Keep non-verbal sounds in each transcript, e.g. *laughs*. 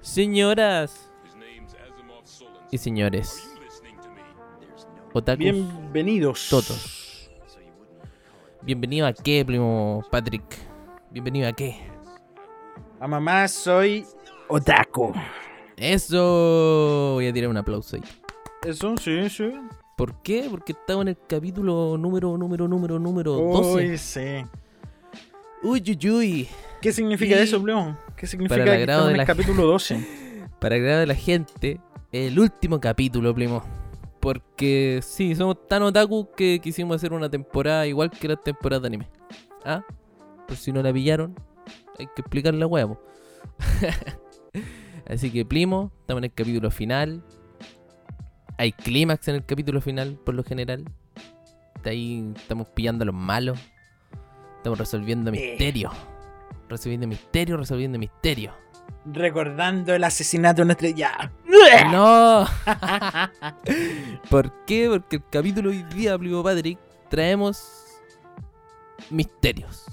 Señoras y señores, otakus, Bienvenidos. todos. Bienvenido a qué, primo Patrick. Bienvenido a qué. A mamá soy otaku. Eso. Voy a tirar un aplauso ahí. Eso, sí, sí. ¿Por qué? Porque estamos en el capítulo número, número, número, número 12. Uy, sí. Uy, uy, uy. ¿Qué significa Y- eso, León? ¿Qué significa Para el que estamos de en la el capítulo *laughs* 12? Para agradar a la gente, el último capítulo, primo. Porque sí, somos tan otaku que quisimos hacer una temporada igual que la temporada de anime. ¿Ah? Por si no la pillaron, hay que explicar la huevo. *laughs* Así que, primo, estamos en el capítulo final. Hay clímax en el capítulo final, por lo general. De ahí estamos pillando a los malos. Estamos resolviendo misterios. Resolviendo misterios, resolviendo misterios. Recordando el asesinato de nuestra... Ya. No. *laughs* ¿Por qué? Porque el capítulo hoy día, primo Patrick, traemos misterios.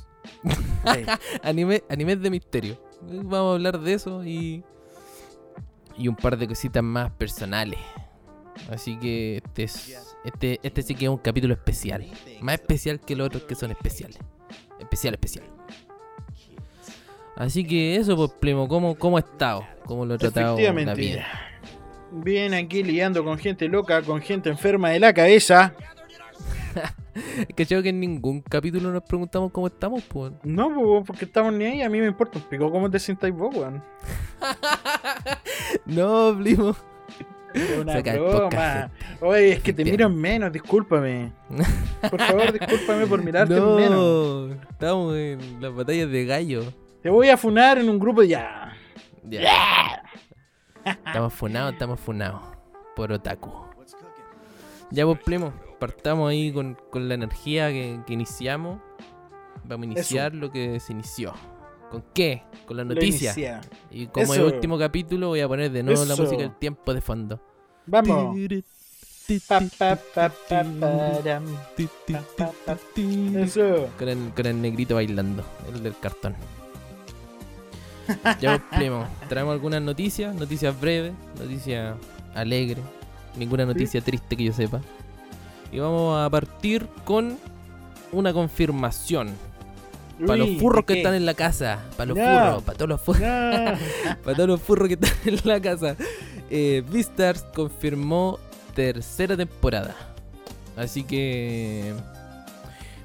Sí. *laughs* Anime, animes de misterio. Vamos a hablar de eso y. Y un par de cositas más personales. Así que este es. Este, este sí que es un capítulo especial. Más especial que los otros que son especiales. Especial, especial. Así que eso, pues, primo, ¿cómo, cómo ha estado? ¿Cómo lo ha tratado la vida? Bien aquí lidiando con gente loca, con gente enferma de la cabeza. *laughs* Es que que en ningún capítulo nos preguntamos cómo estamos, pues. No, po, porque estamos ni ahí. A mí me importa un pico cómo te sientas vos, weón. *laughs* no, primo. *laughs* Una broma. Oye, es que te miro en menos, discúlpame. *laughs* Por favor, discúlpame por mirarte en menos. No, estamos en las batallas de gallo. Te voy a funar en un grupo ya. Ya. Estamos funados, estamos funados. Por otaku. Ya pues, primo, partamos ahí con, con la energía que, que iniciamos. Vamos a iniciar lo que se inició. ¿Con qué? Con la Lo noticia. inicia. Y como es Eso. el último capítulo, voy a poner de nuevo la música del tiempo de fondo. Vamos. Eso. El, con el negrito bailando, el del cartón. ya, pues, primo, traemos algunas noticias, noticias breves, noticias alegres, ninguna noticia triste que yo sepa. Y vamos a partir con una confirmación. Para los furros ¿de que están en la casa, para los No. furros, para todos los furros, No. *laughs* para todos los furros que están en la casa. Eh, Beastars confirmó tercera temporada. Así que.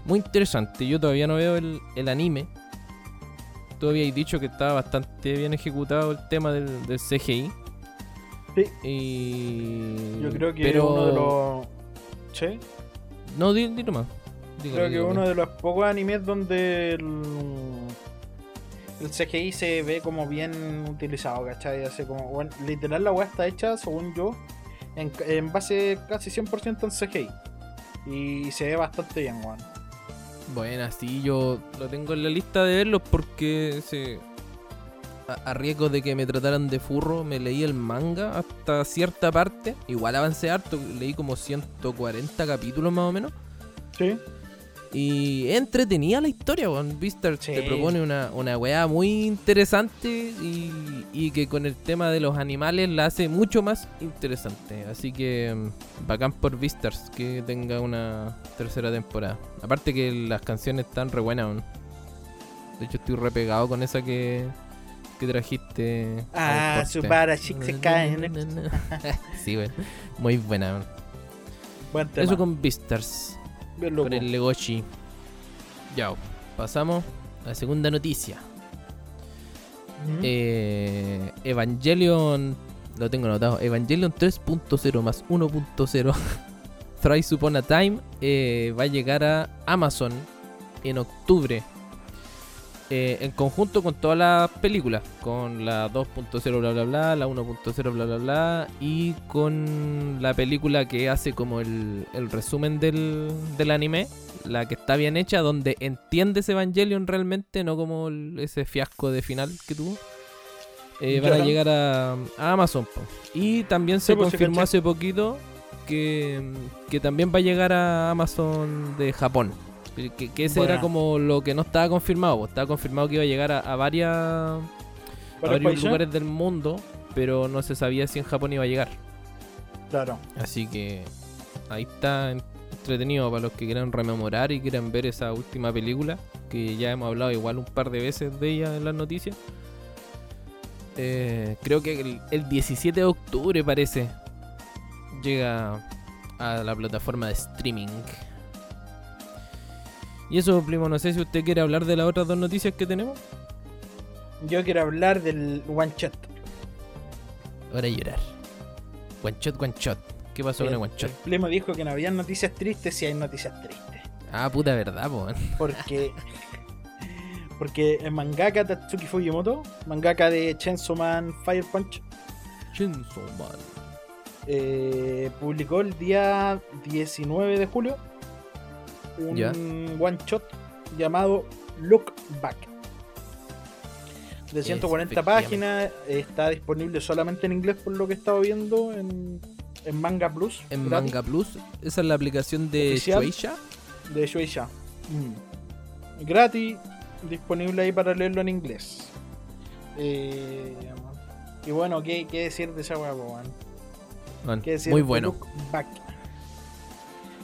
Muy interesante. Yo todavía no veo el, el anime. Tú habías dicho que estaba bastante bien ejecutado el tema del, del CGI. Sí. Y. Yo creo que Pero... uno de los. ¿Sí? No, di, di nomás. Creo que uno de los pocos animes donde el, el CGI se ve como bien utilizado, ¿cachai? Así como, bueno, literal la weá está hecha, según yo, en, en base casi 100% en CGI. Y se ve bastante bien, weón. Bueno, sí, yo lo tengo en la lista de verlos porque se... a, a riesgo de que me trataran de furro, me leí el manga hasta cierta parte. Igual avancé harto, leí como 140 capítulos más o menos. Sí. Y entretenía la historia, weón. Vistar Sí. te propone una, una weá muy interesante y, y que con el tema de los animales la hace mucho más interesante. Así que mm, bacán por Vistars que tenga una tercera temporada. Aparte que las canciones están re buenas, weón. De hecho estoy re pegado con esa que, que trajiste. Ah, su para chic se cae *laughs* sí, weón. Muy buena, weón. Buen. Eso con Vistars. Bien loco. Con el Legoshi. Ya, pasamos a la segunda noticia. Eh, Evangelion. Lo tengo anotado. Evangelion 3.0 más 1.0. Thrice Upon a Time. eh, va a llegar a Amazon en octubre. Eh, en conjunto con todas las películas. Con la 2.0 bla bla bla. La 1.0 bla bla bla. Y con la película que hace como el, el resumen del, del anime. La que está bien hecha. Donde entiendes Evangelion realmente. No como el- ese fiasco de final que tuvo. Eh, van a llegar a, a Amazon. po. Y también se Sí, pues, confirmó hace poquito que, que también va a llegar a Amazon de Japón. Que, ese era como lo que no estaba confirmado. po. Estaba confirmado que iba a llegar a, a varias, a ¿Varios varios países? lugares del mundo, pero no se sabía si en Japón iba a llegar. Claro. Así que ahí está entretenido para los que quieran rememorar y quieran ver esa última película, que ya hemos hablado igual un par de veces de ella en las noticias. Eh, creo que el, el 17 de octubre parece llega a la plataforma de streaming. Y eso, primo, no sé si usted quiere hablar de las otras dos noticias que tenemos. Yo quiero hablar del one shot. Hora de llorar. One shot, one shot. ¿Qué pasó con el one shot? El Plemo dijo que no había noticias tristes si hay noticias tristes. Ah, puta verdad, po. Porque. porque el mangaka Tatsuki Fujimoto, mangaka de Chainsaw Man Fire Punch, Chainsaw Man. eh, publicó el día 19 de julio un one shot llamado Look Back. De 140 Efectivamente. páginas, está disponible solamente en inglés por lo que he estado viendo en, en Manga Plus. En gratis, Manga Plus, esa es la aplicación de Oficial. Shueisha. De Shueisha. Mm. Gratis, disponible ahí para leerlo en inglés. Eh, y bueno, ¿qué, qué decir de esa hueá, decir muy bueno, Look Back?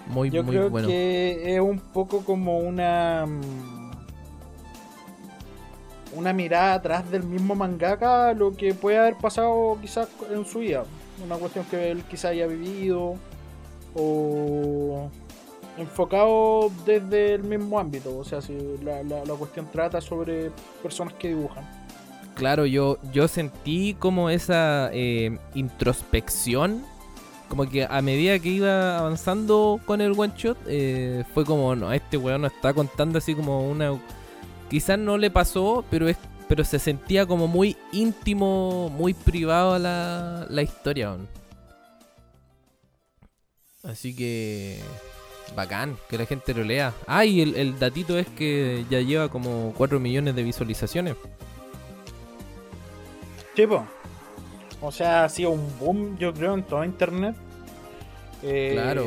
Muy, Yo muy creo bueno. que es un poco como una. mm, Una mirada atrás del mismo mangaka, lo que puede haber pasado quizás en su vida. Una cuestión que él quizás haya vivido. O. Enfocado desde el mismo ámbito. O sea, si la, la- la cuestión trata sobre personas que dibujan. Claro, yo, yo sentí como esa eh, introspección. Como que a medida que iba avanzando con el one shot, eh, fue como, no, este weón nos está contando así como una. Quizás no le pasó, pero es pero se sentía como muy íntimo, muy privado la, la historia. weón. Así que. Bacán, que la gente lo lea. Ah, el, el datito es que ya lleva como 4 millones de visualizaciones. Tipo. O sea, ha sido un boom, yo creo, en todo internet. Eh, Claro.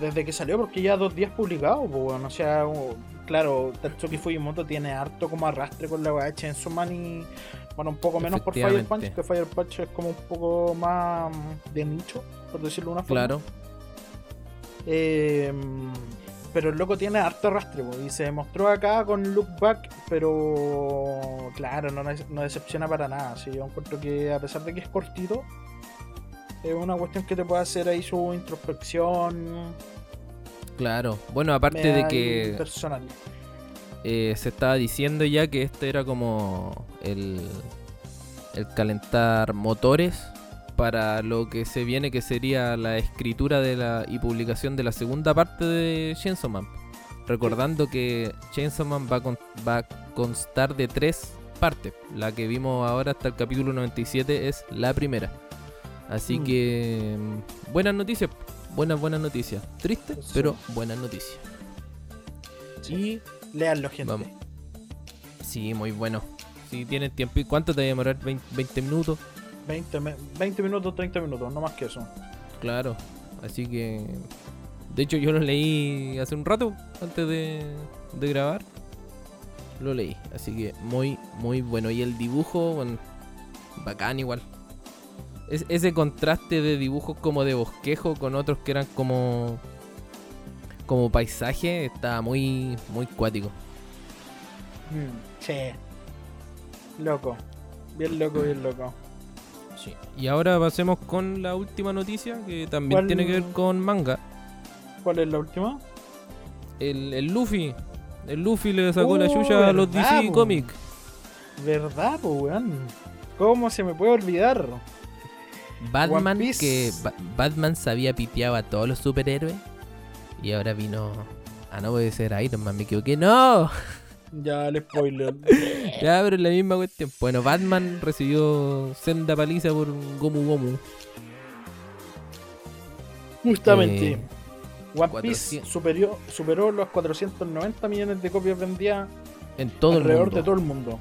Desde que salió, porque ya dos días publicado, pues, bueno, o sea, claro, Tatsuki Fujimoto tiene harto como arrastre con la weá Chainsaw Man y, bueno, un poco menos por Fire. Punch, que Fire Punch es como un poco más de nicho, por decirlo de una forma. Claro. Eh, pero el loco tiene harto arrastre, po, y se demostró acá con Look Back, pero claro, no, no decepciona para nada. Sí, yo encuentro que a pesar de que es cortito, es una cuestión que te puede hacer ahí su introspección. Claro. Bueno, aparte de que Personal. eh, se estaba diciendo ya que este era como el, el calentar motores para lo que se viene que sería la escritura de la y publicación de la segunda parte de Chainsaw Man. Recordando que Chainsaw Man va con- va a constar de tres partes. La que vimos ahora hasta el capítulo 97 es la primera. Así Mm. que mm, buenas noticias, buenas buenas noticias. Triste, Sí. pero buenas noticias. Sí. Leanlo, gente. Vamos. Sí, muy bueno. Si tienes tiempo, ¿y cuánto te va a demorar? ¿20, 20 minutos? 20, me- 20 minutos, 30 minutos, no más que eso. Claro. Así que. De hecho, yo lo leí hace un rato, antes de, de grabar. Lo leí. Así que muy, muy bueno. Y el dibujo, bueno, bacán igual. Es, ese contraste de dibujos como de bosquejo con otros que eran como. como paisaje, estaba muy, muy cuático. Mm, sí. Loco. Bien loco, bien loco. Sí. Y ahora pasemos con la última noticia, que también ¿Cuál? tiene que ver con manga. ¿Cuál es la última? El, el Luffy. El Luffy le sacó la Oh, chucha a los DC po. Comics. ¿Verdad, po, weón? ¿Cómo se me puede olvidar? Batman, que Ba- Batman se había piteado a todos los superhéroes. Y ahora vino. Ah, no puede ser Iron Man, me equivoqué. ¡No! Ya el spoiler. *laughs* Ya, pero es la misma cuestión. Bueno, Batman recibió senda paliza por Gomu Gomu. Justamente. Eh, One Piece 400. superió- superó los 490 millones de copias vendidas En todo el mundo. de todo el mundo.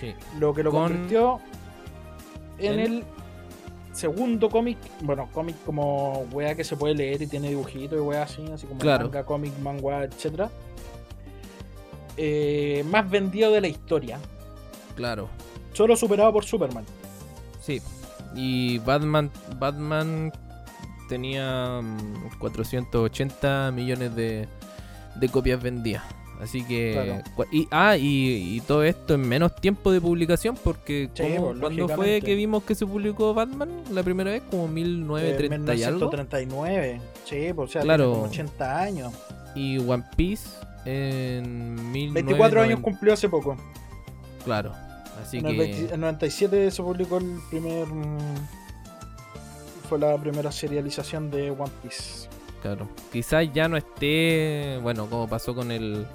Sí. Lo que lo Con- convirtió en en- el segundo cómic, bueno, cómic como weá que se puede leer y tiene dibujitos y weá así, así como Claro. manga, cómic, manga, etcétera. Eh, más vendido de la historia. Claro. Solo superado por Superman. Sí. Y Batman, Batman tenía mm, 480 millones de, de copias vendidas. Así que. Claro. Y, ah, y, y todo esto en menos tiempo de publicación, porque Sí, ¿cómo- pues, ¿cuándo fue que vimos que se publicó Batman la primera vez? Como Eh, 1930 y algo. 1939. Sí, pues, o sea, Claro. tiene como 80 años. Y One Piece en 1990. 24 años cumplió hace poco. Claro. Así En el, que. 20 en 97 se publicó el primer. Fue la primera serialización de One Piece. Claro. Quizás ya no esté, bueno, como pasó con el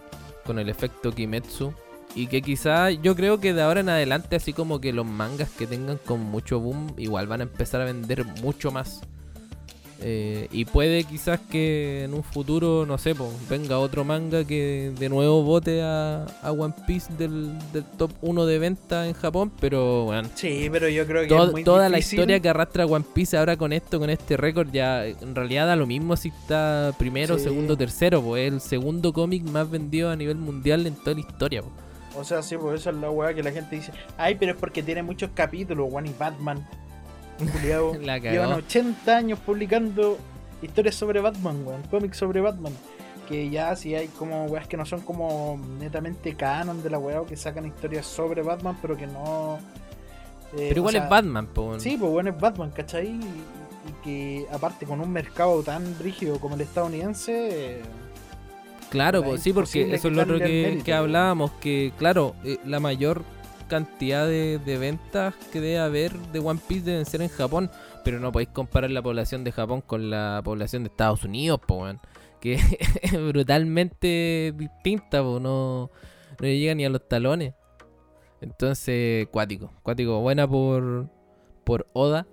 con el efecto Kimetsu y que quizás yo creo que de ahora en adelante así como que los mangas que tengan con mucho boom igual van a empezar a vender mucho más. Eh, y puede quizás que en un futuro, no sé, po, venga otro manga que de nuevo vote a, a One Piece del, del top 1 de venta en Japón, pero bueno, Sí, pero yo creo que Tod- es muy toda la historia que arrastra One Piece ahora con esto, con este récord, ya en realidad da lo mismo si está primero, Sí. segundo, tercero, pues es el segundo cómic más vendido a nivel mundial en toda la historia. O sea, sí, pues esa es la weá que la gente dice. Ay, pero es porque tiene muchos capítulos, One y Batman. *laughs* Llevan 80 años publicando historias sobre Batman, weón. Cómics sobre Batman. Que ya si hay como weas que no son como netamente canon de la weá o que sacan historias sobre Batman, pero que no. eh, Pero igual sea, es Batman, po. Sí, pues bueno, es Batman, ¿cachai? Y, y que aparte con un mercado tan rígido como el estadounidense. eh, Claro, es pues sí, porque eso es lo otro que, mérito, que hablábamos, que claro, eh, la mayor cantidad de, ventas que debe haber de One Piece deben ser en Japón, pero no podéis comparar la población de Japón con la población de Estados Unidos, po, que *laughs* es brutalmente distinta, po, no, no le llega ni a los talones. Entonces, cuático, cuático, buena por, por Oda,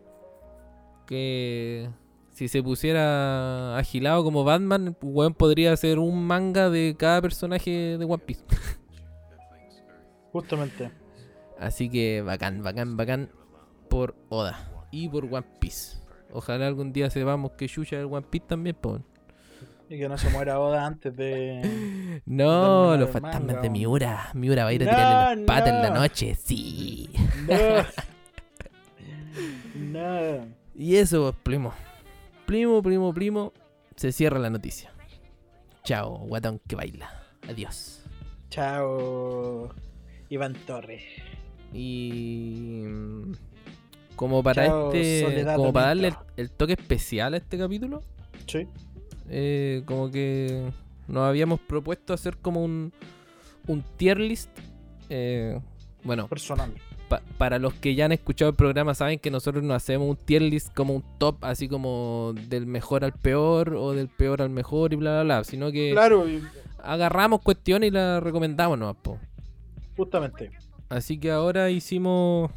que si se pusiera agilado como Batman, weón podría hacer un manga de cada personaje de One Piece. Justamente. Así que bacán, bacán, bacán por Oda y por One Piece. Ojalá algún día sepamos que Yuya el One Piece también, po. Y que no se muera Oda antes de. *laughs* No, los fantasmas manga, de. Miura. Miura va a ir a tirarle las patas en la no. noche, sí. No. *laughs* no. Y eso, pues, primo. Primo, primo, primo. Se cierra la noticia. Chao, guatón que baila. Adiós. Chao. Iván Torres. Y mm, como para Chao, este, Soledad como para darle el, toque especial a este capítulo, Sí. eh, como que nos habíamos propuesto hacer como un, un tier list. eh, bueno, Personal. pa- para los que ya han escuchado el programa saben que nosotros no hacemos un tier list como un top, así como del mejor al peor o del peor al mejor y bla bla bla, sino que Claro, agarramos cuestiones y las recomendamos po. justamente. Así que ahora hicimos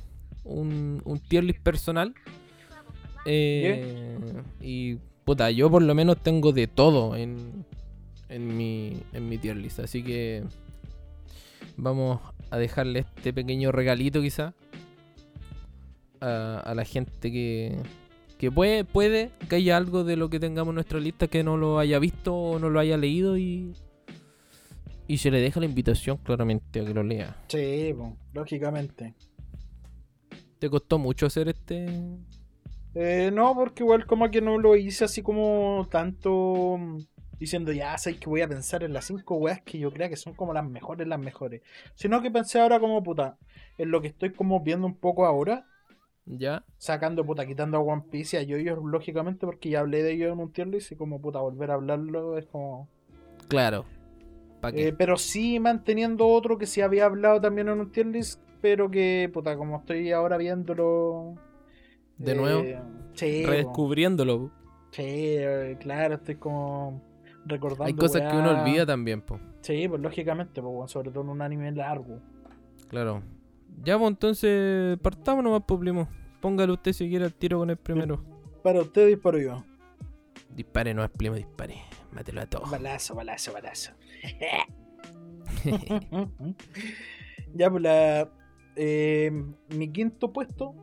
un, un tier list personal. Eh, y puta, yo por lo menos tengo de todo en, en, mi, en mi tier list. Así que vamos a dejarle este pequeño regalito quizá a, a la gente que, que puede, puede que haya algo de lo que tengamos en nuestra lista que no lo haya visto o no lo haya leído y, y se le deja la invitación claramente a que lo lea. Sí, lógicamente. ¿Te costó mucho hacer este? Eh, no, porque igual como que no lo hice así como tanto mm, diciendo ya sé que voy a pensar en las cinco weas que yo creo que son como las mejores, las mejores. Sino que pensé ahora como puta, en lo que estoy como viendo un poco ahora, ¿Ya? sacando puta, quitando a One Piece y a Yoyo lógicamente porque ya hablé de ellos en un tier list y como puta volver a hablarlo es como... Claro. Eh, pero sí manteniendo otro que sí había hablado también en un tier list, pero que puta, como estoy ahora viéndolo... De nuevo, eh, sí, po. redescubriéndolo. Sí, eh, claro, estoy como recordando. Hay cosas que uno olvida también, po. Sí, pues lógicamente, pues, weón, sobre todo en un anime largo. Claro. Ya, pues entonces partamos nomás, pues, primo. Póngale usted si quiere el tiro con el primero. Para usted disparo yo. Dispare, no es primo, dispare. Mátelo a todos. Balazo, balazo, balazo. *laughs* ya, pues la. eh, mi quinto puesto.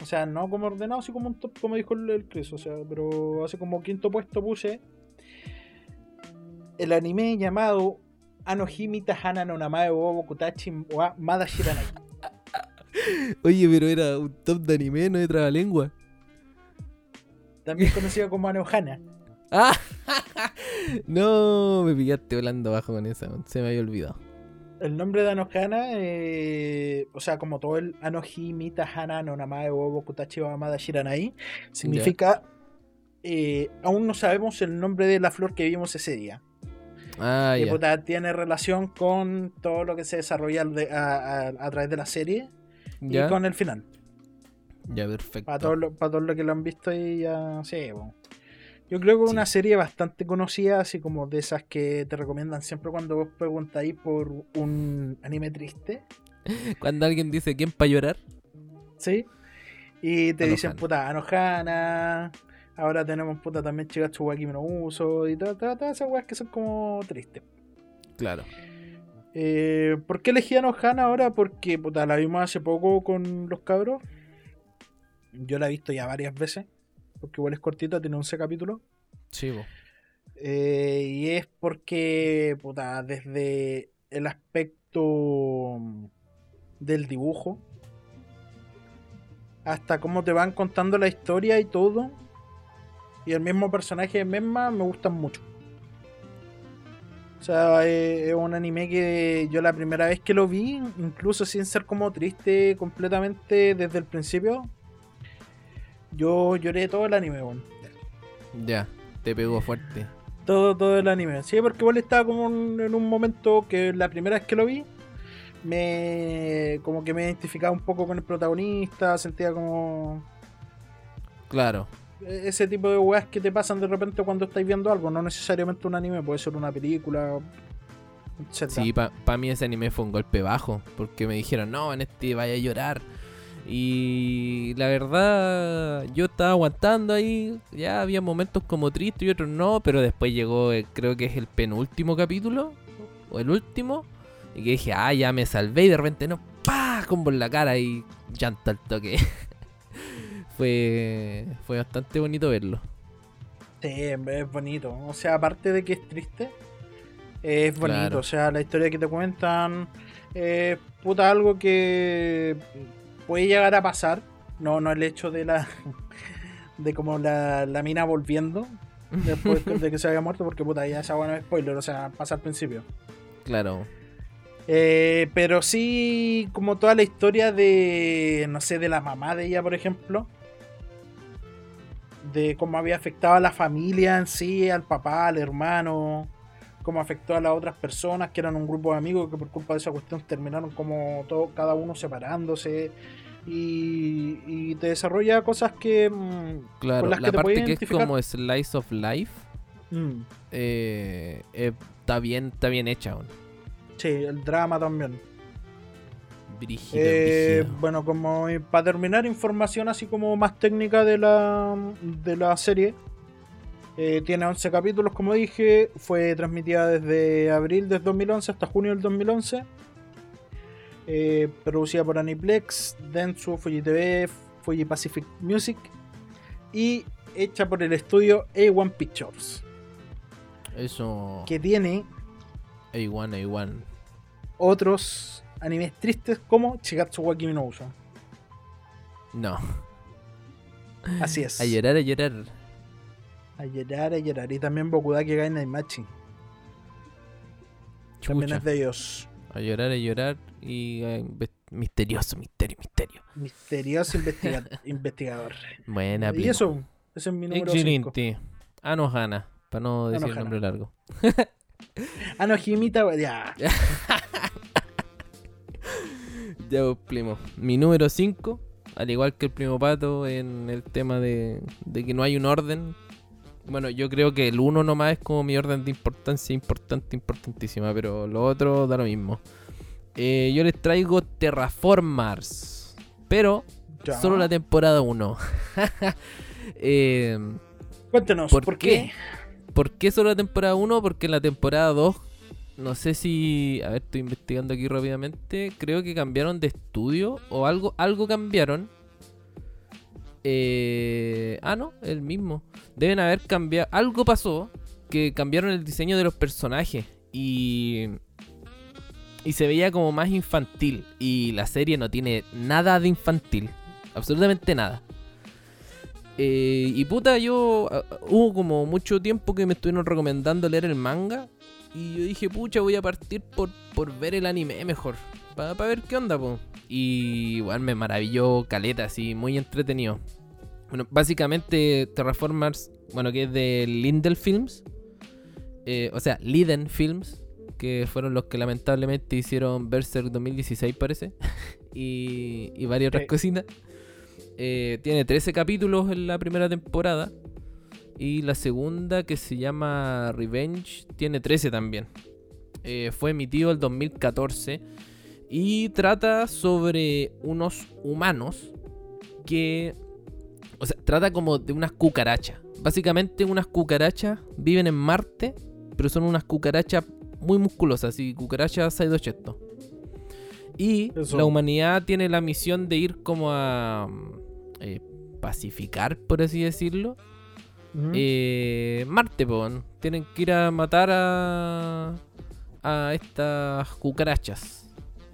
O sea, no como ordenado, así como un top, como dijo el, el Chris. O sea, pero así como quinto puesto puse. El anime llamado Anohimita Hana no Namae wo Bokutachi wa Mada Shiranai. *laughs* Oye, pero era un top de anime, no de trabalengua. También conocido como Anohana. ¡Ah! No, me pillaste volando bajo con esa, se me había olvidado. El nombre de Anohana, eh, o sea, como todo el Anohi Mita Hana no Namae wo Bokutachi wa Amada Shiranai, significa. eh, aún no sabemos el nombre de la flor que vimos ese día. Ah, que puta, tiene relación con todo lo que se desarrolla a, a- a través de la serie Ya, y con el final. ya, perfecto. Para todos los todo lo que lo han visto y ya. Sí, bueno. Yo creo que es una serie bastante conocida, así como de esas que te recomiendan siempre cuando vos preguntáis por un anime triste. *laughs* Cuando alguien dice quién para llorar, ¿Sí? Y te dicen, puta, Anohana. Ahora tenemos, puta, también Chigachu Waki no Uso. Y todas todas- todas esas weas que son como tristes. claro. Eh, ¿Por qué elegí Anohana ahora? Porque, puta, la vimos hace poco con los cabros. Yo la he visto ya varias veces. Porque igual es cortita, tiene 11 capítulos. Sí, po. Eh, y es porque, puta, desde el aspecto del dibujo hasta cómo te van contando la historia y todo, y el mismo personaje de Memma me gustan mucho. O sea, eh, es un anime que yo la primera vez que lo vi, incluso sin ser como triste completamente desde el principio, yo lloré todo el anime, weón. Ya, te pegó fuerte. Todo, todo el anime. Sí, porque igual estaba como en, en un momento que la primera vez que lo vi, me como que me identificaba un poco con el protagonista, sentía como Claro. ese tipo de weas que te pasan de repente cuando estáis viendo algo, no necesariamente un anime, puede ser una película, etc. Sí, para mí ese anime fue un golpe bajo, porque me dijeron, no, en este vaya a llorar. Y la verdad, yo estaba aguantando ahí, ya había momentos como tristes y otros no, pero después llegó, eh, creo que es el penúltimo capítulo, o el último, y que dije, ah, ya me salvé y de repente no, pa, combo en la cara y llanto al toque. *laughs* fue, fue bastante bonito verlo. Sí, es bonito. O sea, aparte de que es triste, es bonito. Claro. O sea, la historia que te cuentan es puta algo que puede llegar a pasar. No, no el hecho de la *laughs* de como la, la mina volviendo después *laughs* de que se haya muerto, porque puta, ya esa bueno spoiler, o sea, pasa al principio. Claro, Eh, pero sí, como toda la historia de, no sé, de la mamá de ella, por ejemplo. De cómo había afectado a la familia en sí, al papá, al hermano. Cómo afectó a las otras personas que eran un grupo de amigos que por culpa de esa cuestión terminaron como todo, cada uno separándose. Y, y te desarrolla cosas que... mm, claro. las La que te puedes parte que es como Slice of Life. mm, eh, eh, está bien está bien hecha aún. sí, el drama también. Brígido, Eh, brígido. bueno, como para terminar, información así como más técnica de la, de la serie. Eh, tiene 11 capítulos, como dije. Fue transmitida desde abril del 2011 hasta junio del 2011. eh, producida por Aniplex, Dentsu, Fuji TV, Fuji Pacific Music y hecha por el estudio A1 Pictures, Eso. que tiene A1, A1. otros animes tristes como Shigatsu wa Kimi no Uso. No. Así es. A llorar, a llorar. A llorar, a llorar. Y también Bokudaki Gai Naimachi. También es de ellos. A llorar, a llorar. Y eh, misterioso, misterio, misterio. Misterioso investiga- *laughs* investigador. Buena, y primo. eso, ese es mi número 5. Excelente. Anohana, para no decir el Anohana. nombre largo. *laughs* No, Jimita, ya. *laughs* Ya, pues, primo. Mi número 5, al igual que el primo Pato, en el tema de, de que no hay un orden. Bueno, yo creo que el 1 nomás es como mi orden de importancia, importante, importantísima, pero lo otro da lo mismo. Eh, yo les traigo Terraformars, pero ya. solo la temporada 1. *laughs* eh, Cuéntanos, ¿Por ¿por, qué? qué? ¿Por qué solo la temporada 1? Porque en la temporada 2, no sé si. A ver, estoy investigando aquí rápidamente. Creo que cambiaron de estudio o algo, algo cambiaron. Eh, ah, no, el mismo. Deben haber cambiado. Algo pasó que cambiaron el diseño de los personajes y. Y se veía como más infantil. Y la serie no tiene nada de infantil. Absolutamente nada. Eh, y puta, yo. ah, hubo como mucho tiempo que me estuvieron recomendando leer el manga. Y yo dije, pucha, voy a partir por, por ver el anime mejor. Para ver qué onda, po. Y igual me maravilló Caleta, así, muy entretenido. Bueno, básicamente Terraformers, bueno, que es de Lindel Films. eh, o sea, Liden Films. Que fueron los que lamentablemente hicieron Berserk 2016, parece. *laughs* y, y varias otras Sí. cositas. Eh, tiene 13 capítulos en la primera temporada. Y la segunda, que se llama Revenge, tiene 13 también. Eh, fue emitido el 2014. Y trata sobre unos humanos que... O sea, trata como de unas cucarachas. Básicamente unas cucarachas viven en Marte, pero son unas cucarachas muy musculosas, y cucarachas Saidocheto. Y Eso. la humanidad tiene la misión de ir como a mm, eh, pacificar, por así decirlo, eh, Marte, weón. Tienen que ir a matar a, a estas cucarachas.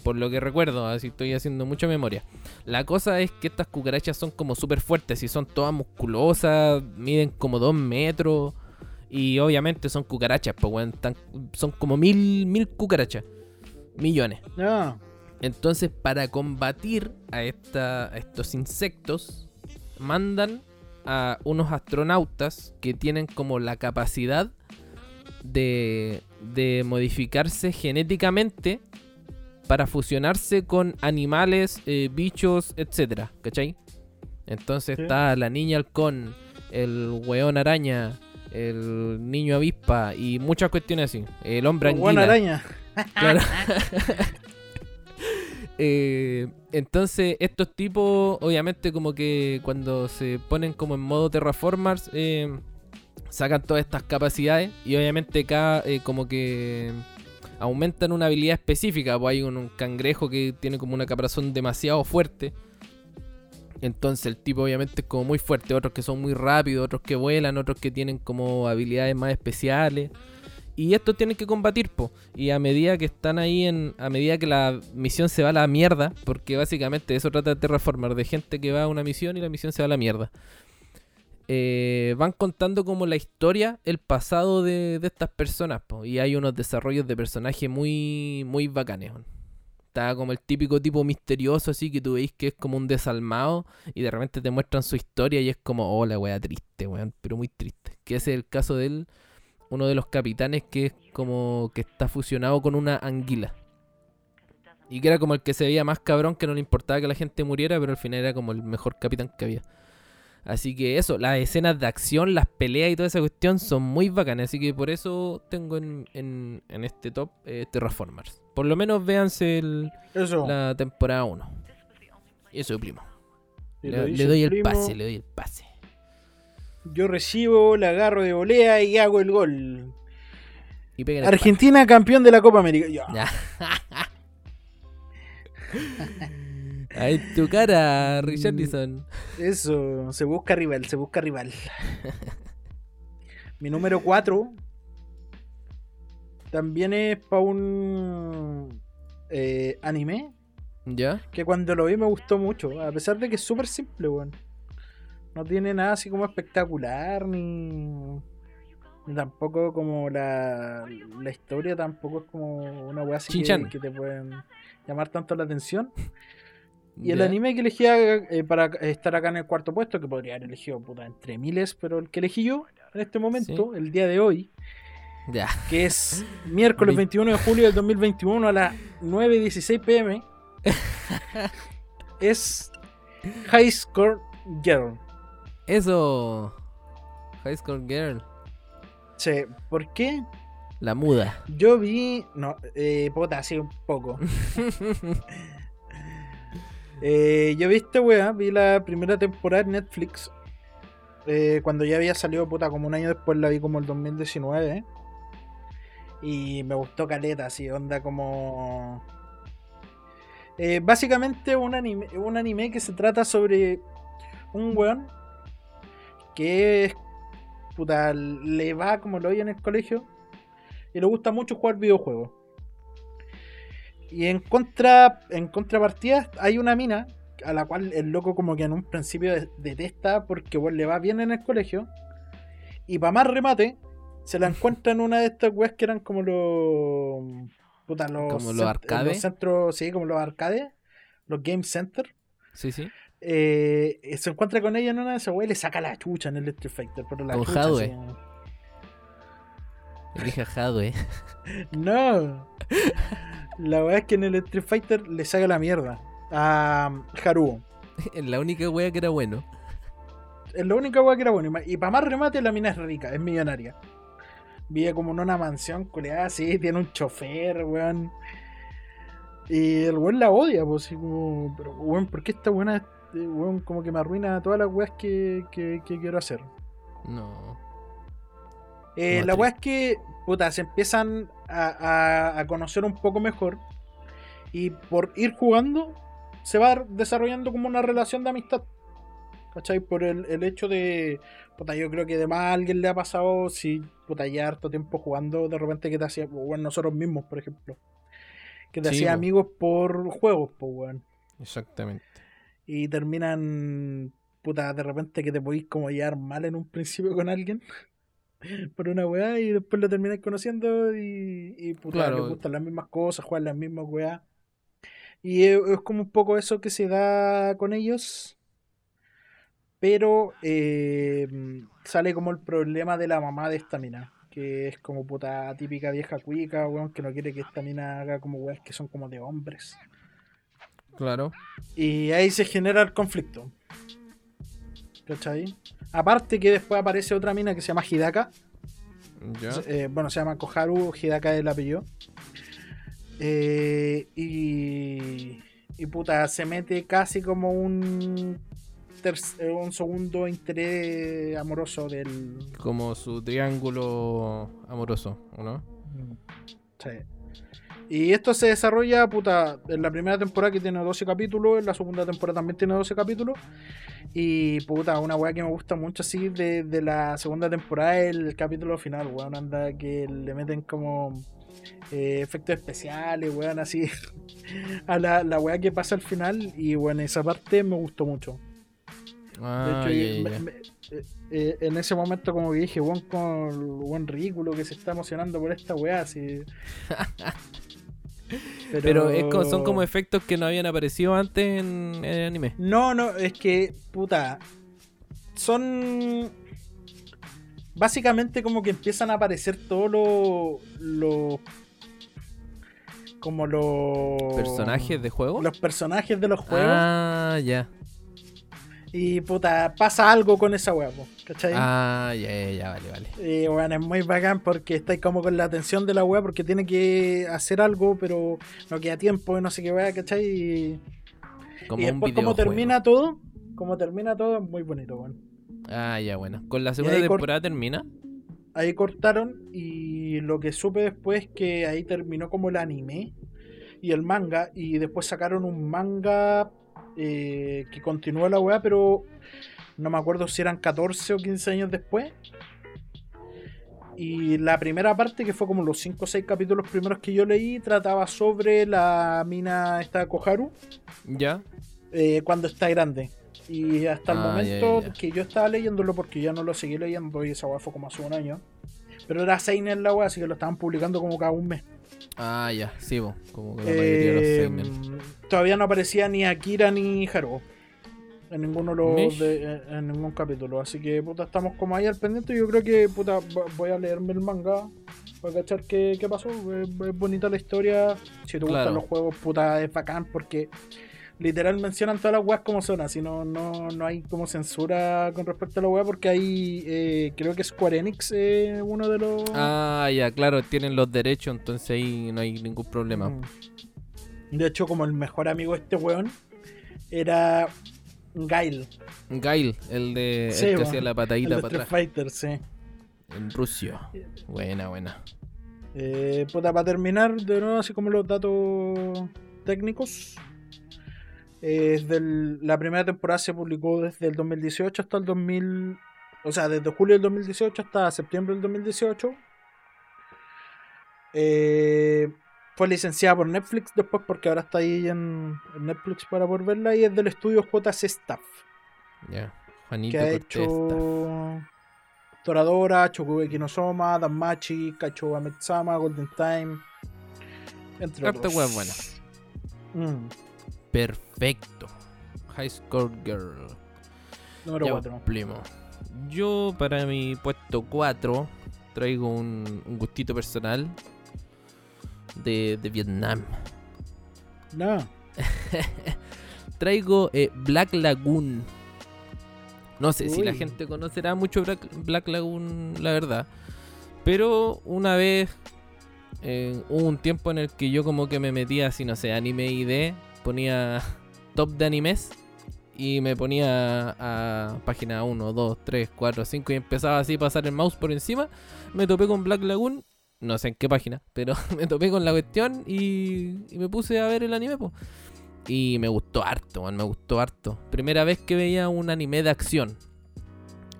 Por lo que recuerdo, así estoy haciendo mucha memoria. La cosa es que estas cucarachas son como súper fuertes y son todas musculosas, miden como 2 metros. Y obviamente son cucarachas, pues, tan- son como mil, mil cucarachas. Millones. Ah, Entonces, para combatir a, esta- a estos insectos, mandan a unos astronautas que tienen como la capacidad de, de modificarse genéticamente para fusionarse con animales, eh, bichos, etcétera, ¿cachai? Entonces Sí. está la niña halcón, el weón araña, el niño avispa y muchas cuestiones así. El hombre buena anguila. araña. Claro. *laughs* Eh, entonces, estos tipos, obviamente, como que cuando se ponen como en modo terraformers, eh, sacan todas estas capacidades y obviamente cada, eh, como que aumentan una habilidad específica. Pues hay un, un cangrejo que tiene como una caparazón demasiado fuerte. Entonces el tipo obviamente es como muy fuerte, otros que son muy rápidos, otros que vuelan, otros que tienen como habilidades más especiales. Y estos tienen que combatir, po. Y a medida que están ahí en. A medida que la misión se va a la mierda. Porque básicamente eso trata de Terraformer. De gente que va a una misión y la misión se va a la mierda. Eh, van contando como la historia, el pasado de, estas personas. Y hay unos desarrollos de personaje muy, muy bacanes. Está como el típico tipo misterioso, así que tú veis que es como un desalmado. Y de repente te muestran su historia y es como, oh, la wea triste, weón. Pero muy triste. Que ese es el caso de él uno de los capitanes que es como que está fusionado con una anguila. Y que era como el que se veía más cabrón, que no le importaba que la gente muriera, pero al final era como el mejor capitán que había. Así que eso, las escenas de acción, las peleas y toda esa cuestión son muy bacanas. Así que por eso tengo en, en- en este top eh, Terraformers. Por lo menos véanse el- la temporada 1. Y eso, primo. Le, doy el primo, pase, le doy el pase. Yo recibo, la agarro de volea y hago el gol. Y peguen el Argentina campeón de la Copa América. Ya. *laughs* Ahí tu cara, Richarlison. Eso, se busca rival, se busca rival. Mi número 4 también es para un eh, anime ¿Ya? que cuando lo vi me gustó mucho, a pesar de que es súper simple, weón. No tiene nada así como espectacular, ni, ni tampoco como la, la historia, tampoco es como una weá así que, que te pueden llamar tanto la atención. Y el anime que elegí eh, para estar acá en el cuarto puesto, que podría haber elegido puta, entre miles, pero el que elegí yo en este momento, el día de hoy, que es miércoles Vi- 21 de julio del 2021 a las 9.16 pm, *laughs* es High Score Girl. Eso. High School Girl. Sí, ¿por qué? La muda. Yo vi. No, eh, puta, así un poco. *laughs* Eh, yo vi esta wea, vi la primera temporada en Netflix. eh, cuando ya había salido, puta, como un año después la vi como el 2019. Y me gustó caleta, así, onda como. Eh, básicamente un anime, un anime que se trata sobre un weón que es. Puta, le va como lo oye en el colegio. Y le gusta mucho jugar videojuegos. Y en contra en contrapartida hay una mina a la cual el loco como que en un principio de- detesta porque bueno, le va bien en el colegio. Y para más remate, se la encuentra en una de estas weas que eran como los... Puta, los, Como los arcades. los centros, sí, como los arcades. Los game center. Sí, sí. Eh, se encuentra con ella en una de esas weas y le saca la chucha en el Street Fighter. Pero la chucha, Hadwe. Elige a Hadwe. *laughs* No. La verdad es que en el Street Fighter le saca la mierda a Haruo. *laughs* Es la única wea que era bueno. Es la única weá que era bueno. Y para más remate, la mina es rica, es millonaria. Vive como en una mansión culeada así, tiene un chofer, weón. Y el weón la odia, pues así como. Pero weón, ¿por qué esta buena weón como que me arruina todas las weas que, que- que quiero hacer? No. Eh, la weá es que, puta, se empiezan a, a- a conocer un poco mejor. Y por ir jugando, se va desarrollando como una relación de amistad. ¿Cachai? Por el, el hecho de. Puta, yo creo que además a alguien le ha pasado, si puta, ya harto tiempo jugando, de repente que te hacía. Bueno, nosotros mismos, por ejemplo. Que te Sí, hacía amigos por juegos, pues, weón. Exactamente. Y terminan. Puta, de repente que te podís como llevar mal en un principio con alguien. Por una weá y después lo termináis conociendo y, y puta, Claro. les gustan las mismas cosas, juegan las mismas weá. Y es, es como un poco eso que se da con ellos. Pero eh, sale como el problema de la mamá de esta mina. Que es como puta típica vieja cuica, weón, que no quiere que esta mina haga como weas que son como de hombres. Claro. Y ahí se genera el conflicto. ¿Cachai? Aparte que después aparece otra mina que se llama Hidaka. Ya. Eh, bueno, se llama Koharu, Hidaka es el apellido. Eh, y, y puta, se mete casi como un, eh, un segundo interés amoroso del... Como su triángulo amoroso, ¿o no? Sí. Y esto se desarrolla, puta, en la primera temporada que tiene 12 capítulos, en la segunda temporada también tiene 12 capítulos. Y puta, una weá que me gusta mucho así de, de la segunda temporada es el capítulo final, weón, anda que le meten como eh, efectos especiales, weón, así *laughs* a la, la weá que pasa al final. Y bueno, esa parte me gustó mucho. De hecho, me- me- eh, eh, en ese momento como que dije, weón, con buen ridículo que se está emocionando por esta weá, así. *laughs* Pero es como- son como efectos que no habían aparecido antes en, en el anime. No, no, es que, puta. Son. Básicamente como que empiezan a aparecer todos los. Los. Como los. ¿Personajes de juego? Los personajes de los juegos. Ah, ya. Y puta, pasa algo con esa po, ¿cachai? Ah, ya, ya, ya, vale, vale. Y bueno, es muy bacán porque estáis como con la atención de la wea porque tiene que hacer algo, pero no queda tiempo y no sé qué wea, ¿cachai? Y, Como y después como termina todo, como termina todo, es muy bonito, weón. Ah, ya, bueno. ¿Con la segunda temporada termina? Ahí cortaron y lo que supe después es que ahí terminó como el anime. y el manga, y después sacaron un manga eh, que continúa la weá, pero no me acuerdo si eran 14 o 15 años después. Y la primera parte, que fue como los 5 o 6 capítulos primeros que yo leí, trataba sobre la mina esta Koharu ¿Ya? eh, cuando está grande. Y hasta el Ah, momento ya, ya. que yo estaba leyéndolo, porque ya no lo seguí leyendo, y esa weá fue como hace un año. Pero era Seinen la weá, así que lo estaban publicando como cada un mes. Ah, ya, sí, bo, como que la mayoría de los Eh, todavía no aparecía ni Akira ni Haruo. En ninguno de los de- en- en ningún capítulo. Así que puta, estamos como ahí al pendiente. Yo creo que puta, vo- voy a leerme el manga para cachar qué, qué pasó. Es, es bonita la historia. Si te Claro. gustan los juegos, puta, es bacán porque literal mencionan todas las weas como son. Así no, no, no hay como censura con respecto a la wea porque hay, eh, creo que Square Enix, eh, uno de los... Ah, ya, claro, tienen los derechos, entonces ahí no hay ningún problema. Mm. De hecho, como el mejor amigo de este weón era Gail, Gail, el de Sí, el que hacía la el patadita de para Street atrás. Fighter, sí. En Rusio. Buena, buena. Eh, puta, para terminar, de nuevo, así como los datos técnicos. Eh, es del- la primera temporada se publicó desde el 2018 hasta el 2000. O sea, desde julio del 2018 hasta septiembre del 2018. Eh, fue licenciada por Netflix después porque ahora está ahí en, en Netflix para poder verla y es del estudio JC Staff. Ya. Juanito que ha hecho Toradora, Chokugeki no Soma, Danmachi, Kacho Ametsama, Golden Time, entre Harta otros. buena. Mm, Perfecto. High Score Girl. número Ya 4. cumplimos. Yo para mi puesto 4 traigo un, un gustito personal de, de Vietnam. No. *laughs* Traigo eh, Black Lagoon. No sé si la gente conocerá mucho Black, Black Lagoon, la verdad. Pero una vez eh, hubo un tiempo en el que yo como que me metía así, no sé, anime ID, ponía top de animes y me ponía a página 1, 2, 3, 4, 5 y empezaba así a pasar el mouse por encima. Me topé con Black Lagoon, no sé en qué página, *laughs* pero me topé con la cuestión y, y me puse a ver el anime, pues. Y me gustó harto, man, me gustó harto. Primera vez que veía un anime de acción.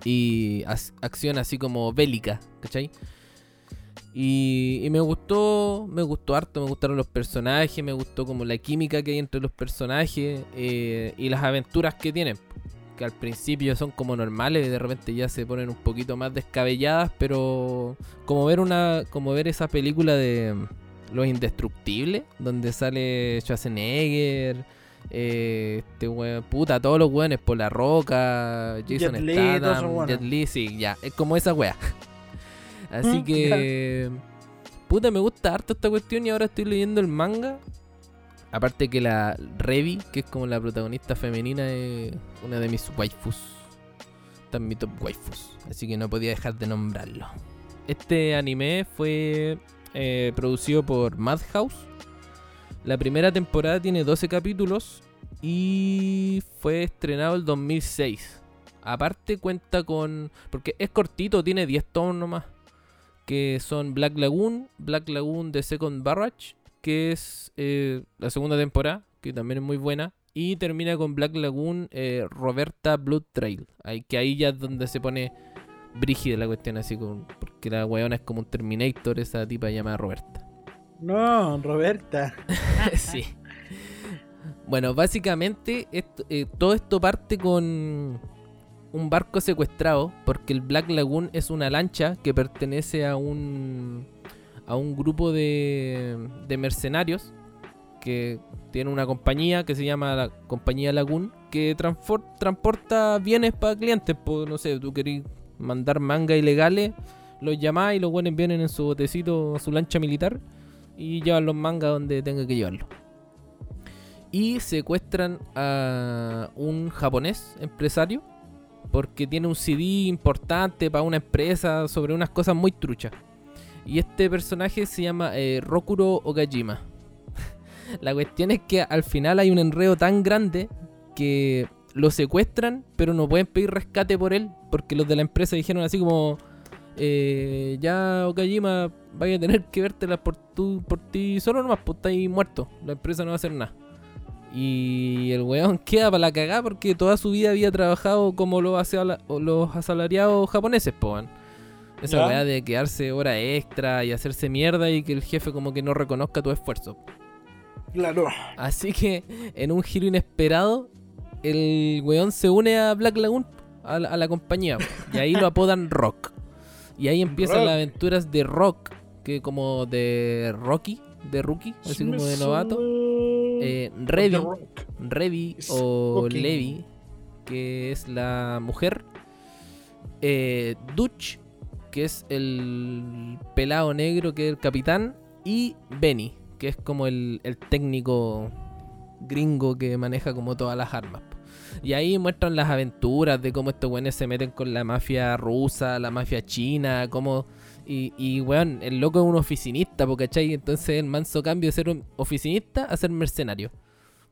Y acción así como bélica, ¿cachai? Y, y me gustó, me gustó harto, me gustaron los personajes, me gustó como la química que hay entre los personajes eh, y las aventuras que tienen. Que al principio son como normales y de repente ya se ponen un poquito más descabelladas, pero como ver una, como ver esa película de Los Indestructibles, donde sale Schwarzenegger, eh, este weón, puta, todos los weones por la roca, Jason Jet Statham. Jet sí, ya, es como esa wea. *laughs* Así que, puta, me gusta harto esta cuestión y ahora estoy leyendo el manga. Aparte que la Revi, que es como la protagonista femenina, es una de mis waifus. Está en mi top waifus. Así que no podía dejar de nombrarlo. Este anime fue eh, producido por Madhouse. La primera temporada tiene 12 capítulos y fue estrenado el 2006. Aparte cuenta con... Porque es cortito, tiene 10 tomos nomás. Que son Black Lagoon, Black Lagoon The Second Barrage, que es eh, la segunda temporada, que también es muy buena. Y termina con Black Lagoon eh, Roberta Blood Trail. Ahí, que ahí ya es donde se pone brígida la cuestión, así como... Porque la weona es como un Terminator, esa tipa llamada Roberta. No, Roberta. *laughs* sí. Bueno, básicamente esto- eh, todo esto parte con un barco secuestrado, porque el Black Lagoon es una lancha que pertenece a un a un grupo de, de mercenarios que tiene una compañía que se llama la compañía Lagoon que transporta bienes para clientes, pues no sé, tú querés mandar manga ilegales, los llamás y los buenos vienen en su botecito, su lancha militar y llevan los mangas donde tenga que llevarlos. Y secuestran a un japonés empresario porque tiene un CD importante para una empresa sobre unas cosas muy truchas. Y este personaje se llama eh, Rokuro Okajima. *laughs* La cuestión es que al final hay un enredo tan grande que lo secuestran, pero no pueden pedir rescate por él porque los de la empresa dijeron así como eh, ya Okajima vaya a tener que vértela por, tu, por ti solo nomás, pues está ahí muerto. La empresa no va a hacer nada. Y el weón *laughs* queda para la cagada porque toda su vida había trabajado como los, asala- o los asalariados japoneses, po. Esa Ya. weá de quedarse hora extra y hacerse mierda y que el jefe como que no reconozca tu esfuerzo. Claro. Así que en un giro inesperado, el weón se une a Black Lagoon, a la, a la compañía, po, y ahí lo apodan Rock. Y ahí empiezan Rock. las aventuras de Rock, que como de Rocky, de Rookie, así como de novato. Eh, Revi, o. Levi, que es la mujer. Eh, Dutch, que es el pelado negro, que es el capitán. Y Benny, que es como el, el técnico gringo que maneja como todas las armas. Y ahí muestran las aventuras de cómo estos güeyes se meten con la mafia rusa, la mafia china, cómo... Y, y weón, el loco es un oficinista, ¿cachai? Entonces el manso cambio de ser un oficinista a ser mercenario.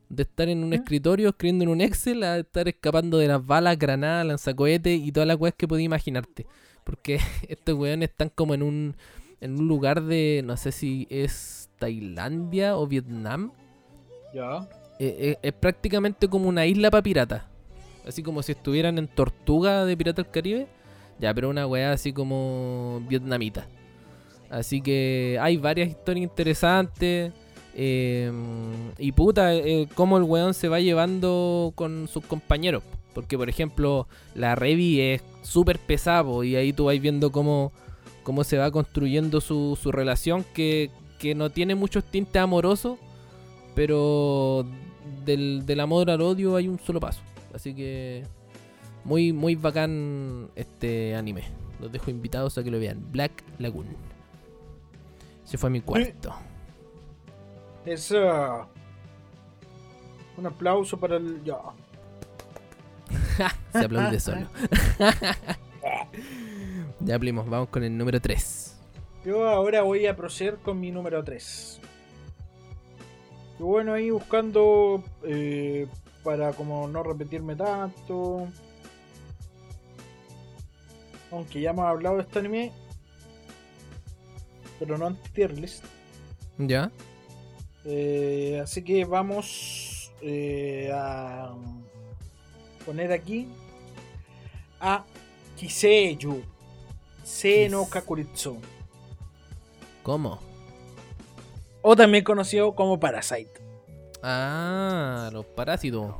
De estar en un ¿Mm? escritorio escribiendo en un Excel a estar escapando de las balas, granadas, lanzacohetes y todas las weas que podías imaginarte. Porque *laughs* estos weones están como en un, en un lugar de, no sé si es Tailandia o Vietnam. Ya. Eh, eh, es prácticamente como una isla para piratas. Así como si estuvieran en Tortuga de Pirata del Caribe. Ya, pero una weá así como vietnamita. Así que hay varias historias interesantes. eh, y puta, eh, cómo el weón se va llevando con sus compañeros. Porque, por ejemplo, la Revi es súper pesada po, y ahí tú vas viendo cómo, cómo se va construyendo su, su relación que, que no tiene muchos tintes amorosos, pero del, del amor al odio hay un solo paso. Así que muy, muy bacán este anime. Los dejo invitados a que lo vean. Black Lagoon. Ese fue mi cuarto. Eso. Un aplauso para el. Ya. *laughs* Se aplaude solo. *laughs* ya plimos, vamos con el número 3. Yo ahora voy a proceder con mi número 3. Y bueno, ahí buscando eh, para como no repetirme tanto. Aunque ya hemos hablado de este anime. Pero no en tier list. ¿Ya? Eh, así que vamos eh, a poner aquí a Kiseyu Se no Kis- Kakuritsu. ¿Cómo? O también conocido como Parasite. Ah, los parásitos.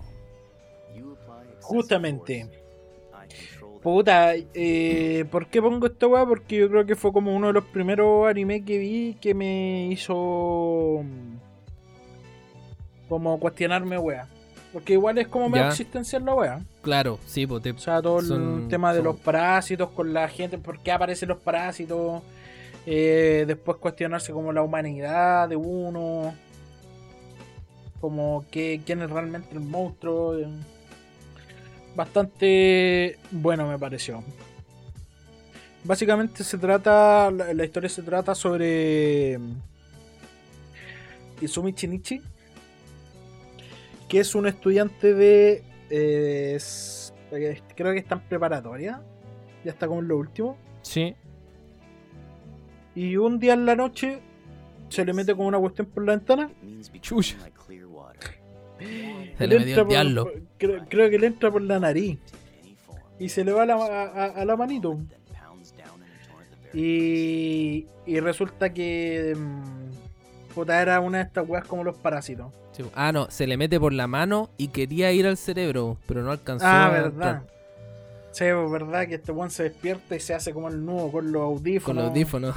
Justamente. Puta, eh, ¿por qué pongo esta weá? Porque yo creo que fue como uno de los primeros animes que vi que me hizo mm, como cuestionarme weá. Porque igual es como medio existencial la weá. Claro, sí, pues te- O sea, todo Son- el tema de son- los parásitos con la gente, por qué aparecen los parásitos, eh, después cuestionarse como la humanidad de uno, como que, quién es realmente el monstruo. eh. Bastante bueno me pareció. Básicamente se trata, la, la historia se trata sobre mm, Izumi Shinichi, que es un estudiante de eh, es- creo que está en preparatoria ya está como en lo último Sí. y un día en la noche se le mete como una cuestión por la ventana Chucha. Se le metió el diablo. por- creo, creo que le entra por la nariz y se le va a la, a, a- a la manito y, y resulta que mm, puta era una de estas weas como los parásitos Sí. Ah, no, se le mete por la mano y quería ir al cerebro, pero no alcanzó. ah verdad Sí, pues, verdad que este weón se despierta y se hace como el nudo con los audífonos. Con los audífonos.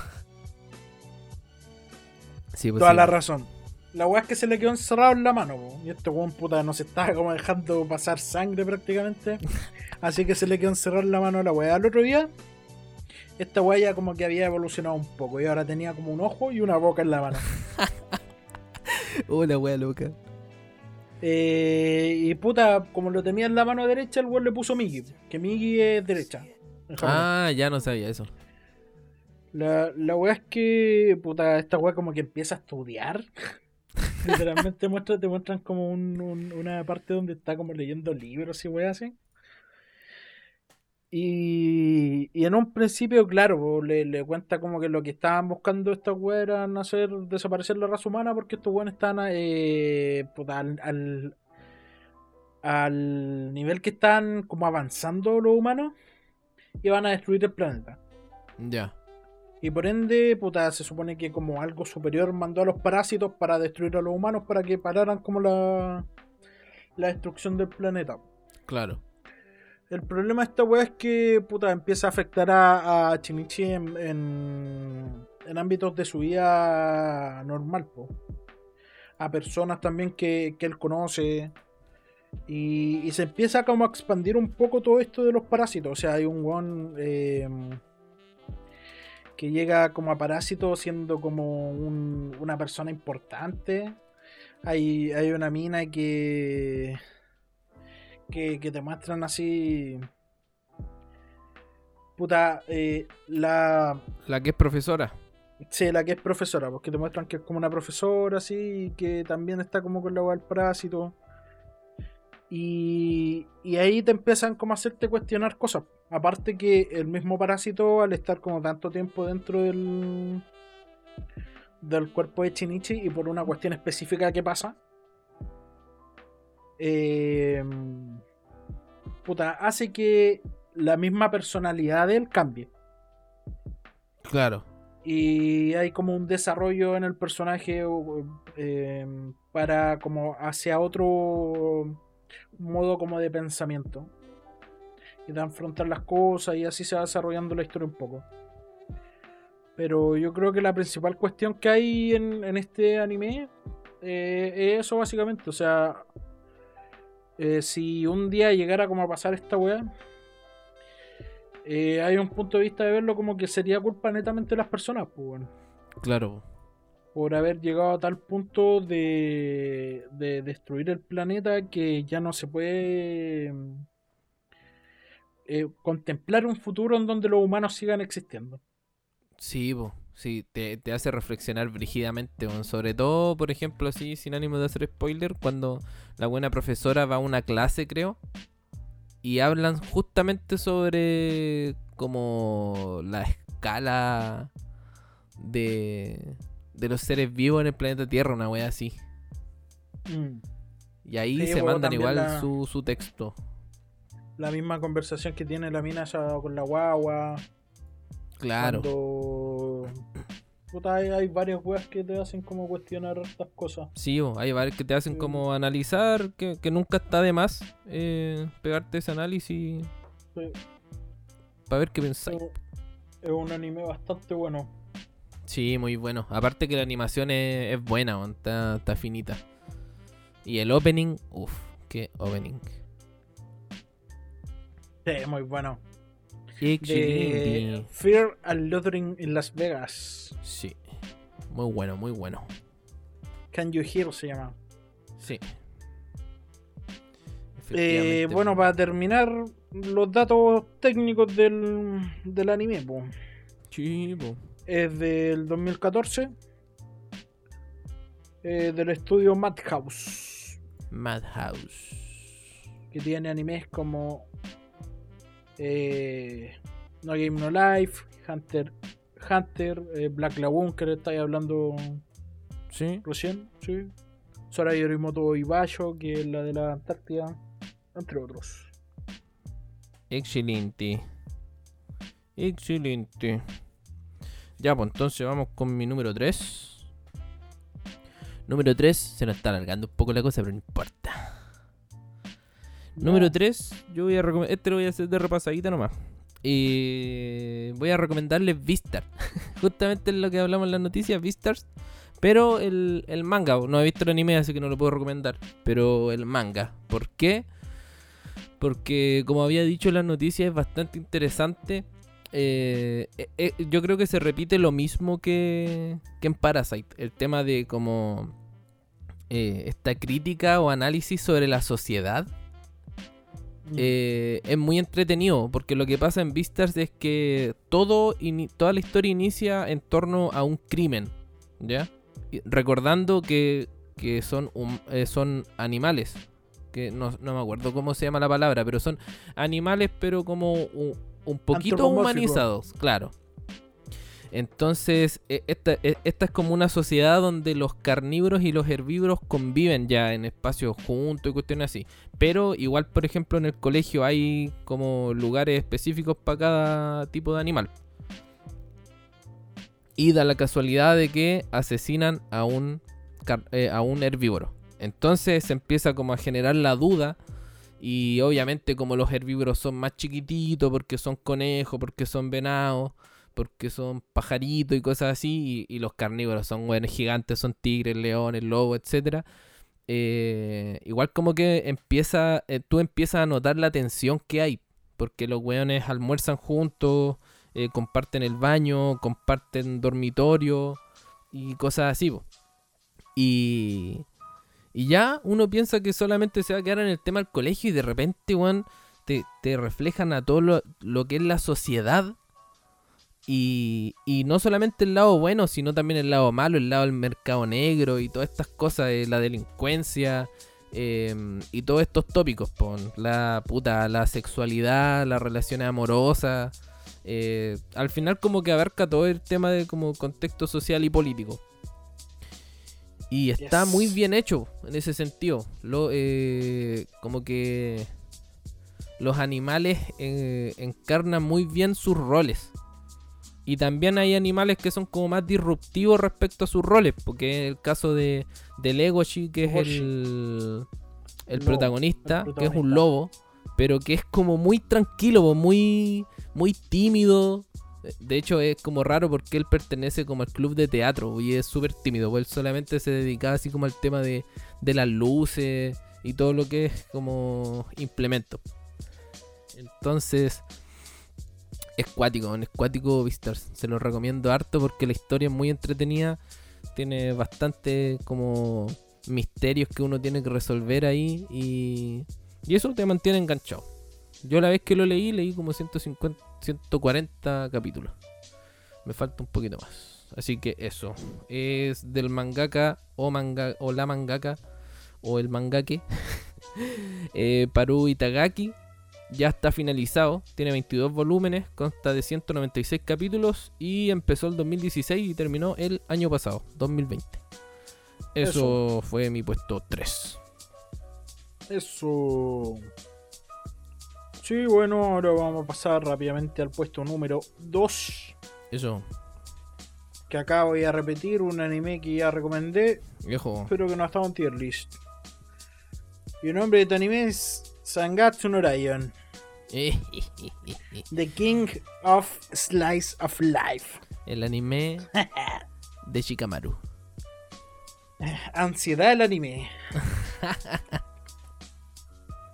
Sí, pues Toda sí. la razón. La weá es que se le quedó encerrado en la mano, po. y este weón puta no se estaba como dejando pasar sangre prácticamente. *laughs* Así que se le quedó encerrado en la mano a la weá. Al otro día, esta weá ya como que había evolucionado un poco y ahora tenía como un ojo y una boca en la mano. Oh, la wea loca. Eh, y puta, como lo tenía en la mano derecha, el weón le puso Migi, que Migi es derecha. Ah, ya no sabía eso. La, la weá es que, puta, esta weá como que empieza a estudiar. *laughs* Literalmente muestra, te muestran como un- un- una parte donde está como leyendo libros y weá así. Y, y en un principio, claro, le, le cuenta como que lo que estaban buscando estos weones era hacer desaparecer la raza humana porque estos weones están eh, al, al, al nivel que están como avanzando los humanos y van a destruir el planeta. Ya. Y por ende, puta, se supone que como algo superior mandó a los parásitos para destruir a los humanos para que pararan como la, la destrucción del planeta. Claro. El problema de esta weá es que puta, empieza a afectar a, a Shinichi en, en, en ámbitos de su vida normal, po. A personas también que, que él conoce. Y, y se empieza como a expandir un poco todo esto de los parásitos. O sea, hay un weón eh, que llega como a parásito siendo como un- una persona importante. Hay, hay una mina que, que, que te muestran así. Puta, eh, la, La que es profesora. Sí, la que es profesora, porque te muestran que es como una profesora, así, y que también está como con la del parásito. Y, y ahí te empiezan como a hacerte cuestionar cosas. Aparte que el mismo parásito, al estar como tanto tiempo dentro del, del cuerpo de Chinichi y por una cuestión específica que pasa, eh, puta, hace que la misma personalidad de él cambie. Claro. Y hay como un desarrollo en el personaje eh, para como hacia otro modo como de pensamiento. Y de afrontar las cosas y así se va desarrollando la historia un poco. Pero yo creo que la principal cuestión que hay en, en este anime eh, es eso básicamente. O sea, eh, si un día llegara como a pasar esta weá, eh, hay un punto de vista de verlo como que sería culpa netamente de las personas, pues bueno, Claro. Por haber llegado a tal punto de, de destruir el planeta que ya no se puede eh, contemplar un futuro en donde los humanos sigan existiendo. Sí, po. Sí, te, te hace reflexionar brígidamente, sobre todo, por ejemplo, así, sin ánimo de hacer spoiler, cuando la buena profesora va a una clase, creo, y hablan justamente sobre como la escala de, de los seres vivos en el planeta Tierra, una wea así. Y ahí Sí, se mandan igual la- su, su texto. La misma conversación que tiene la mina esa con la guagua. Claro. Cuando... Puta, hay, hay varias weas que te hacen como cuestionar estas cosas. Sí, hay varios que te hacen Sí. como analizar, que, que nunca está de más eh, pegarte ese análisis Sí, para ver qué pensáis. es un anime bastante bueno. Sí, muy bueno. Aparte que la animación es, es buena, está, está finita. Y el opening, uff, qué opening. Sí, muy bueno. De Fear and Loathing in Las Vegas. Sí, muy bueno, muy bueno. Can You Hear se llama. Sí. Eh, bueno, para terminar, los datos técnicos del, del anime. po. Sí, bo. Es del 2014. eh, del estudio Madhouse. Madhouse. Que tiene animes como eh, No Game No Life, Hunter, Hunter, eh, Black Lagoon, que le estáis hablando Sí. recién, sí. Sora Yorimoto Ibayo, que es la de la Antártida, entre otros. Excelente. Excelente. Ya, pues entonces vamos con mi número 3. Número 3, se nos está alargando un poco la cosa, pero no importa. Número No, 3, yo voy a recomendar. Este lo voy a hacer de repasadita nomás. Y voy a recomendarles Vistar. *laughs* Justamente es lo que hablamos en las noticias, Vistars. Pero el, el manga, no he visto el anime, así que no lo puedo recomendar. Pero el manga. ¿Por qué? Porque como había dicho en las noticias, es bastante interesante. Eh, eh, eh, yo creo que se repite lo mismo que, que en Parasite. El tema de como eh, esta crítica o análisis sobre la sociedad mm, es muy entretenido porque lo que pasa en Beastars es que todo toda la historia inicia en torno a un crimen, ¿ya? Y recordando que, que son, son animales, que no, no me acuerdo cómo se llama la palabra, pero son animales pero como un, poquito humanizados, claro. Entonces, e- esta, e- esta es como una sociedad donde los carnívoros y los herbívoros conviven ya en espacios juntos y cuestiones así. Pero igual, por ejemplo, en el colegio hay como lugares específicos para cada tipo de animal. Y da la casualidad de que asesinan a un, eh, a un herbívoro. Entonces se empieza como a generar la duda. Y obviamente como los herbívoros son más chiquititos, porque son conejos, porque son venados, porque son pajaritos y cosas así, y, los carnívoros son buenos gigantes, son tigres, leones, lobos, etcétera. eh, igual como que empieza, eh, tú empiezas a notar la tensión que hay, porque los weones almuerzan juntos, eh, comparten el baño, comparten dormitorio y cosas así. po. Y, y ya uno piensa que solamente se va a quedar en el tema del colegio y de repente, weón, te, te reflejan a todo lo, lo que es la sociedad. Y, y no solamente el lado bueno, sino también el lado malo, el lado del mercado negro y todas estas cosas, de la delincuencia eh, y todos estos tópicos, pon, la puta, la sexualidad, las relaciones amorosas. eh, al final como que abarca todo el tema de como contexto social y político. Y está Yes. muy bien hecho en ese sentido. Lo, eh, como que los animales eh, encarnan muy bien sus roles. Y también hay animales que son como más disruptivos respecto a sus roles. Porque es el caso de, de Legoshi, que es el, el Lobo, protagonista, el que es un protagonista. lobo. Pero que es como muy tranquilo, muy, muy tímido. De hecho, es como raro porque él pertenece como al club de teatro y es súper tímido. Pues él solamente se dedicaba así como al tema de, de las luces y todo lo que es como implemento. Entonces, es cuático, es cuático Beastars. Se lo recomiendo harto porque la historia es muy entretenida. Tiene bastante como misterios que uno tiene que resolver ahí y, y eso te mantiene enganchado. Yo la vez que lo leí, leí como 150, 140 capítulos. Me falta un poquito más. Así que eso. Es del mangaka o, manga, o la mangaka o el mangake. *laughs* eh, Paru Itagaki. Ya está finalizado. Tiene 22 volúmenes. Consta de 196 capítulos. Y empezó el 2016 y terminó el año pasado, 2020. Eso, fue mi puesto 3. Eso. Sí, bueno, ahora vamos a pasar rápidamente al puesto número 2. Eso, Que acá voy a repetir un anime que ya recomendé, viejo. pero que no estaba en tier list. Y el nombre de este anime es Sangatsu no Raion, *laughs* The King of Slice of Life. el anime *laughs* de Shikamaru. Ansiedad del anime.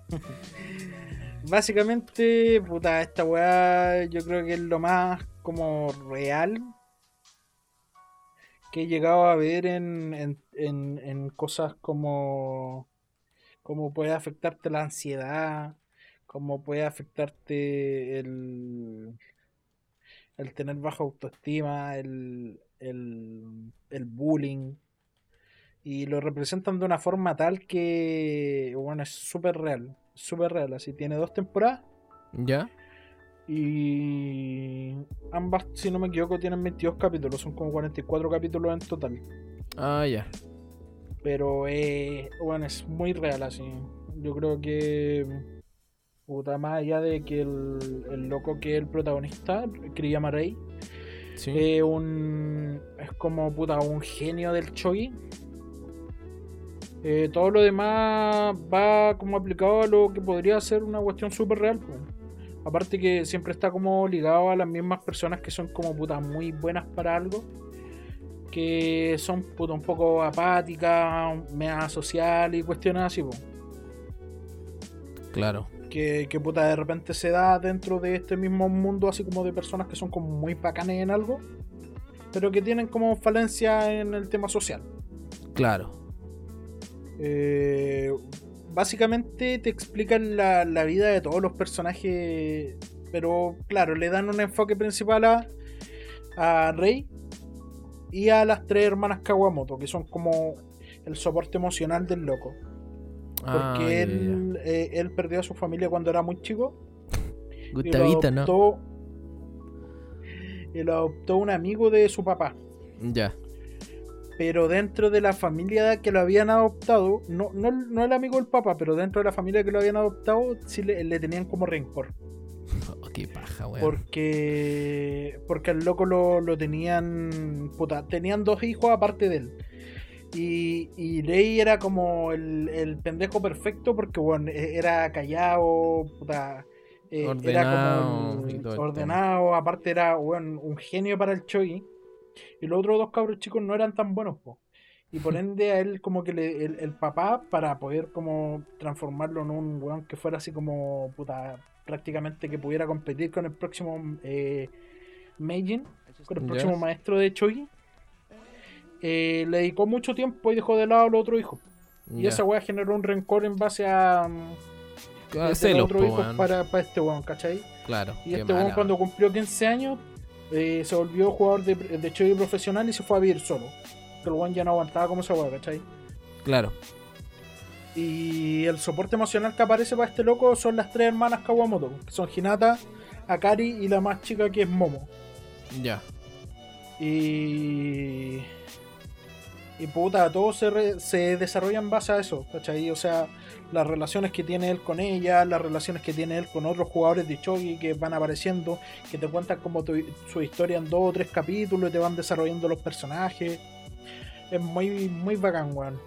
*laughs* Básicamente, puta, esta weá yo creo que es lo más como real que he llegado a ver en, en, en, en cosas como cómo puede afectarte la ansiedad, cómo puede afectarte el, el tener baja autoestima, el, el, el bullying. Y lo representan de una forma tal que, bueno, es súper real, súper real. Así tiene dos temporadas ¿Ya? y ambas, si no me equivoco, tienen 22 capítulos, son como 44 capítulos en total. Ah, ya. Pero, eh, bueno, es muy real así. Yo creo que, puta, más allá de que el, el loco que es el protagonista, Kiriyama Rei, Sí. es un es como puta un genio del shogi Eh, todo lo demás va como aplicado a lo que podría ser una cuestión súper real aparte que siempre está como ligado a las mismas personas que son como putas muy buenas para algo que son puta un poco apáticas mea social y cuestiones así po. claro. que, que puta de repente se da dentro de este mismo mundo así como de personas que son como muy bacanes en algo pero que tienen como falencia en el tema social Claro. Eh, básicamente te explican la, la vida de todos los personajes pero claro le dan un enfoque principal a, a Rey y a las tres hermanas Kawamoto que son como el soporte emocional del loco Ah, Porque eh, él perdió a su familia cuando era muy chico. y lo Gustavito, ¿no? y lo adoptó un amigo de su papá. Ya. Pero dentro de la familia que lo habían adoptado, no, no, no el amigo del papá, pero dentro de la familia que lo habían adoptado, sí le, le tenían como rencor. *laughs* Oh, qué paja, weón. Porque porque al loco lo, lo tenían. Puta, tenían dos hijos aparte de él. Y, y Ley era como el, el pendejo perfecto porque bueno, e- era callado, puta, eh, era Ordenado como ordenado, aparte era bueno, un genio para el chogi. Y los otros dos cabros chicos no eran tan buenos, po. Y por *laughs* ende a él como que le- el, el papá, para poder como transformarlo en un weón que fuera así como puta, prácticamente que pudiera competir con el próximo eh, Meijin, con el próximo maestro de Chogi, eh, le dedicó mucho tiempo y dejó de lado al otro hijo. Y Ya. esa weá generó un rencor en base a, mm, Ah, celos, otro hijo para, para este weón, ¿cachai? Claro. Y este weón cuando cumplió 15 años eh, se volvió jugador de, de profesional y se fue a vivir solo. Que el weón ya no aguantaba como esa weá, ¿cachai? Claro. Y el soporte emocional que aparece para este loco son las tres hermanas Kawamoto, que son Hinata, Akari y la más chica que es Momo. Ya. Y. Y puta, todo se, re- se desarrolla en base a eso, ¿cachai? O sea, las relaciones que tiene él con ella, las relaciones que tiene él con otros jugadores de Chogi que van apareciendo, que te cuentan como tu- su historia en dos o tres capítulos y te van desarrollando los personajes. Es muy, muy bacán, weón.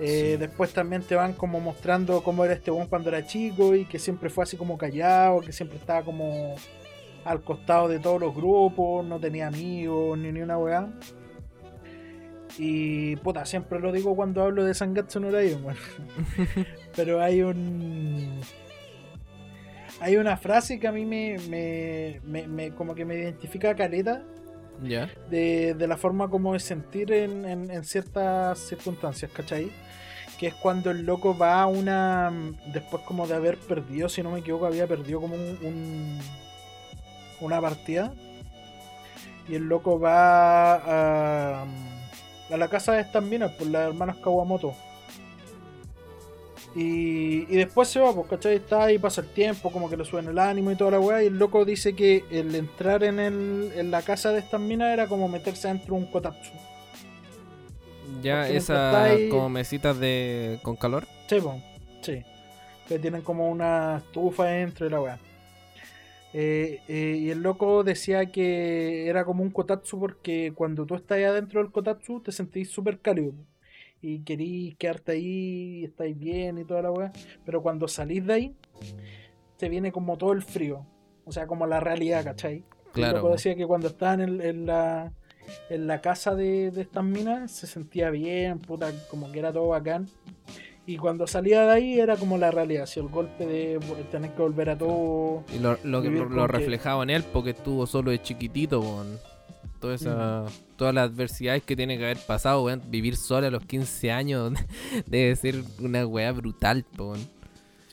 Eh, Sí. Después también te van como mostrando cómo era este weón cuando era chico y que siempre fue así como callado, que siempre estaba como al costado de todos los grupos, no tenía amigos ni ni una weá. Y puta, siempre lo digo cuando hablo de Sangatsu no Lion, weón. *laughs* Pero hay un. Hay una frase que a mí me, me, me- me- como que me identifica a caleta Ya. de, de la forma como de sentir en, en- en ciertas circunstancias, ¿cachai? Que es cuando el loco va a una. Después como de haber perdido, si no me equivoco, había perdido como un, un- una partida. Y el loco va a, a la casa de estas minas, por las hermanas Kawamoto. Y, y después se va, pues, ¿cachai? Está ahí, pasa el tiempo, como que le suben el ánimo y toda la weá. Y el loco dice que el entrar en, el, en la casa de estas minas era como meterse dentro de un kotatsu. Ya, esas ahí- como mesitas de con calor. Sí, po, sí. Que tienen como una estufa dentro de la weá. Eh, eh, y el loco decía que era como un kotatsu porque cuando tú estás adentro del kotatsu te sentís súper cálido. Y querís quedarte ahí y estáis bien y toda la weá. Pero cuando salís de ahí, te viene como todo el frío. O sea, como la realidad, ¿cachai? El Claro. loco decía que cuando estaba en, el- en la, en la casa de, de estas minas se sentía bien, puta, como que era todo bacán. Y cuando salía de ahí era como la realidad, así el golpe de tener que volver a todo. Y lo, lo, que- lo reflejaba en él porque estuvo solo de chiquitito con toda esa, todas las adversidades que tiene que haber pasado, weón. Vivir solo a los 15 años *laughs* debe ser una weá brutal, weón.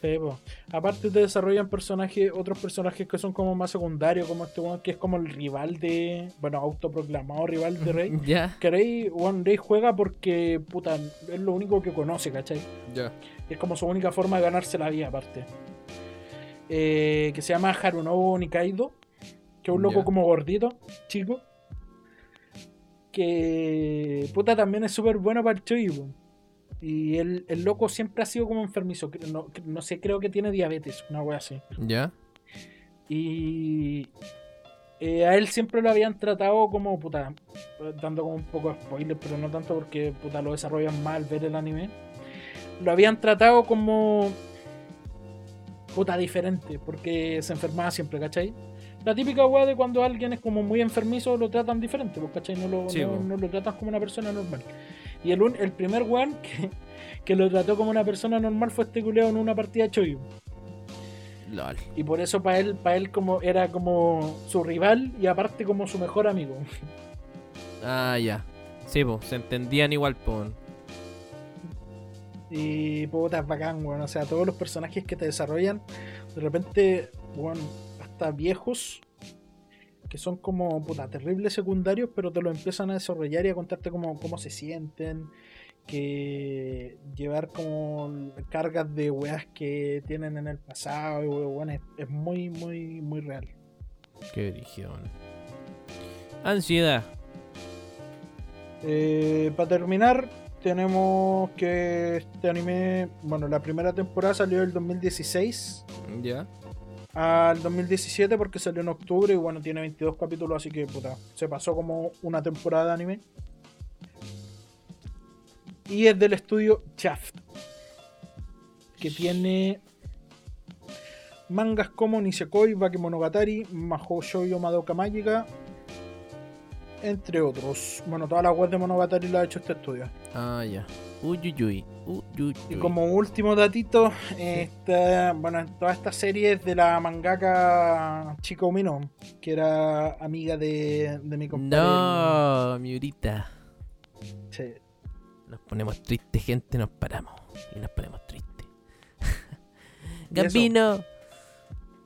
Sí, po. Aparte te desarrollan personajes, otros personajes que son como más secundarios, como este one que es como el rival de. Bueno, autoproclamado rival de Rey. *laughs* Ya, Que Rey, One Rey juega porque, puta, es lo único que conoce, ¿cachai? ya. Es como su única forma de ganarse la vida, aparte. Eh, que se llama Harunobu Nikaido. Que es un loco como gordito, chico. Que puta también es súper bueno para el. Y el, el loco siempre ha sido como enfermizo. No, no sé, creo que tiene diabetes, una wea así. Ya, Y eh, a él siempre lo habían tratado como, puta, dando como un poco de spoiler, pero no tanto porque puta lo desarrollan mal ver el anime. Lo habían tratado como puta diferente, porque se enfermaba siempre, ¿cachai? La típica weá de cuando alguien es como muy enfermizo lo tratan diferente, pues, ¿cachai? No lo, Sí, no, po. no lo tratan como una persona normal. Y el, un- el primer weón que, que lo trató como una persona normal fue este culeado en una partida de Choyu. lol. Y por eso para él, para él como era como su rival y aparte como su mejor amigo. Ah, ya. Sí, po, se entendían igual, weón. Y puta, es bacán, weón. O sea, todos los personajes que te desarrollan, de repente, weón, hasta viejos, que son como, puta, terribles secundarios, pero te lo empiezan a desarrollar y a contarte cómo, cómo se sienten. que llevar como cargas de weas que tienen en el pasado y weón, es, es muy, muy, muy real. Qué origen. Ansiedad. Eh, para terminar, tenemos que este anime, bueno, la primera temporada salió el 2016 Ya. Al 2017 porque salió en octubre y bueno, tiene 22 capítulos, así que puta, se pasó como una temporada de anime. Y es del estudio Shaft, que tiene mangas como Nisekoi, Bakemonogatari, Mahou Shoujo Madoka Mágica, entre otros. Bueno, todas las webs de Monogatari las ha hecho este estudio. Ah, ya. Uyuyuy. Uyuyuy. Y como último datito, esta- bueno, en todas estas series de la mangaka Chico Mino, que era amiga de, de mi compadre. No, Miurita. Sí. Nos ponemos tristes, gente, nos paramos. Y nos ponemos tristes. *laughs* Gambino.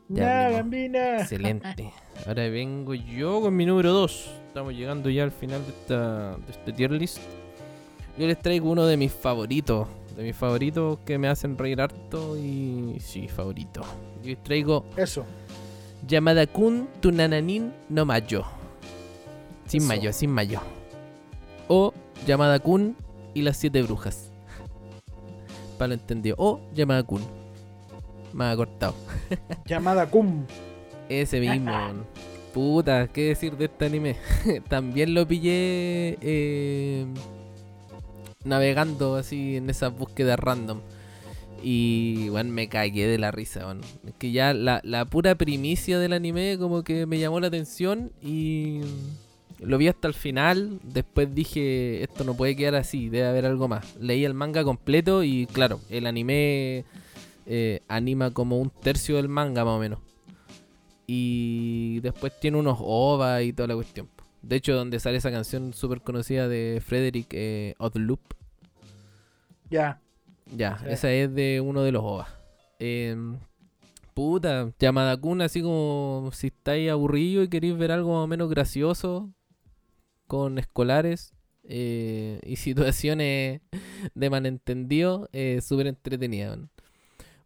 Ya, amigo. Gambina. Excelente. *laughs* Ahora vengo yo con mi número 2. Estamos llegando ya al final de esta de este tier list. Yo les traigo uno de mis favoritos. De mis favoritos que me hacen reír harto y... Sí, favorito. Yo les traigo Eso. Yamada Kun Tunananin no Mayo. Sin Eso. mayo, sin mayo. O Yamada Kun y las siete brujas. *laughs* Para lo entendido. O Yamada Kun. Más acortado. *laughs* Llamada Cum. Ese mismo. *laughs* Puta, ¿qué decir de este anime? También lo pillé eh, navegando así en esas búsquedas random. Y bueno, me cagué de la risa, weón. Es que ya la, la pura primicia del anime como que me llamó la atención y lo vi hasta el final. Después dije, esto no puede quedar así, debe haber algo más. Leí el manga completo y claro, el anime eh, anima como un tercio del manga más o menos. Y después tiene unos OVA y toda la cuestión. De hecho, donde sale esa canción súper conocida de Frederick eh, Odloop. Ya. Ya, Sí. esa es de uno de los OVA. Em, puta, llamada Kun, así como si estáis aburridos y queréis ver algo más o menos gracioso con escolares eh, y situaciones de malentendido, eh, súper entretenida.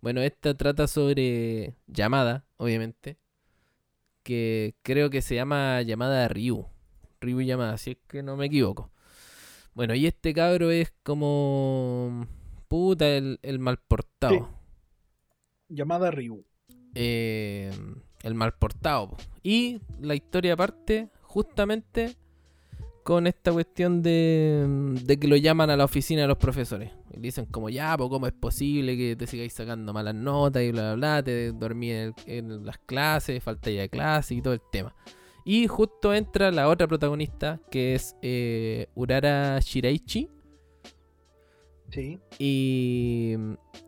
Bueno, esta trata sobre llamada, obviamente, que creo que se llama llamada Ryu. Ryu llamada, si es que no me equivoco. Bueno, y este cabro es como puta el, el mal portado. Sí. Llamada Ryu. Eh, el mal portado. po. Y la historia parte justamente con esta cuestión de, de que lo llaman a la oficina de los profesores. Y dicen como, ya, pues cómo es posible que te sigáis sacando malas notas y bla, bla, bla, te dormí en, el- en las clases, falta ya de clase y todo el tema. Y justo entra la otra protagonista, que es eh, Urara Shiraichi. Sí. Y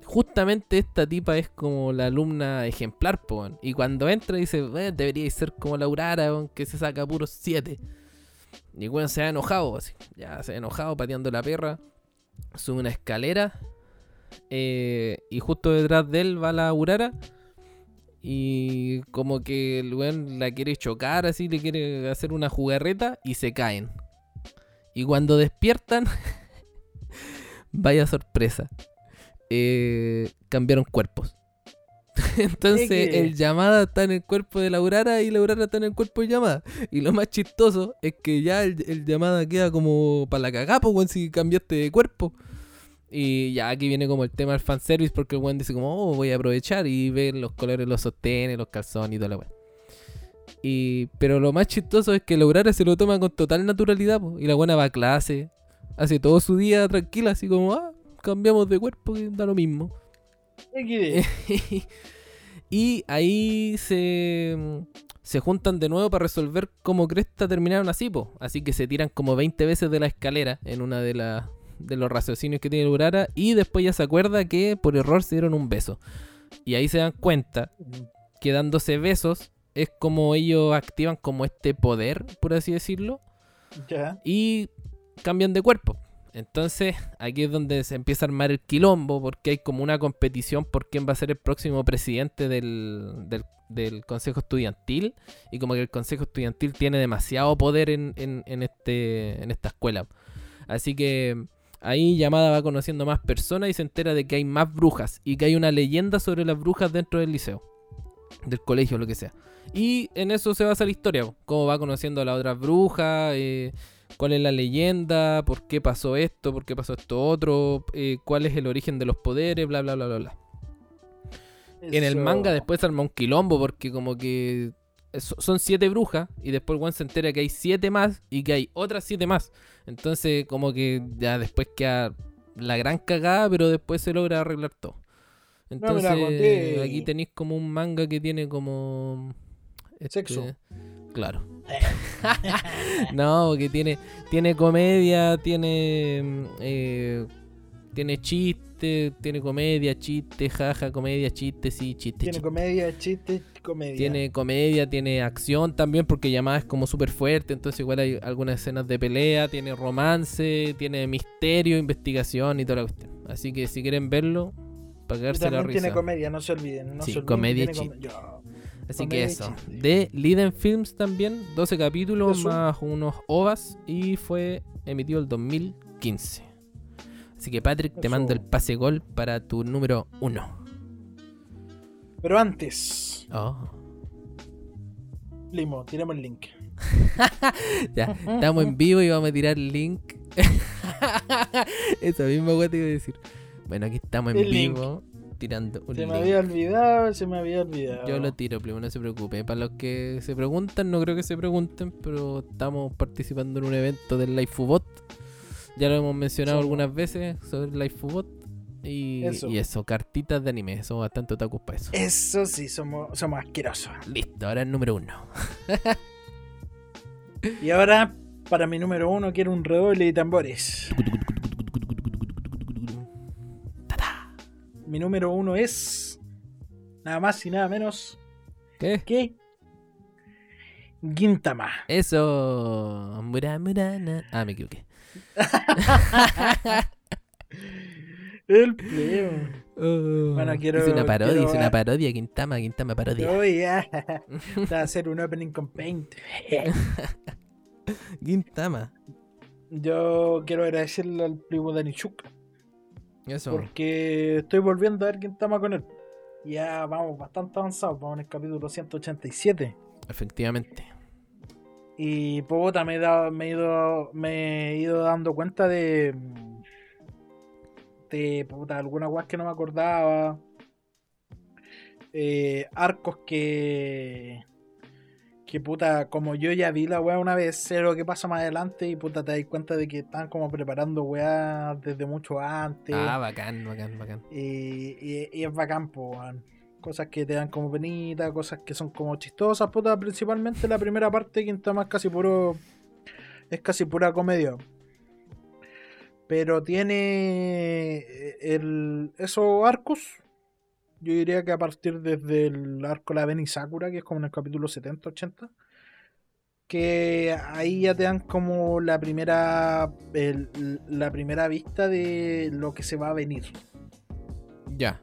justamente esta tipa es como la alumna ejemplar, po. Y cuando entra dice, "Eh, debería ser como la Urara, que se saca puros 7. Y bueno, se ha enojado, así. Ya se ha enojado pateando la perra. Sube una escalera. eh, y justo detrás de él va la Urara. Y como que el weón la quiere chocar, así, le quiere hacer una jugarreta y se caen. Y cuando despiertan, *laughs* vaya sorpresa. eh, cambiaron cuerpos. *laughs* Entonces ¿Qué? el llamada está en el cuerpo de la Urara y la Urara está en el cuerpo de llamada. Y lo más chistoso es que ya el, el llamada queda como para la cagapo, weón, si cambiaste de cuerpo. Y ya aquí viene como el tema del fanservice porque el weón dice como, oh, voy a aprovechar y ver los colores, los sostenes, los calzones y toda la weón. Y, pero lo más chistoso es que la Urara se lo toma con total naturalidad po, y la buena va a clase, hace todo su día tranquila, así como, ah, cambiamos de cuerpo, que da lo mismo. *laughs* Y ahí se, se juntan de nuevo para resolver cómo Cresta terminaron así, po. Así que se tiran como 20 veces de la escalera en una de, las de los raciocinios que tiene Urara. Y después ya se acuerda que por error se dieron un beso. Y ahí se dan cuenta que dándose besos es como ellos activan como este poder, por así decirlo Ya. y cambian de cuerpo. Entonces, aquí es donde se empieza a armar el quilombo, porque hay como una competición por quién va a ser el próximo presidente del, del- del Consejo Estudiantil. Y como que el Consejo Estudiantil tiene demasiado poder en, en- en este, en esta escuela. Así que ahí Yamada va conociendo más personas y se entera de que hay más brujas y que hay una leyenda sobre las brujas dentro del liceo, del colegio, lo que sea. Y en eso se basa la historia, cómo va conociendo a las otras brujas, eh, cuál es la leyenda, por qué pasó esto, por qué pasó esto otro, eh, cuál es el origen de los poderes, bla, bla, bla, bla, bla. En el manga después se arma un quilombo porque como que son siete brujas y después Juan se entera que hay siete más y que hay otras siete más. Entonces como que ya después queda la gran cagada, pero después se logra arreglar todo. Entonces aquí tenéis como un manga que tiene como... este, Sexo. Claro. *laughs* *laughs* no, que tiene, tiene comedia, tiene... eh, tiene chiste, tiene comedia, chiste, jaja, comedia, chiste, sí, chiste, Tiene chiste. comedia, chiste, comedia. Tiene comedia, tiene acción también, porque Yamada es como súper fuerte, entonces igual hay algunas escenas de pelea, tiene romance, tiene misterio, investigación y toda la cuestión. Así que si quieren verlo, para Y cagarse la también risa. tiene comedia, no se olviden. No Sí, se olviden comedia chiste. Yo- Así comedia que eso. chiste. De Liden Films también, 12 capítulos más unos ovas y fue emitido el 2015. Así que Patrick, te Eso. mando el pase gol para tu número 1. Pero antes, Oh. Limo, tiramos el link. *laughs* Ya, estamos en vivo y vamos a tirar el link. Esa misma cosa te iba a decir. Bueno, aquí estamos en El link. vivo tirando un Se link. me había olvidado, se me había olvidado. Yo lo tiro, primo, no se preocupe. Para los que se preguntan, no creo que se pregunten, pero estamos participando en un evento del Lifebot. Ya lo hemos mencionado Somos- algunas veces sobre el Lifebot. Y Eso. y eso, cartitas de anime. Somos bastante otakus para eso. Eso sí, somos, somos asquerosos. Listo, ahora el número uno. *laughs* Y ahora, para mi número uno, quiero un redoble de tambores. Mi número uno es nada más y nada menos ¿Qué? que Gintama. Eso. Mura, mura, na- Ah, me equivoqué. *laughs* El pleo. Oh, Bueno, quiero- hice una parodia, quiero- hice una parodia. Quintama, Quintama parodia. Oye, *laughs* ah, va a hacer un opening con Paint. *laughs* Quintama. Yo quiero agradecerle al primo Danichuk Eso. porque estoy volviendo a ver Gintama con él. Ya vamos bastante avanzados, vamos en el capítulo 187. Efectivamente. Y puta, me he, dado- me, he ido, me he ido dando cuenta de. de puta, algunas weas que no me acordaba. Eh, arcos que. que puta, como yo ya vi la wea una vez, sé lo que pasa más adelante y puta, te das cuenta de que están como preparando weas desde mucho antes. Ah, bacán, bacán, bacán. Y, y- y es bacán, po, weón. Cosas que te dan como penita, cosas que son como chistosas, puta. Principalmente la primera parte, Quintama es casi puro. Es casi pura comedia. Pero tiene eh, el, esos arcos. Yo diría que a partir desde el arco La Beni Sakura, que es como en el capítulo 70-80. Que ahí ya te dan como la primera. la primera vista de lo que se va a venir. Ya.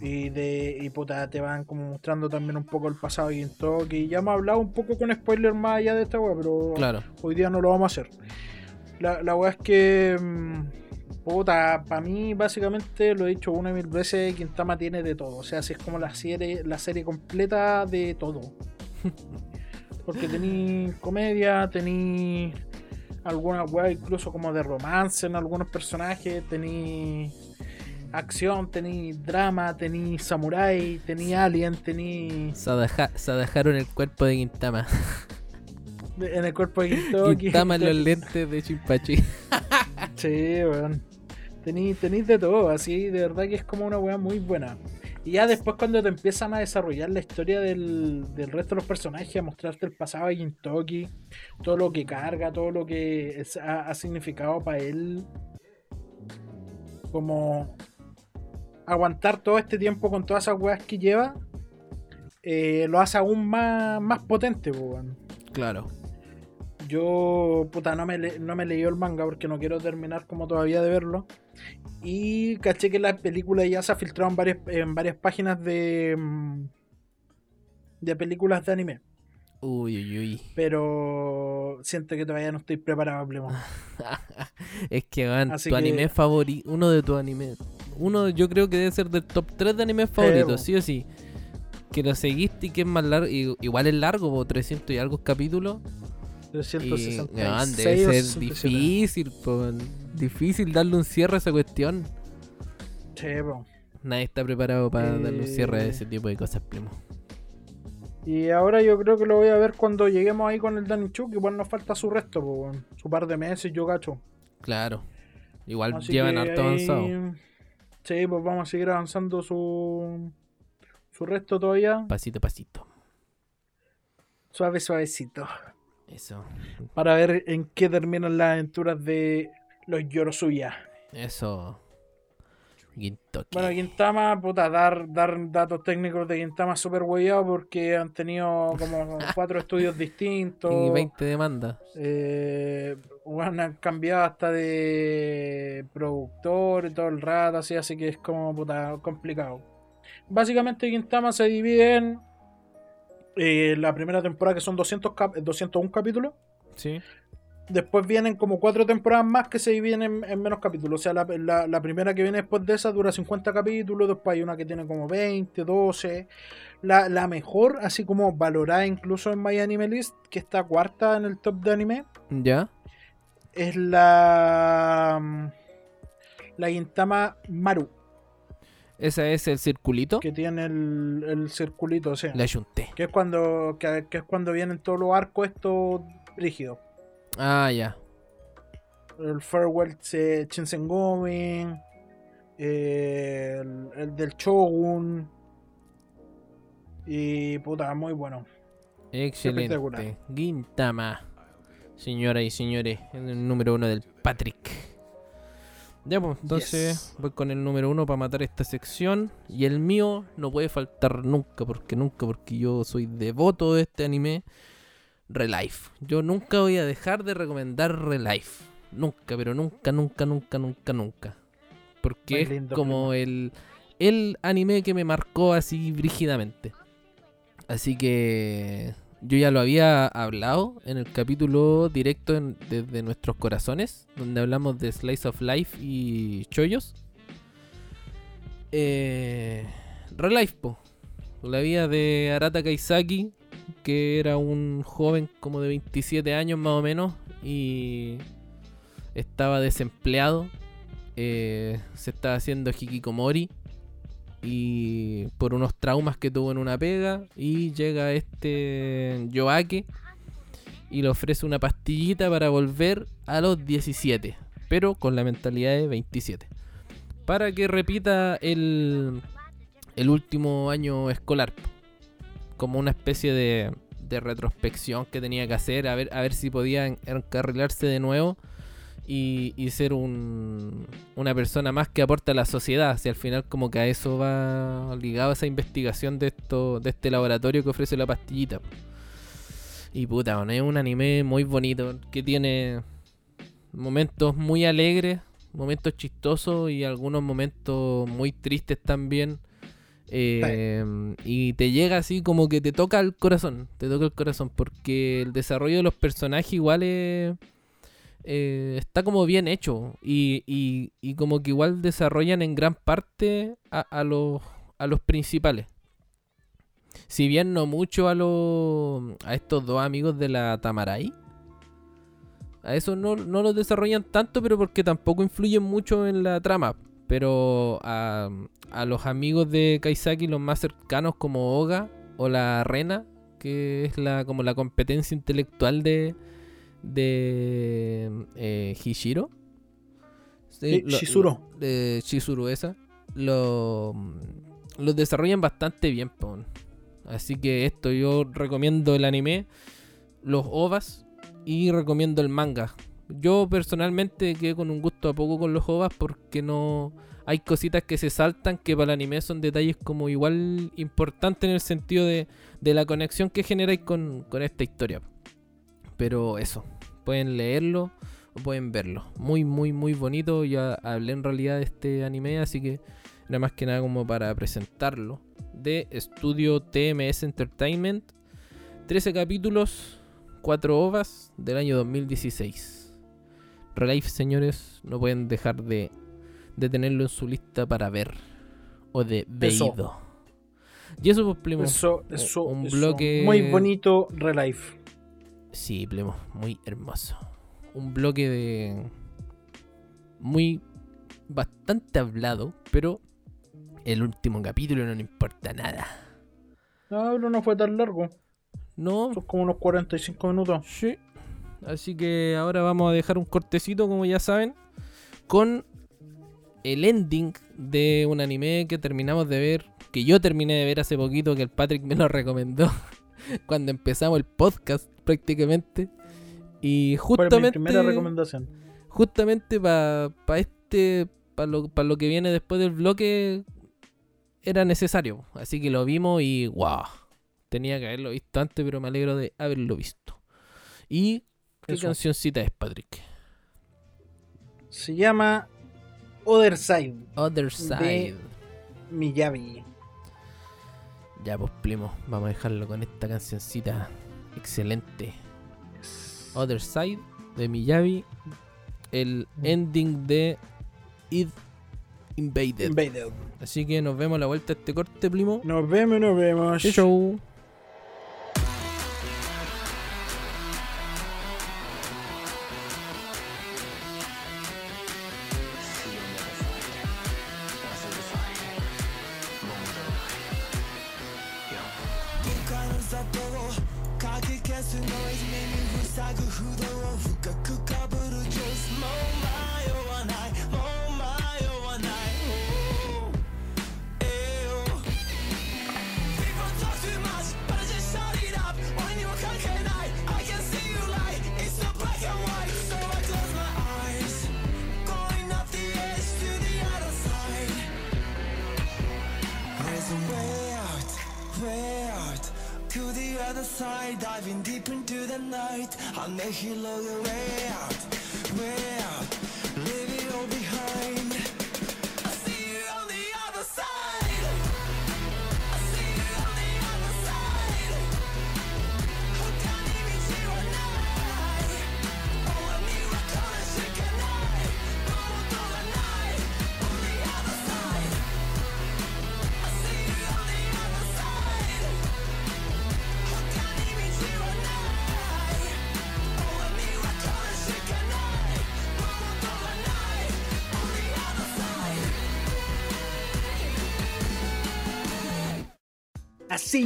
Y de y puta, te van como mostrando también un poco el pasado de Gintoki. Y ya hemos hablado un poco con spoiler más allá de esta weá, pero Claro. hoy día no lo vamos a hacer. La, la weá es que. mm, Puta, para mí, básicamente, lo he dicho una y mil veces: Quintama tiene de todo. O sea, si es como la serie, la serie completa de todo. *laughs* Porque tení comedia, tení alguna weá incluso como de romance en algunos personajes, tení acción, tení drama, tení samurai, tení alien, tení Se, deja- se dejaron el cuerpo de Quintama. en el cuerpo de. Quintama en los *laughs* lentes de Chimpachi. Sí, weón. Tení, tenís de todo, así, de verdad que es como una weá muy buena. Y ya después cuando te empiezan a desarrollar la historia del, del resto de los personajes, a mostrarte el pasado de Gintoki, todo lo que carga, todo lo que es- ha, ha significado para él, como aguantar todo este tiempo con todas esas weas que lleva, eh, lo hace aún más, más potente. Claro. Yo, puta, no me, no me leí el manga porque no quiero terminar como todavía de verlo. Y caché que la película ya se ha filtrado en varias, en varias páginas de, mm, de películas de anime. Uy, uy, uy. Pero siento que todavía no estoy preparado, Plemon. *laughs* es que, van, Así tu que- anime favorito, uno de tus animes, uno yo creo que debe ser del top 3 de animes favoritos, sí o sí. Que lo seguiste y que es más largo, y- igual es largo, po, 300 y algo capítulos. Y, 366 weón, o debe ser 67. difícil, po, difícil darle un cierre a esa cuestión. Sí, po. Nadie está preparado para darle un cierre a Eh. ese tipo de cosas, primo. Y ahora yo creo que lo voy a ver cuando lleguemos ahí con el Danny Chu, que igual nos falta su resto, po, su par de meses, yo gacho. Claro. Igual Así llevan harto ahí- avanzado. Sí, pues vamos a seguir avanzando su, su resto todavía. Pasito a pasito. Suave, suavecito. Eso. Para ver en qué terminan las aventuras de los Yorosuya. Eso. Gintoki. Bueno, Gintama, puta, dar, dar datos técnicos de Gintama súper hueveado porque han tenido como cuatro estudios distintos. y 20 demandas. Eh, bueno, han cambiado hasta de productor y todo el rato, así, así que es como puta complicado. Básicamente Gintama se divide en eh, la primera temporada que son 200 cap- 201 capítulos. Sí. Después vienen como cuatro temporadas más que se dividen en, en menos capítulos. O sea, la, la- la primera que viene después de esa dura 50 capítulos. Después hay una que tiene como 20, 12. La, la mejor, así como valorada incluso en My Anime List, que está cuarta en el top de anime, ¿Ya? Es la. mm, La Gintama Maru, Ese es el circulito. que tiene el, el circulito, o sea, La ayunté. que es cuando que, que es cuando vienen todos los arcos estos rígidos. Ah, ya. el Farewell eh, Shinsengumi, eh, el, el del Shogun. Y puta, muy bueno. Excelente. Gintama. Señoras y señores, en el número uno del Patrick. Ya, pues, entonces Yes. voy con el número uno para matar esta sección. Y el mío no puede faltar nunca, porque nunca, porque yo soy devoto de este anime. Relife. Yo nunca voy a dejar de recomendar Relife. Nunca, pero nunca, nunca, nunca, nunca, nunca. Porque es como el, el anime que me marcó así brígidamente. Así que yo ya lo había hablado en el capítulo directo desde nuestros corazones, donde hablamos de Slice of Life y Chollos. Eh, Relife, po. La vida de Arata Kaisaki, que era un joven como de 27 años más o menos y estaba desempleado. eh, se estaba haciendo hikikomori y por unos traumas que tuvo en una pega y llega este Yoake y le ofrece una pastillita para volver a los 17, pero con la mentalidad de 27. Para que repita el, el último año escolar. Como una especie de, de retrospección que tenía que hacer, a ver, a ver si podía en- encarrilarse de nuevo y, y ser un, una persona más que aporta a la sociedad. Si al final como que a eso va ligado esa investigación de esto, de este laboratorio que ofrece la pastillita. Y puta, bueno, es un anime muy bonito que tiene momentos muy alegres, momentos chistosos y algunos momentos muy tristes también. Eh, y te llega así como que te toca el corazón, te toca el corazón, porque el desarrollo de los personajes igual es, eh, está como bien hecho y, y- y como que igual desarrollan en gran parte a, los, a los principales. Si bien no mucho a los a estos dos amigos de la Tamarai. A eso no, no los desarrollan tanto, pero porque tampoco influyen mucho en la trama. Pero a, a los amigos de Kaisaki, los más cercanos como Oga o la Rena, que es la como la competencia intelectual de, de eh, Hishiro. Sí, lo- lo- de Shizuru esa. Lo, los desarrollan bastante bien. Así que esto yo recomiendo el anime, los OVAs y recomiendo el manga. Yo personalmente quedé con un gusto a poco con los OVAs porque no hay cositas que se saltan que para el anime son detalles como igual importantes en el sentido de, de la conexión que generáis con, con esta historia. Pero eso, pueden leerlo o pueden verlo. Muy, muy, muy bonito. Ya hablé en realidad de este anime, así que era más que nada como para presentarlo. De estudio TMS Entertainment. 13 capítulos, 4 ovas del año 2016. Relife, señores, no pueden dejar de, de tenerlo en su lista para ver o de veído. Y eso, pues, Plimo, Eso, eso, un eso. bloque- Muy bonito Relife. Sí, Plemo, muy hermoso. Un bloque de. Muy. bastante hablado, pero. El último capítulo no le importa nada. No, pero no fue tan largo. No, Son como unos 45 minutos. sí. Así que ahora vamos a dejar un cortecito, como ya saben, con el ending de un anime que terminamos de ver, que yo terminé de ver hace poquito, que el Patrick me lo recomendó *laughs* *laughs* cuando empezamos el podcast prácticamente. Y Fue mi justamente... primera recomendación. justamente para este para lo, pa' lo que viene después del bloque era necesario así que lo vimos y wow tenía que haberlo visto antes pero me alegro de haberlo visto y qué Eso. cancioncita es Patrick Se llama Other Side, Other Side Miyavi. Ya pues primo vamos a dejarlo con esta cancioncita excelente Other Side de Miyavi el ending de Id Invaded Invaded. Así que nos vemos a la vuelta de este corte, primo. Nos vemos, nos vemos. Chau,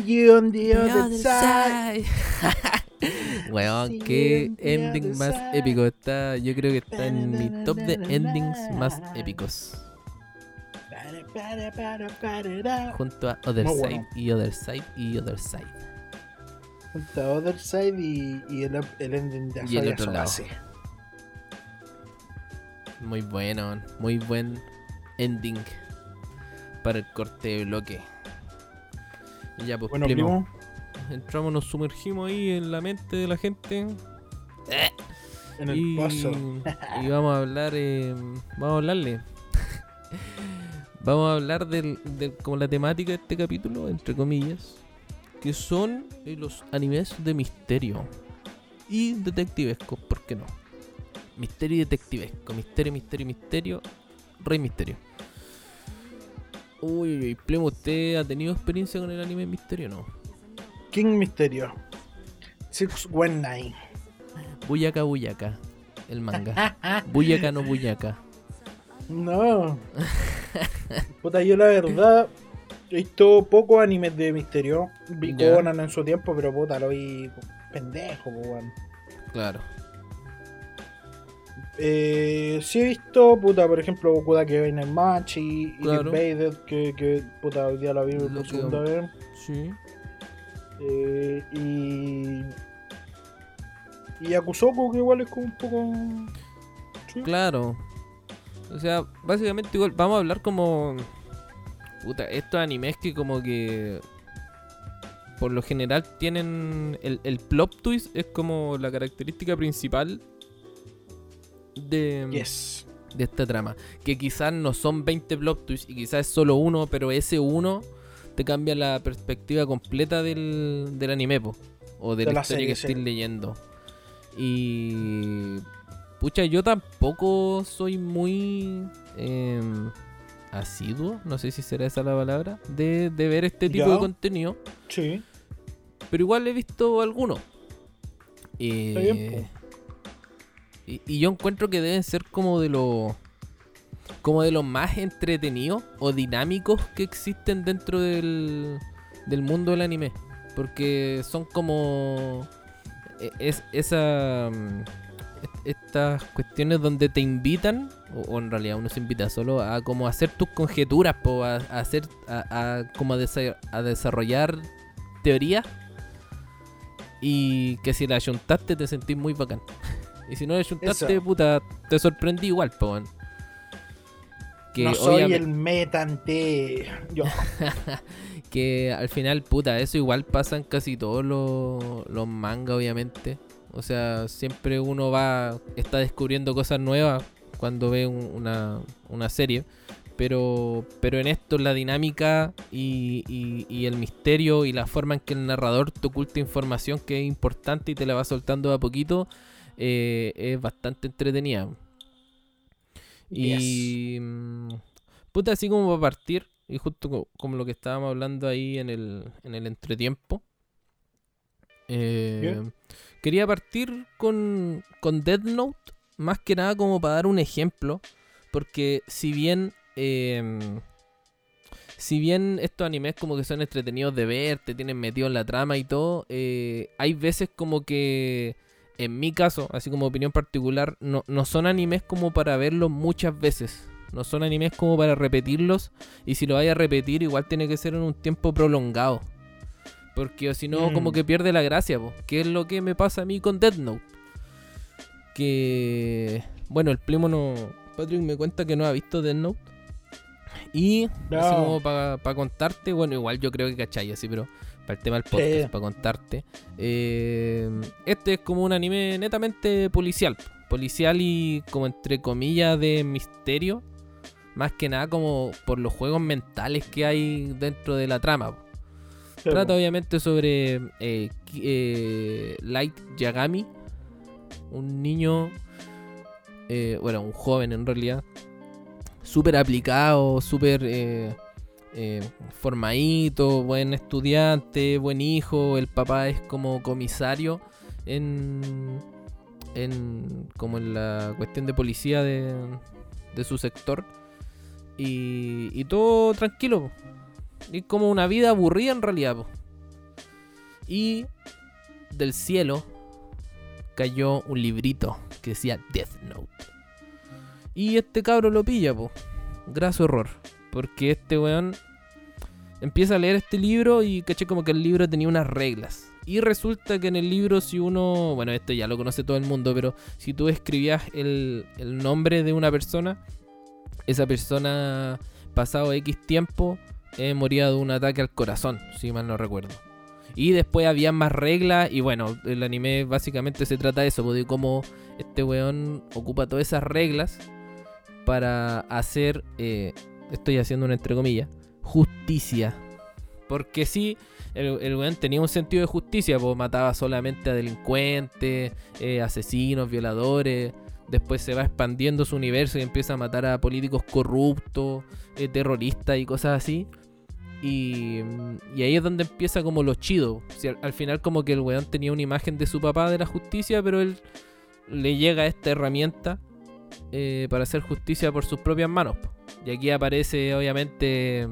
you on the other side. Weón, See you qué ending más side. épico. Está, yo creo que está en mi top de endings más épicos. Junto a Other Muy Side bueno. y Other Side y Other Side. Junto a Other Side y, y el, el ending de Y el otro lado. Muy bueno, muy buen ending para el corte de bloque. Ya, pues, Bueno, primo, primo, entramos, nos sumergimos ahí en la mente de la gente. en el y, pozo. y vamos a hablar, eh, vamos a hablarle. vamos a hablar del, del- como la temática de este capítulo, entre comillas, que son eh, los animes de misterio y detectivesco, ¿por qué no? Misterio y detectivesco, misterio, misterio, misterio, rey misterio. Uy, uy, Plemo, ¿usted ha tenido experiencia con el anime misterio o no? King Misterio. Six One Nine. Buyaka Buyaka, el manga. Buyaka no Buyaka. No. *laughs* Puta, yo la verdad he visto pocos animes de misterio. Vi. Conan en su tiempo, pero puta, lo vi pendejo, weón. Claro. Eh, sí he visto, puta, por ejemplo, Goku que en el match y, y Claro. Invaded, que, que puta, hoy día la vi por segunda vez. Sí. Eh, y. Y que igual es como un poco. Sí. Claro. O sea, básicamente igual vamos a hablar como... Puta, estos animes que como que... Por lo general tienen... El, el plot twist es como la característica principal de, Yes. de esta trama. Que quizás no son 20 plot twists y quizás es solo uno, pero ese uno te cambia la perspectiva completa del, del anime, po. o de, De la, la historia que serie, estés sí. leyendo. Y. Pucha, yo tampoco soy muy. em, asiduo, no sé si será esa la palabra, de, de ver este tipo Ya. de contenido. Sí. Pero igual he visto algunos. Bien, y, yo encuentro que deben ser como de los. Como de los más entretenidos o dinámicos que existen dentro del, del mundo del anime. Porque son como. e- Es, esa. mm, est- Estas cuestiones donde te invitan, o, en realidad uno se invita solo a como hacer tus conjeturas, po, a, hacer, a, como a desarrollar teorías y que si la ayuntaste te sentís muy bacán. *laughs* Y si no la ayuntaste, Eso. puta, te sorprendí igual, po. Que no soy obviamente- el metante. Yo. *laughs* que al final, puta, eso igual pasa en casi todos los, los mangas, obviamente. O sea, siempre uno va, está descubriendo cosas nuevas cuando ve un- una, una serie. Pero, pero en esto la dinámica y, y- y el misterio y la forma en que el narrador te oculta información que es importante y te la va soltando de a poquito eh, es bastante entretenida. Y... mm, Puta, así como para partir, y justo co- como lo que estábamos hablando ahí en el, en el entretiempo. eh, quería partir con, con Death Note, más que nada como para dar un ejemplo, porque si bien... em, si bien estos animes como que son entretenidos de ver, te tienen metido en la trama y todo, eh, hay veces como que, en mi caso, así como opinión particular, no, no son animes como para verlos muchas veces. No son animes como para repetirlos. Y si lo vaya a repetir, igual tiene que ser en un tiempo prolongado. Porque si no, Mm. como que pierde la gracia, po. Que es lo que me pasa a mí con Death Note. Que. Bueno, el primo no. Patrick me cuenta que no ha visto Death Note. Y No. así como para contarte, bueno, igual yo creo que cachai, así, pero para el tema del podcast, Sí. para contarte. eh, este es como un anime netamente policial. Policial y como entre comillas de misterio. Más que nada como por los juegos mentales que hay dentro de la trama. Trata obviamente sobre eh, eh, Light Yagami, un niño, bueno, un joven en realidad, súper aplicado, súper eh, eh, formadito, buen estudiante, buen hijo, el papá es como comisario en, en como en la cuestión de policía de, de su sector y, y todo tranquilo. po. Es como una vida aburrida en realidad. Y del cielo cayó un librito que decía Death Note. Y este cabro lo pilla, po. Graso error. Porque este weón empieza a leer este libro y caché como que el libro tenía unas reglas. Y resulta que en el libro si uno, bueno, esto ya lo conoce todo el mundo, pero si tú escribías el, el nombre de una persona, esa persona pasado X tiempo eh, moría de un ataque al corazón, si mal no recuerdo. Y después había más reglas y bueno, el anime básicamente se trata de eso, de cómo este weón ocupa todas esas reglas para hacer, eh, estoy haciendo una entre comillas, justicia. Porque sí, el, el weón tenía un sentido de justicia, pues mataba solamente a delincuentes, eh, asesinos, violadores. Después se va expandiendo su universo y empieza a matar a políticos corruptos, eh, terroristas y cosas así. Y, ahí es donde empieza como lo chido. Al final como que el weón tenía una imagen de su papá de la justicia, pero él le llega esta herramienta eh, para hacer justicia por sus propias manos. Y aquí aparece obviamente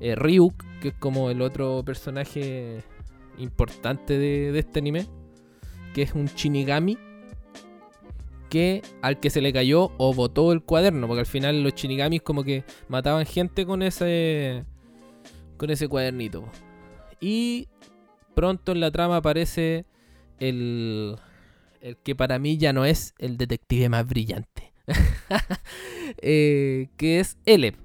eh, Ryuk, que es como el otro personaje importante de, de este anime, que es un Shinigami que al que se le cayó o botó el cuaderno, porque al final los Shinigamis como que mataban gente con ese con ese cuadernito. Y pronto en la trama aparece el el que para mí ya no es el detective más brillante. *laughs* Eh, que es Eleb.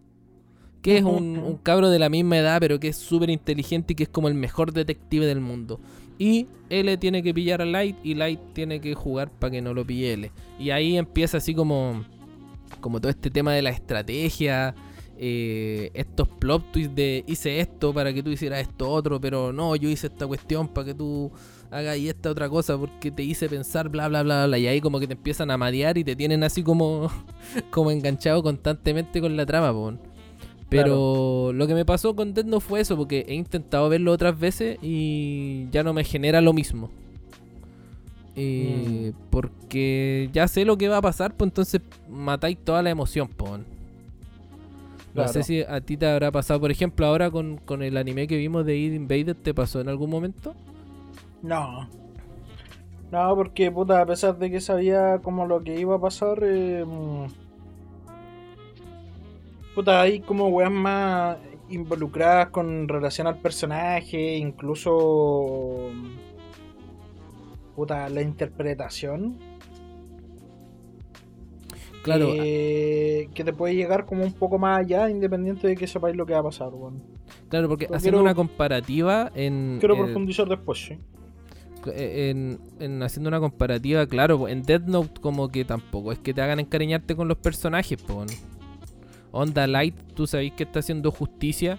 Que es un, un cabro de la misma edad, pero que es súper inteligente y que es como el mejor detective del mundo. Y L tiene que pillar a Light y Light tiene que jugar para que no lo pille L. Y ahí empieza así como, como todo este tema de la estrategia. eh, estos plot twists de hice esto para que tú hicieras esto otro, pero no, yo hice esta cuestión para que tú haga y esta otra cosa porque te hice pensar bla bla bla bla y ahí como que te empiezan a marear y te tienen así como *laughs* como enganchado constantemente con la trama, po. Pero lo que me pasó con Death no fue eso, porque he intentado verlo otras veces y ya no me genera lo mismo. Eh, Porque ya sé lo que va a pasar, pues entonces matáis toda la emoción, po. No sé si a ti te habrá pasado, por ejemplo, ahora con, con el anime que vimos de Id Invader, ¿te pasó en algún momento? No. No, porque puta, a pesar de que sabía como lo que iba a pasar, eh, mm, puta, hay como weas más involucradas con relación al personaje, incluso puta, la interpretación. Claro, que, que te puede llegar como un poco más allá, independiente de que sepáis lo que va a pasar, weón. claro, porque Pero haciendo quiero- una comparativa en, Quiero eh, profundizar después, sí. En, en haciendo una comparativa, claro, en Death Note como que tampoco es que te hagan encariñarte con los personajes, po. Onda Light, tú sabéis que está haciendo justicia,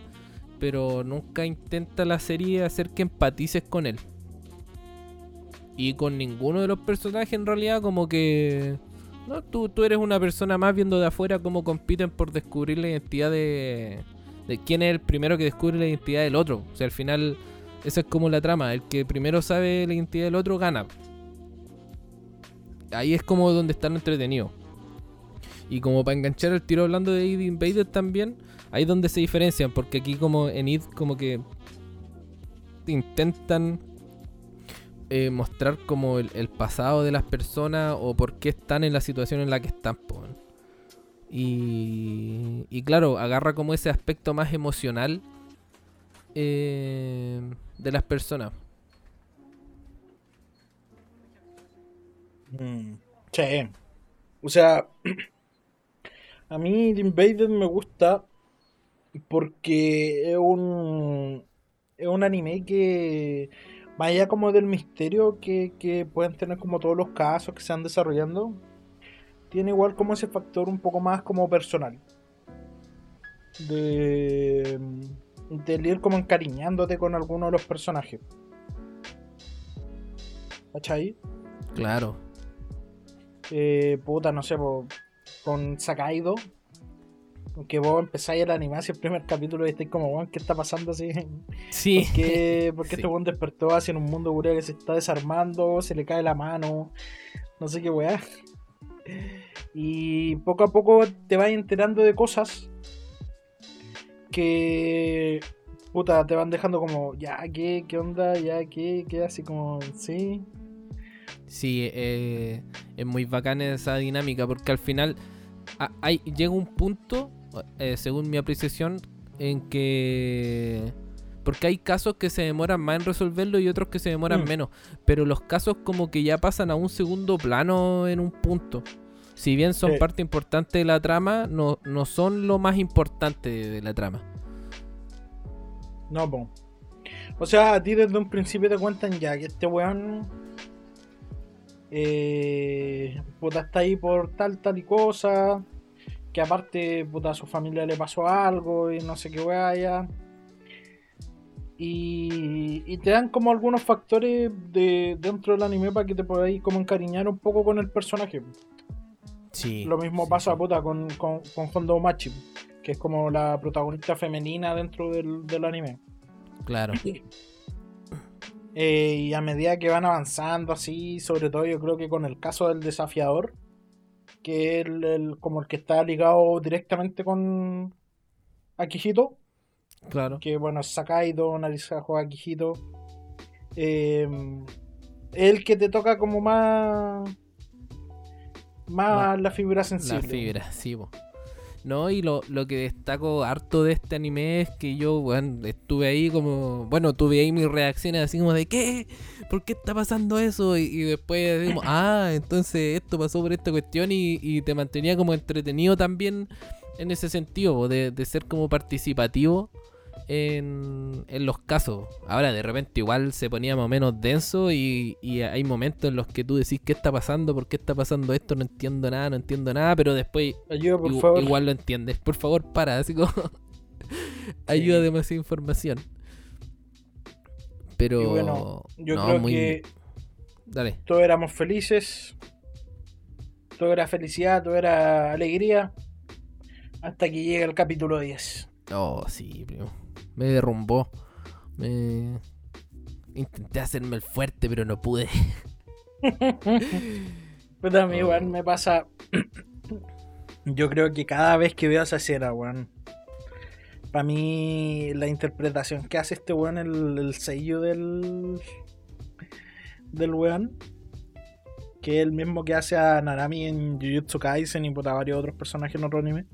pero nunca intenta la serie hacer que empatices con él. Y con ninguno de los personajes en realidad como que... No, tú, tú eres una persona más viendo de afuera cómo compiten por descubrir la identidad de... de quién es el primero que descubre la identidad del otro. O sea, al final esa es como la trama. El que primero sabe la identidad del otro gana. Ahí es como donde están entretenidos. Y como para enganchar el tiro hablando de Id Invader también, ahí es donde se diferencian. Porque aquí como en Id como que intentan eh, mostrar como el, pasado de las personas o por qué están en la situación en la que están. po. Y, y claro, agarra como ese aspecto más emocional eh, de las personas. Mm, Sí. O sea, *clears throat* a mí The Invader me gusta porque es un, es un anime que, más allá como del misterio que, que pueden tener como todos los casos que se van desarrollando, tiene igual como ese factor un poco más como personal. De, de ir como encariñándote con alguno de los personajes. ¿Cachai? Claro. eh, puta, no sé, po, con Sakaido. Que vos empezáis el anime hacia el primer capítulo y estáis como, weón, ¿qué está pasando así? Sí. ¿Por qué, *laughs* por qué Sí. este weón despertó así en un mundo culiao que se está desarmando? Se le cae la mano, no sé qué weá. Y poco a poco te vas enterando de cosas que puta te van dejando como, ya, ¿qué? ¿Qué onda? ¿Ya qué? ¿Qué? Así como, sí. Sí, eh, es muy bacana esa dinámica porque al final a- hay, llega un punto, eh, según mi apreciación, en que... Porque hay casos que se demoran más en resolverlo y otros que se demoran Mm. menos. Pero los casos como que ya pasan a un segundo plano en un punto. Si bien son Sí. parte importante de la trama, no, no son lo más importante de, de la trama. No, po. O sea, a ti desde un principio te cuentan ya que este weón. Eh, puta, está ahí por tal, tal y cosa. Que aparte, puta, a su familia le pasó algo y no sé qué weá ya. Y, y te dan como algunos factores de, dentro del anime para que te podáis como encariñar un poco con el personaje. Sí. Lo mismo sí, pasa sí. puta, con, con, con Hondo Machi, que es como la protagonista femenina dentro del, del anime. Claro. Eh, y a medida que van avanzando así, sobre todo yo creo que con el caso del desafiador, que es el, el- como el que está ligado directamente con Akihito, Claro. que bueno, Sakaido, Narisajo Akihito, eh, el que te toca como más... Más la fibra sensible. La fibra, sí, po. No, y lo, lo que destaco harto de este anime es que yo, bueno, estuve ahí como, bueno, tuve ahí mis reacciones así como de, ¿qué? ¿Por qué está pasando eso? Y, y después decimos, *laughs* ah, entonces esto pasó por esta cuestión y, y te mantenía como entretenido también en ese sentido, de, de ser como participativo en, en los casos. Ahora de repente igual se ponía más o menos denso y, y hay momentos en los que tú decís, ¿qué está pasando? ¿Por qué está pasando esto? No entiendo nada, no entiendo nada, pero después Ayuda, por Igu- favor. Igual lo entiendes. Por favor, para. Así como. *laughs* ayuda demasiada información. Pero. Y bueno, yo no, creo muy- que Dale. todos éramos felices. Todo era felicidad, todo era alegría. Hasta que llega el capítulo 10. Oh, sí, primo. Me derrumbó. Me. Intenté hacerme el fuerte, pero no pude. *laughs* Pues a mí, weón, me pasa. *clears throat* Yo creo que cada vez que veo esa escena, weón. Para mí, la interpretación que hace este weón, el, el sello del. del weón. Que es el mismo que hace a Narami en Jujutsu Kaisen y puta, varios otros personajes en otro anime.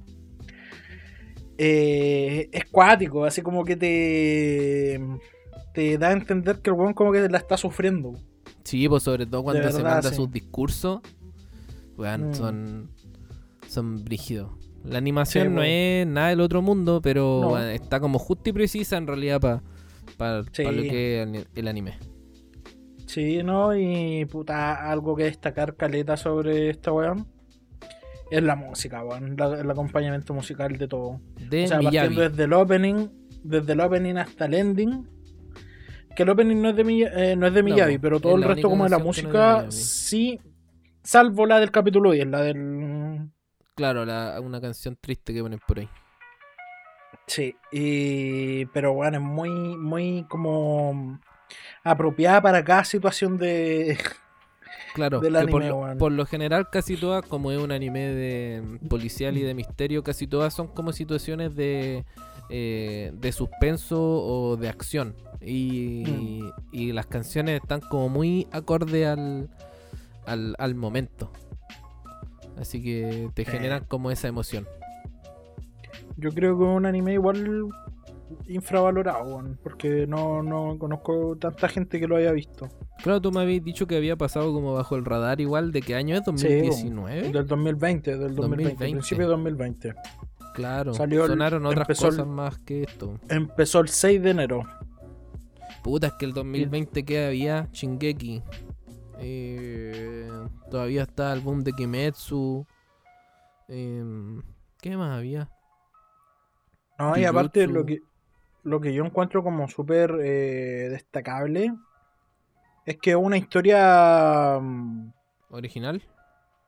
Eh, es cuático, así como que te. te da a entender que el weón como que la está sufriendo. Sí, pues sobre todo cuando se verdad, manda sí. sus discursos. Weón, Mm. son. Son brígidos. La animación Sí, no es nada del otro mundo, pero No. está como justa y precisa en realidad para Sí. lo que es el- el anime. Sí, ¿no? Y puta, algo que destacar caleta sobre esta weón es la música, la- el acompañamiento musical de todo. De o sea, partiendo desde el opening, desde el opening hasta el ending. Que el opening no es de, Miya- eh, no es de No, Miyavi, po, pero todo el resto como de la no de música, sí. Salvo la del capítulo 10, la del... Claro, la- una canción triste que ponen por ahí. Sí, y... pero bueno, es muy, muy como apropiada para cada situación de... Claro, del por, lo, weón. por lo general casi todas, como es un anime de mm, policial y de misterio, casi todas son como situaciones de, eh, de suspenso o de acción. Y, Mm. y las canciones están como muy acorde al, al, al momento. Así que te Sí. generan como esa emoción. Yo creo que un anime igual infravalorado, porque no, no conozco tanta gente que lo haya visto. Claro, tú me habías dicho que había pasado como bajo el radar igual. ¿De qué año es? ¿2019? Del 2020, del 2020, 2020. principio de 2020. Claro, Salió el- sonaron otras el- cosas más que esto. Empezó el 6 de enero. Puta, es que el 2020 que había Shingeki. Eh, todavía está el boom de Kimetsu. Em, ¿Qué más había? No, y aparte Jujutsu. lo que, lo que yo encuentro como súper eh, destacable es que una historia mm, ¿Original?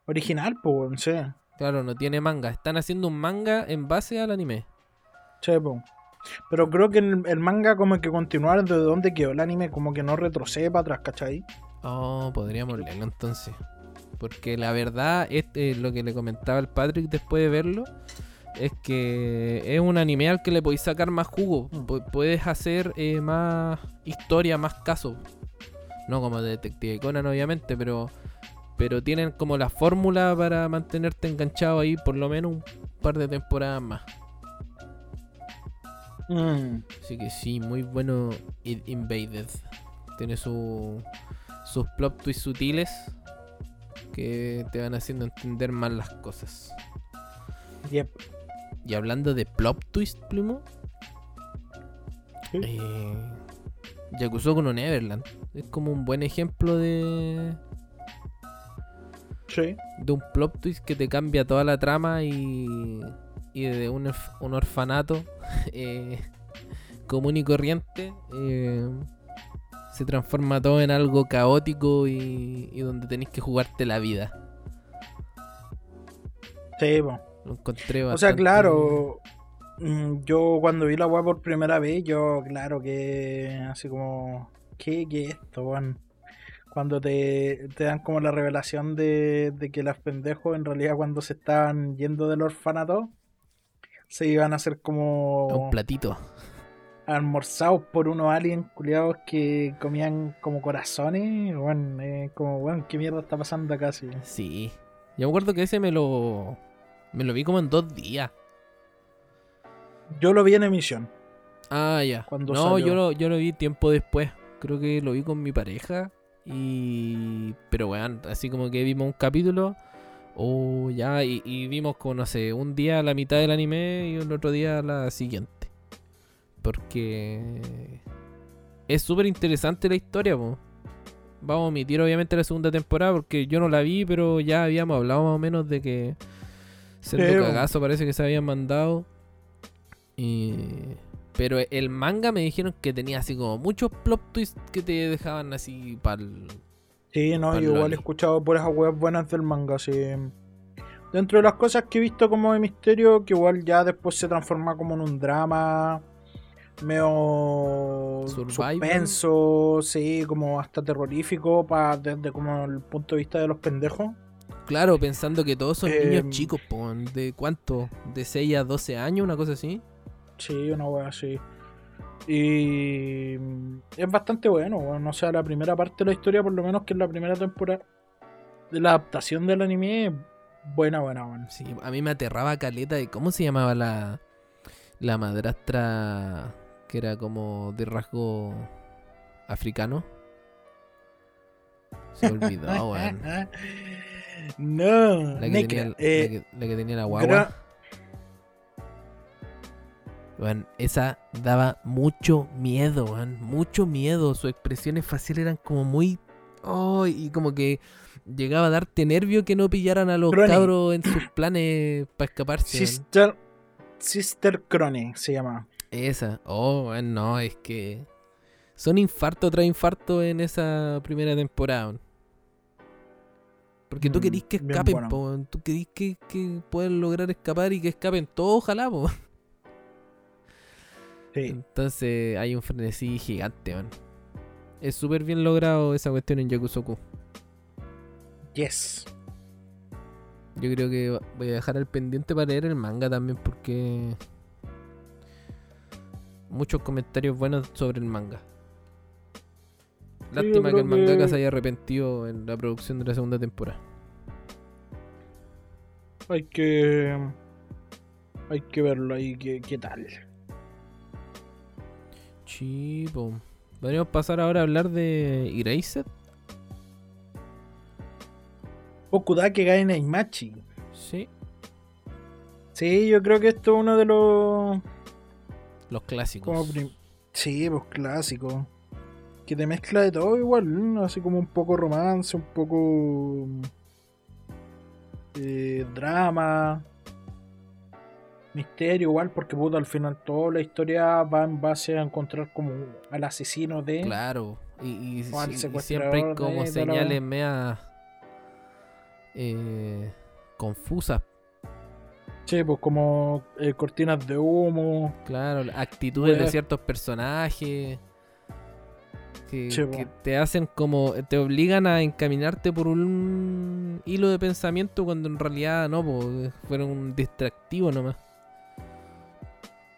original, pues, no sé. Claro, no tiene manga. Están haciendo un manga en base al anime. Sí, po. Pero creo que el, el manga como que continuar desde donde quedó el anime, como que no retrocede para atrás, ¿cachai? Oh, podríamos leerlo entonces. Porque la verdad, este, lo que le comentaba el Patrick después de verlo, es que es un anime al que le podéis sacar más jugo. Mm. Pu- puedes hacer eh, más historia, más casos. No como Detective Conan, obviamente, pero, pero tienen como la fórmula para mantenerte enganchado ahí por lo menos un par de temporadas más. Mm. Así que sí, muy bueno It Invaded. Tiene su, sus plot twists sutiles que te van haciendo entender más las cosas. Yep. Y hablando de plot twist, Plimo, Sí. eh, Yakuza con Neverland es como un buen ejemplo de, Sí. de un plot twist que te cambia toda la trama y, y de un, orf- un orfanato *laughs* eh, común y corriente eh, se transforma todo en algo caótico y, y donde tenéis que jugarte la vida. Sí, po. Lo encontré O sea, bastante- claro, mm, yo cuando vi la weá por primera vez, yo, claro que así como, ¿qué, qué es esto, weón? Cuando te, te dan como la revelación de, de que los pendejos en realidad cuando se estaban yendo del orfanato, se iban a hacer como Un platito. almorzados por unos aliens culiados que comían como corazones, bueno, eh, como, bueno, ¿qué mierda está pasando acá? Sí. Sí. Yo me acuerdo que ese me lo. Me lo vi como en dos días. Yo lo vi en emisión. Ah, ya. Cuando no, salió. yo lo, yo lo vi tiempo después. Creo que lo vi con mi pareja. Y. Pero weón, así como que vimos un capítulo. O ya, y, y vimos como, no sé, un día la mitad del anime y el otro día la siguiente. Porque. Es súper interesante la historia, po. Vamos a omitir obviamente la segunda temporada porque yo no la vi, pero ya habíamos hablado más o menos de que. Sendo Pero- cagazo parece que se habían mandado. Y. Pero el manga me dijeron que tenía así como muchos plot twists que te dejaban así para Sí, no, yo igual he escuchado por esas weas buenas del manga, sí. Dentro de las cosas que he visto como de misterio, que igual ya después se transforma como en un drama medio Survival. suspenso, sí, como hasta terrorífico desde como el punto de vista de los pendejos. Claro, pensando que todos son Em, niños chicos, po, ¿de cuánto? ¿De 6 a 12 años? Una cosa así. Sí, una wea así. Y es bastante bueno, weón. O sea, la primera parte de la historia, por lo menos que es la primera temporada de la adaptación del anime, buena, buena, buena. Sí, a mí me aterraba caleta de cómo se llamaba la, la madrastra que era como de rasgo africano. Se *laughs* olvidó, weón. *laughs* No, La que, tenía, la eh, que- la que tenía la guagua. Weón, esa daba mucho miedo, weón. Mucho miedo. Sus expresiones faciales eran como muy. Oh, y como que llegaba a darte nervio que no pillaran a los Crony. cabros en sus planes para escaparse. Sister, Sister Crone se llama. Esa. Oh, no, es que. Son infarto tras infarto en esa primera temporada. Porque tú Mm, querís que escapen, bueno. po, weón. Tú querís que, que puedan lograr escapar y que escapen todos, ojalá, po. Sí. Entonces hay un frenesí gigante, man. Es súper bien logrado esa cuestión en Yakusoku. Yes. Yo creo que voy a dejar al pendiente para leer el manga también porque... Muchos comentarios buenos sobre el manga. Lástima que el mangaka que- se haya arrepentido en la producción de la segunda temporada. Hay que. Hay que verlo ahí, qué, qué tal. Chipo. Podríamos pasar ahora a hablar de Erased. Okudake Gai Naimachi. Sí. Sí, yo creo que esto es uno de los. Los clásicos. Como prim- sí, pues clásico. Que te mezcla de todo igual, ¿no? así como un poco romance, un poco. eh, drama. Misterio igual, porque puta, al final toda la historia va en base a encontrar como al asesino de. Claro, y, y y siempre hay como de- señales meas eh, confusas, Sí, pues como eh, cortinas de humo. claro, actitudes de ciertos personajes que, Sí, po. que te hacen como, te obligan a encaminarte por un hilo de pensamiento cuando en realidad no, po, fueron un distractivo nomás.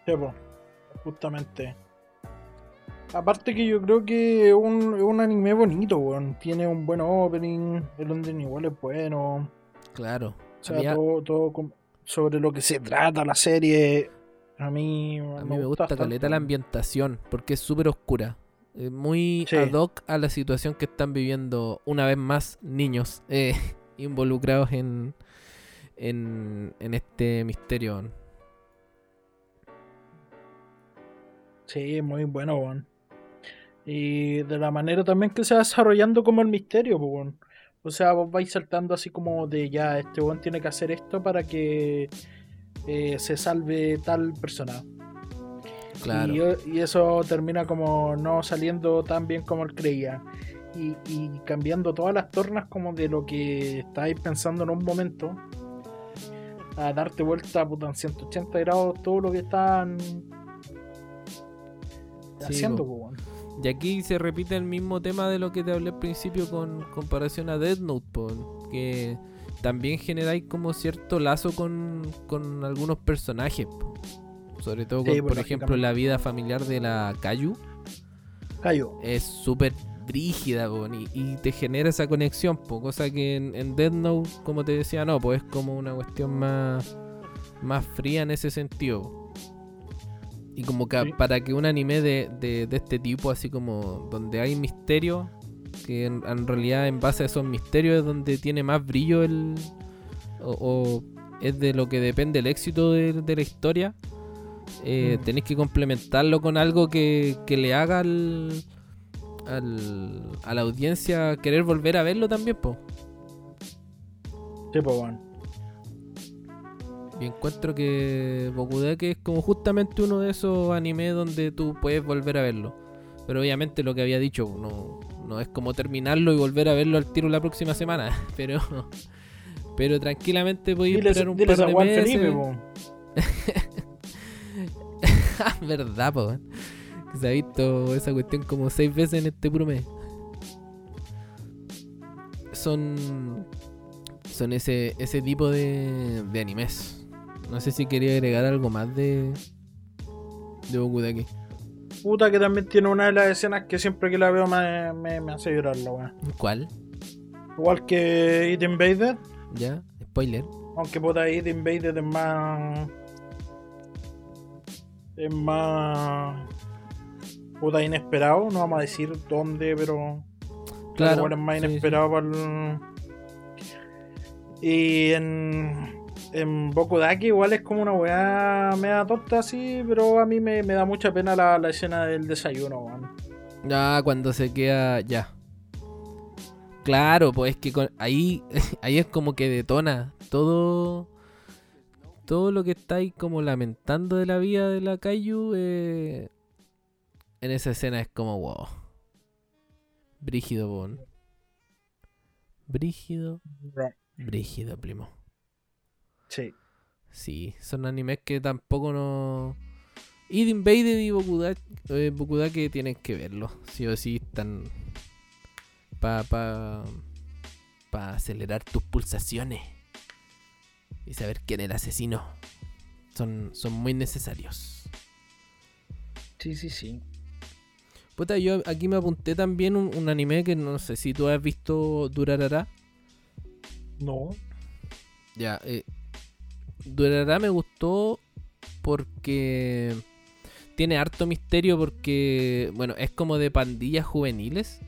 Sí, pues, justamente. Aparte que yo creo que es un, un anime bonito, weón. Tiene un buen opening, el ending igual es bueno. Claro, O sea, todo, todo sobre lo que se trata la serie. A mí, a mí me gusta bastante, caleta la ambientación porque es súper oscura. Eh, muy Sí. ad hoc a la situación que están viviendo una vez más niños eh, *laughs* involucrados en, en, en este misterio. Sí, muy bueno. Y de la manera también que se va desarrollando como el misterio, pues. O sea, vos vais saltando así como de ya, este weón tiene que hacer esto para que eh, se salve tal persona. Claro. Y, y eso termina como no saliendo tan bien como él creía. Y, y cambiando todas las tornas como de lo que estáis pensando en un momento. A darte vuelta puta, en 180 grados todo lo que están Sí, haciendo. po. Y aquí se repite el mismo tema de lo que te hablé al principio con comparación a Death Note, po, que también generáis como cierto lazo con, con algunos personajes. po. Sobre todo con, Sí, pues, por ejemplo, la vida familiar de la Kayu. Callo. es súper brígida po, y, y te genera esa conexión, po, cosa que en, en Death Note, como te decía, no, pues es como una cuestión más, más fría en ese sentido. Y como que Sí. para que un anime de, de- de este tipo, así como donde hay misterio, que en, en realidad en base a esos misterios es donde tiene más brillo el... o, o es de lo que depende el éxito de, de la historia. Eh, Mm. Tenéis que complementarlo con algo que, que le haga al, al- a la audiencia querer volver a verlo también, po. Sí, po, weón. Y encuentro que Bokudake es como justamente uno de esos animes donde tú puedes volver a verlo. Pero obviamente lo que había dicho, no, no es como terminarlo y volver a verlo al tiro la próxima semana. *laughs* Pero pero tranquilamente podéis esperar un par de meses. Felipe. *laughs* *laughs* Verdad, po. Que Se ha visto esa cuestión como seis veces en este puro mes. Son. Son ese, ese tipo de, de animes. No sé si quería agregar algo más de. De Bokudaki. Puta que también tiene una de las escenas que siempre que la veo me, me, me hace llorar la weá. ¿Cuál? Igual que It Invaded, ¿Ya? Spoiler. aunque puta It Invaded es más. Es más. Puta inesperado, no vamos a decir dónde, pero. Claro. es más sí. inesperado para el. Y en. En Bokudaki igual es como una weá media tonta así, pero a mí me, me da mucha pena la, la escena del desayuno, weón. Ah, cuando se queda. Ya. Claro, pues es que con- ahí, *laughs* ahí es como que detona todo. Todo lo que estáis como lamentando de la vida de la Kaiju. eh, en esa escena es como wow. Brígido, bon. Brígido, brígido, primo. Sí. Sí, son animes que tampoco no. Id Invaded y Bokudake, eh, Bokudake tienen que verlo. Sí o sí están. Pa, pa, pa acelerar tus pulsaciones. Y saber quién es el asesino. Son, son muy necesarios. Sí, sí, sí. Puta, yo aquí me apunté también un, un anime que no sé si tú has visto Durarara. No. Ya, eh, me gustó porque tiene harto misterio porque, bueno, es como de pandillas juveniles,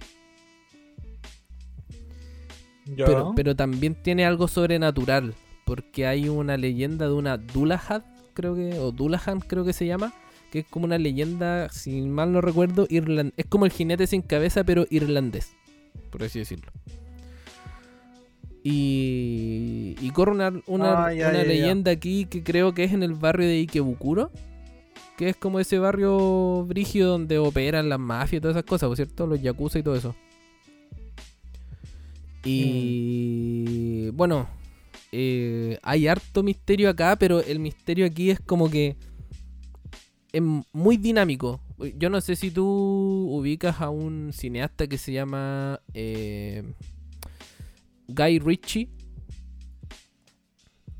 Ya. pero, pero también tiene algo sobrenatural porque hay una leyenda de una Dulahad, creo que, o Dulahan creo que se llama, que es como una leyenda, si mal no recuerdo, irland es como el jinete sin cabeza pero irlandés, por así decirlo. Y, y corre una, una, Ah, ya, una ya, ya. leyenda aquí que creo que es en el barrio de Ikebukuro. Que es como ese barrio brigio donde operan las mafias y todas esas cosas, ¿por cierto? Los yakuza y todo eso. Y bueno, eh, hay harto misterio acá, pero el misterio aquí es como que es muy dinámico. Yo no sé si tú ubicas a un cineasta que se llama eh, Guy Ritchie.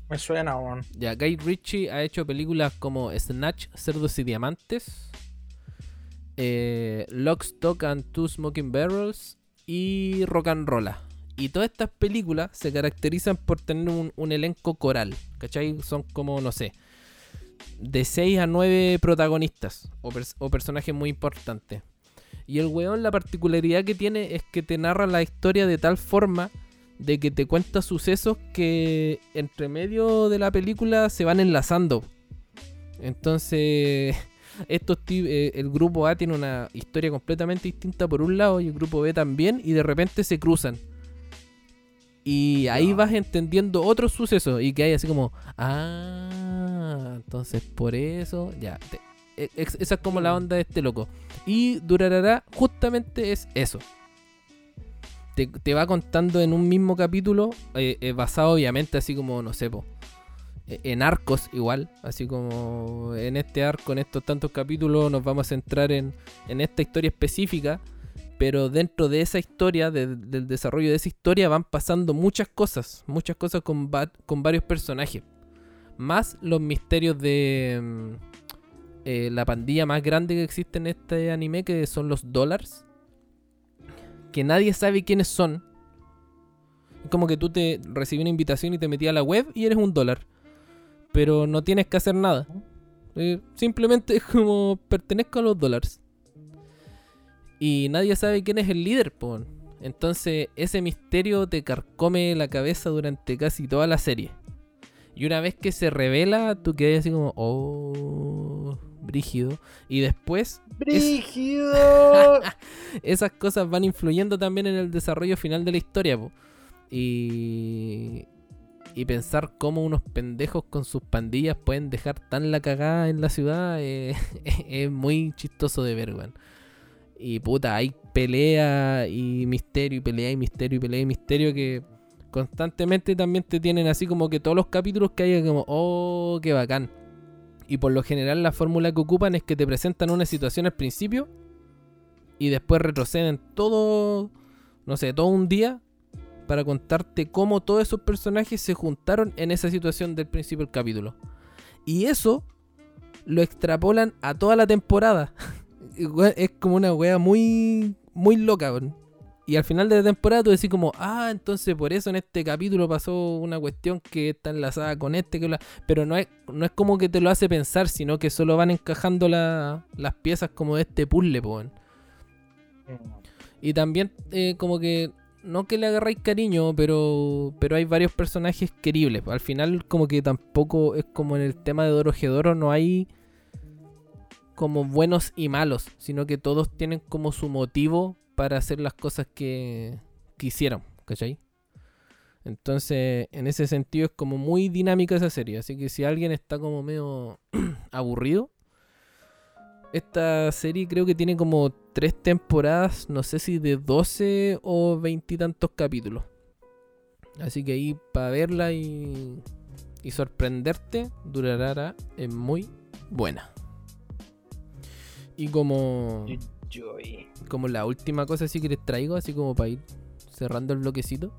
Me suena, weón. Ya, Guy Ritchie ha hecho películas como Snatch, Cerdos y Diamantes, eh, Lock, Stock and Two Smoking Barrels y Rock and Rolla. Y todas estas películas se caracterizan por tener un, elenco coral, ¿cachai? Son como, no sé, de 6 a 9 protagonistas o, o personajes muy importantes. Y el weón, la particularidad que tiene es que te narra la historia de tal forma de que te cuenta sucesos que entre medio de la película se van enlazando. Entonces, *laughs* estos eh, el grupo A tiene una historia completamente distinta por un lado y el grupo B también y de repente se cruzan. Y ahí vas entendiendo otros sucesos y que hay así como, ah, entonces por eso, ya. te- e- esa es como la onda de este loco. Y Durarara justamente es eso. Te, te va contando en un mismo capítulo, eh, eh, basado obviamente así como, no sé, po, eh, en arcos igual, así como en este arco, en estos tantos capítulos nos vamos a centrar en, en esta historia específica, pero dentro de esa historia, de- del desarrollo de esa historia van pasando muchas cosas, muchas cosas con, va- con varios personajes, más los misterios de mm, eh, la pandilla más grande que existe en este anime, que son los Dollars, que nadie sabe quiénes son. Es como que tú te recibí una invitación y te metías a la web y eres un dólar. Pero no tienes que hacer nada. Eh, simplemente *laughs* es como pertenezco a los dólares. Y nadie sabe quién es el líder, po. Entonces ese misterio te carcome la cabeza durante casi toda la serie. Y una vez que se revela, tú quedas así como, oh, brígido. Y después ¡Brígido! *laughs* esas cosas van influyendo también en el desarrollo final de la historia. po. Y, y pensar cómo unos pendejos con sus pandillas pueden dejar tan la cagada en la ciudad eh, *laughs* es muy chistoso de ver, weón. Y puta, hay pelea y misterio y pelea y misterio y pelea y misterio que constantemente también te tienen así como que todos los capítulos que hay como, oh, qué bacán. Y por lo general la fórmula que ocupan es que te presentan una situación al principio y después retroceden todo, no sé, todo un día para contarte cómo todos esos personajes se juntaron en esa situación del principio del capítulo. Y eso lo extrapolan a toda la temporada. *laughs* es como una wea muy, muy loca. Y al final de la temporada tú decís como, ah, entonces por eso en este capítulo pasó una cuestión que está enlazada con este, que bla". pero no es, no es como que te lo hace pensar, sino que solo van encajando la- las piezas como de este puzzle. Y también eh, como que, no que le agarráis cariño, pero, pero hay varios personajes queribles. Al final como que tampoco es como en el tema de Dorohedoro, no hay como buenos y malos, sino que todos tienen como su motivo para hacer las cosas que, que hicieron, ¿cachai? Entonces, en ese sentido es como muy dinámica esa serie, así que si alguien está como medio *clears throat* aburrido, esta serie creo que tiene como tres temporadas, no sé si de 12 o 20 y tantos capítulos. Así que ahí para verla y, y sorprenderte, Durarara es muy buena. Y como, Joy. como la última cosa así que les traigo, así como para ir cerrando el bloquecito,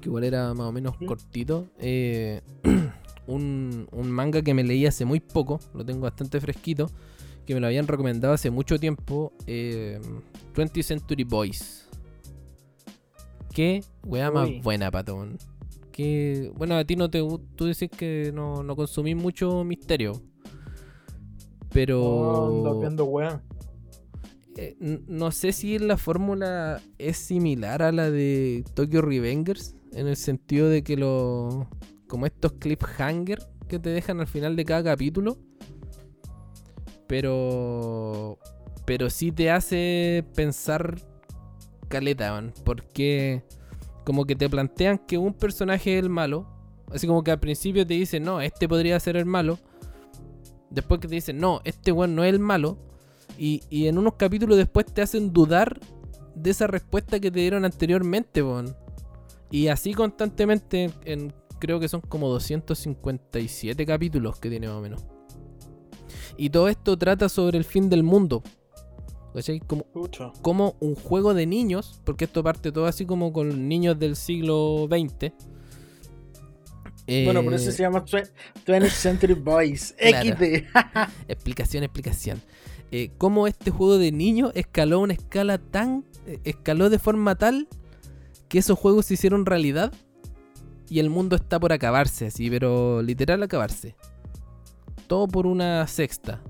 que igual era más o menos ¿Sí? cortito, eh, *clears throat* un, un manga que me leí hace muy poco, lo tengo bastante fresquito, que me lo habían recomendado hace mucho tiempo, eh, 20th Century Boys. Qué weá más buena, patón. Que, bueno, a ti no te tú decís que no, no consumís mucho misterio. Pero Oh, ando viendo weón. eh, no sé si la fórmula es similar a la de Tokyo Revengers, en el sentido de que lo. como estos cliffhanger que te dejan al final de cada capítulo. Pero. Pero sí te hace pensar caleta, man, porque como que te plantean que un personaje es el malo. Así como que al principio te dicen, no, este podría ser el malo. Después que te dicen, no, este weón no es el malo. Y, y en unos capítulos después te hacen dudar de esa respuesta que te dieron anteriormente, weón. Y así constantemente, en, creo que son como 257 capítulos que tiene más o menos. Y todo esto trata sobre el fin del mundo. ¿Cachai? Como, como un juego de niños, porque esto parte todo así como con niños del siglo XX. Bueno, por Eh, eso se llama Twe- 20th Century Boys. *laughs* Claro. XD. *laughs* Explicación, explicación. Eh, cómo este juego de niños escaló una escala tan. eh, escaló de forma tal que esos juegos se hicieron realidad y el mundo está por acabarse, así, pero literal acabarse. Todo por una sexta.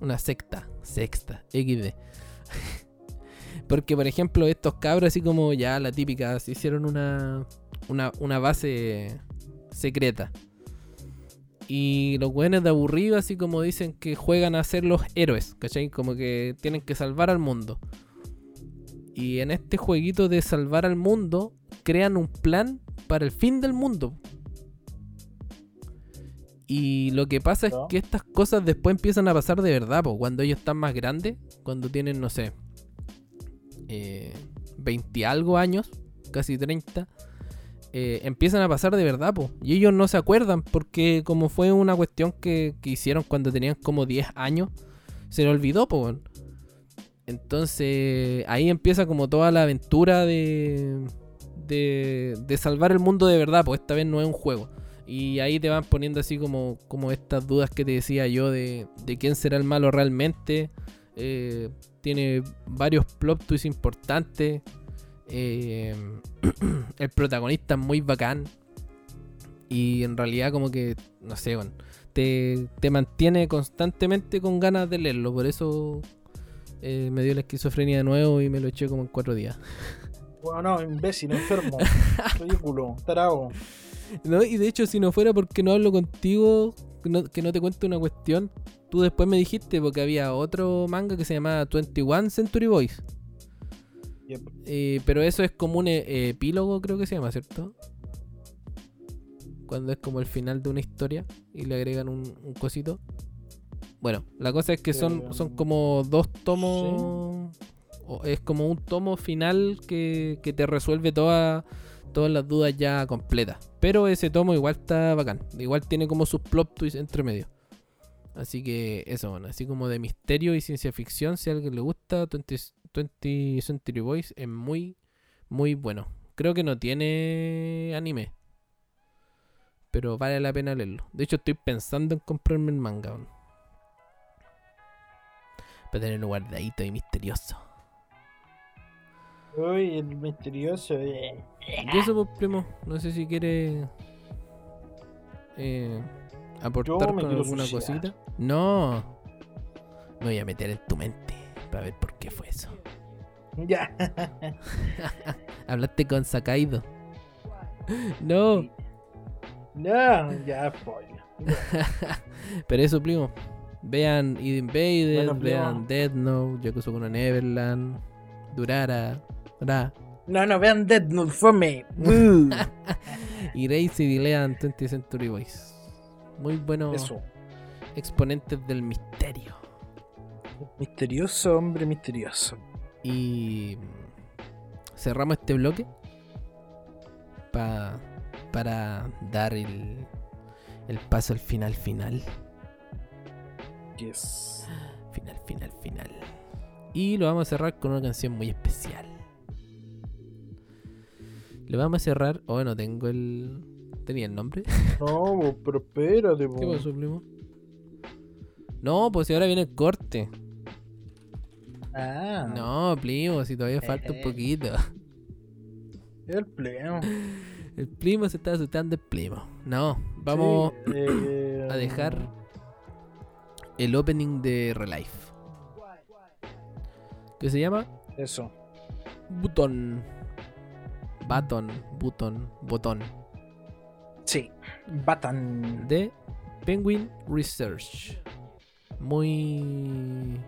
Una secta. Sexta. XD. *laughs* Porque, por ejemplo, estos cabros, así como ya la típica, se hicieron una, una, una base secreta. Y los güeyes de aburrido, así como dicen que juegan a ser los héroes, ¿cachai? Como que tienen que salvar al mundo. Y en este jueguito de salvar al mundo, crean un plan para el fin del mundo. Y lo que pasa es que estas cosas después empiezan a pasar de verdad, po, cuando ellos están más grandes, cuando tienen, no sé, eh, 20 y algo años, casi 30, eh, empiezan a pasar de verdad. Y ellos no se acuerdan porque como fue una cuestión que, hicieron cuando tenían como 10 años, se le olvidó. Entonces ahí empieza como toda la aventura de, de, de salvar el mundo de verdad, pues esta vez no es un juego. Y ahí te van poniendo así como, como estas dudas que te decía yo de, de quién será el malo realmente. Eh, tiene varios plot twists importantes. Eh, *clears throat* el protagonista es muy bacán. Y en realidad como que, no sé, bueno, te, te mantiene constantemente con ganas de leerlo. Por eso eh, me dio la esquizofrenia de nuevo y me lo eché como en cuatro días. *laughs* Bueno, no, imbécil, enfermo. *laughs* Ridículo, tarado. No, y de hecho, si no fuera porque no hablo contigo, que no, que no te cuento una cuestión, tú después me dijiste porque había otro manga que se llamaba 21 Century Boys. Yep. Eh, pero eso es como un eh, epílogo, creo que se llama, ¿cierto? cuando es como el final de una historia y le agregan un, un cosito. Bueno, la cosa es que son, Pero, son como dos tomos. o es como un tomo final que, que te resuelve toda- todas las dudas ya completas. Pero ese tomo igual está bacán. Igual tiene como sus plot twists entre medio. Así que eso, bueno, así como de misterio y ciencia ficción, si a alguien le gusta, 20, 20 Century Boys es muy, muy bueno. Creo que no tiene anime. Pero vale la pena leerlo. De hecho, estoy pensando en comprarme el manga. weón. Para tenerlo guardadito y misterioso. Uy, el misterioso. eh. Y eso, pues, primo. No sé si quiere eh, aportar con alguna suicidar. cosita. No. Me voy a meter en tu mente para ver por qué fue eso. Ya. *laughs* Hablaste con Sakaido. *laughs* No. No, ya, spoiler. *laughs* Pero eso, primo. Vean Id Bueno, primo. vean Dead Note, Yakuza Kuno Neverland, Durara, Ra, No, no, vean Dead Note for me. Woo. y Race y lean 20 Century Boys. Muy buenos Eso. exponentes del misterio. Misterioso, hombre misterioso. Y cerramos este bloque pa- para dar el, el paso al final final. Yes. Final, final, final. Y lo vamos a cerrar con una canción muy especial. Lo vamos a cerrar. Oh, no tengo el. ¿Tenía el nombre? No, pero espérate, ¿Qué pasó, primo? No, pues si ahora viene el corte. Ah, No, primo, si todavía falta un poquito. El pleno. *laughs* El primo se está asustando el primo. No, vamos Sí, eh, *clears throat* a dejar el opening de Relife. Que se llama Eso. Button. Button, button, botón. Sí. Batan. De Penguin Research. Muy.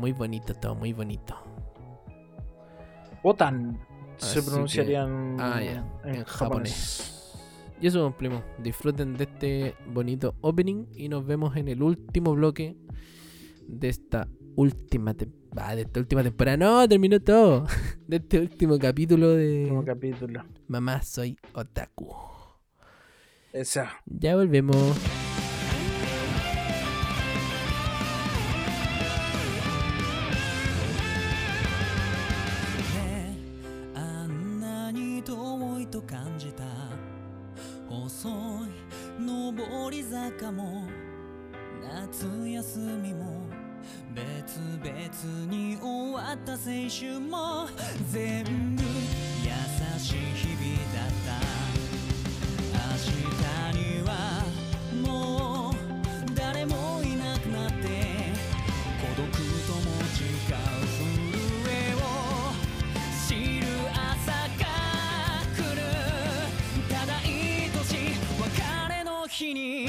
Muy bonito todo, muy bonito. Botan. Así Se que- pronunciarían Ah, en, en japonés. Y eso, primo. Disfruten de este bonito opening y nos vemos en el último bloque de esta última temporada. de esta última temporada. No, terminó todo. *laughs* De este último capítulo Último de capítulo. Mamá Soy Otaku. Esa. Ya volvemos. も夏休みも別々に終わった青春も全部優しい日々だった。明日にはもう誰もいなくなって孤独とも違う震えを知る朝が来る。ただ愛しい別れの日に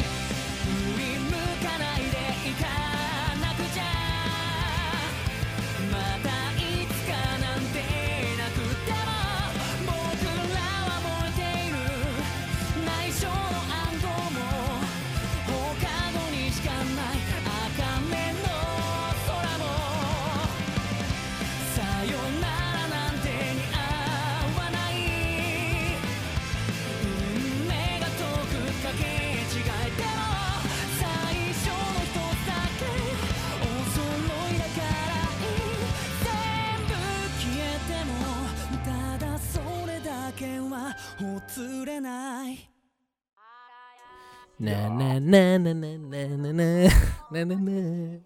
ほつれない Na na na na na na na na na na na.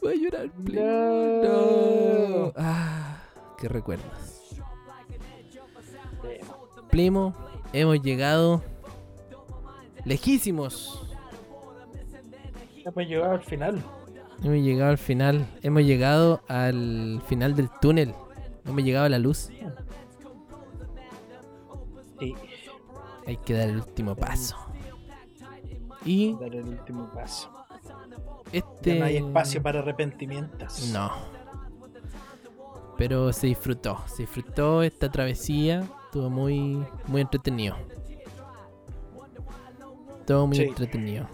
Voy a llorar, please. No. Ah, qué recuerdos. Primo, hemos llegado lejísimos. Ya pues llegado al final. Hemos llegado al final. Hemos llegado al final del túnel. Hemos llegado a la luz. Sí. Hay que dar el último paso. Y Dar el último paso. este. Ya no hay espacio para arrepentimientos. No. Pero se disfrutó. Se disfrutó esta travesía. Estuvo muy, muy entretenido. Todo muy Sí. entretenido.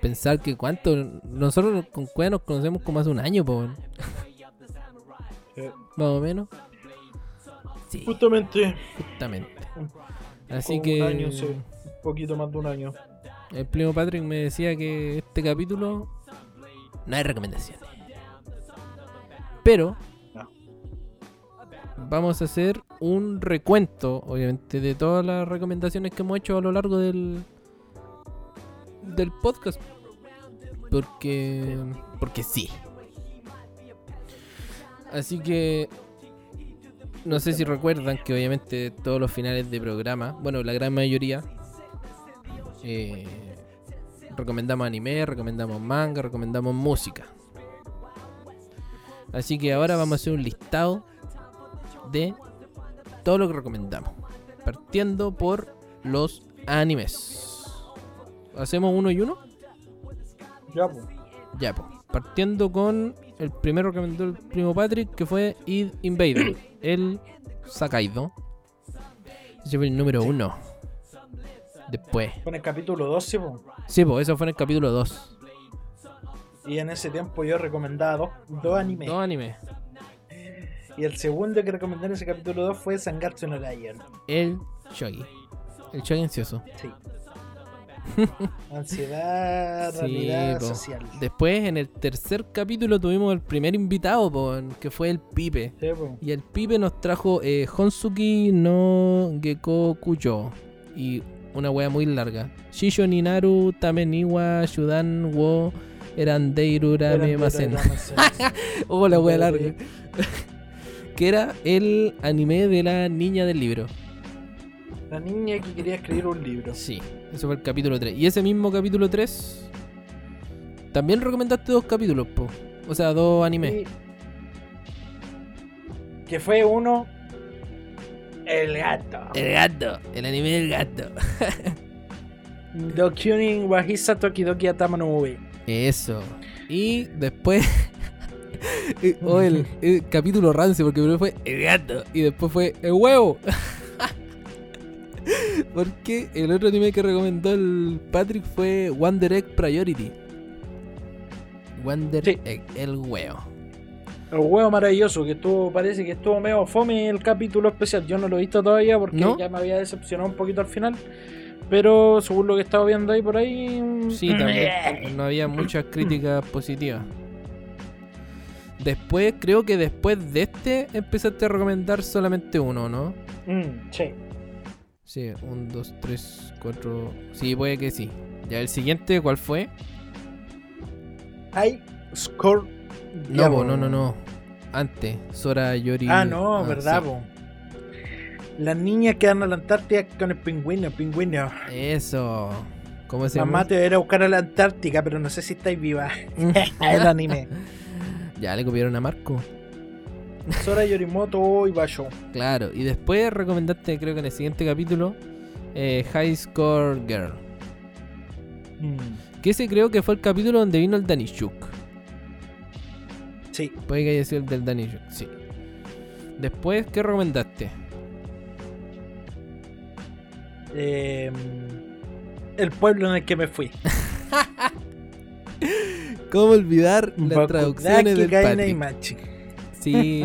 Pensar que cuánto. Nosotros con Cueva nos conocemos como hace un año, po. Eh, Más o menos. Sí, Justamente. justamente. Así que. Un año, sí. Un poquito más de un año. El primo Patrick me decía que este capítulo no hay recomendaciones. Pero No. vamos a hacer un recuento, obviamente, de todas las recomendaciones que hemos hecho a lo largo del del podcast. Porque porque sí. Así que no sé si recuerdan que obviamente todos los finales de programa, bueno, la gran mayoría eh, recomendamos anime, recomendamos manga, recomendamos música. Así que ahora vamos a hacer un listado de todo lo que recomendamos. Partiendo por los animes. ¿Hacemos uno y uno? Ya, pues. Ya, pues. Partiendo con el primero que recomendó el primo Patrick, que fue Id Invader, el Sakaido. Ese fue el número uno. Después. Fue en el capítulo 12, pues. Sí, pues eso fue en el capítulo 2. Y en ese tiempo yo recomendaba dos, dos animes. Dos animes. Y el segundo que recomendé en ese capítulo 2 fue Sangatsu no Lion. El Shogi. El Shogi ansioso. Sí. *laughs* Ansiedad, realidad social. Después, en el tercer capítulo, tuvimos el primer invitado, po, que fue el Pipe. Sí. Y el Pipe nos trajo eh, Honsuki no Geko Kucho. Y una wea muy larga. Shisho Ninaru Tameniwa Shudan wo Erandeiru Rame Masen. *laughs* Oh, la wea larga. *laughs* que era el anime de la niña del libro. La niña que quería escribir un libro. Sí, ese fue el capítulo 3. Y ese mismo capítulo 3, también recomendaste dos capítulos, po. O sea, dos animes. Y- Que fue uno. El gato. El gato, el anime del gato. *laughs* Dokunin Wahisa Tokidoki Atama no Ube. Eso. Y después. *laughs* eh, oh, el, el capítulo rancio, porque primero fue el gato y después fue el huevo. *laughs* *laughs* porque el otro anime que recomendó el Patrick fue Wonder Egg Priority. Wonder Sí. Egg, el huevo. El huevo maravilloso, que estuvo, parece que estuvo medio fome el capítulo especial. Yo no lo he visto todavía porque ¿No? ya me había decepcionado un poquito al final. Pero según lo que estaba viendo ahí por ahí. Sí, *laughs* también no había muchas críticas *clears throat* positivas. Después, creo que después de este empezaste a recomendar solamente uno, ¿no? Mm, sí. Sí, un, dos, tres, cuatro. Sí, puede que sí. Ya el siguiente, ¿cuál fue? Hay Score. No, no, no, no. Antes, Sora Yori. Ah, no, verdad, sí. Las niñas que andan a la Antártida con el pingüino, pingüino. Eso. ¿Cómo se Mamá te va a ir a buscar a la Antártica, pero no sé si estáis viva. *laughs* *laughs* el anime. ya le copiaron a Marco. Sora Yorimoto y Basho. Claro, y después recomendaste, creo que en el siguiente capítulo, eh, High Score Girl. Mm, Que ese creo que fue el capítulo donde vino el Danishuk. Sí. Puede que haya sido el del Danishuk, sí. Después, ¿qué recomendaste? eh, el pueblo en el que me fui. *laughs* ¿Cómo olvidar las traducciones del? Imachi. Sí.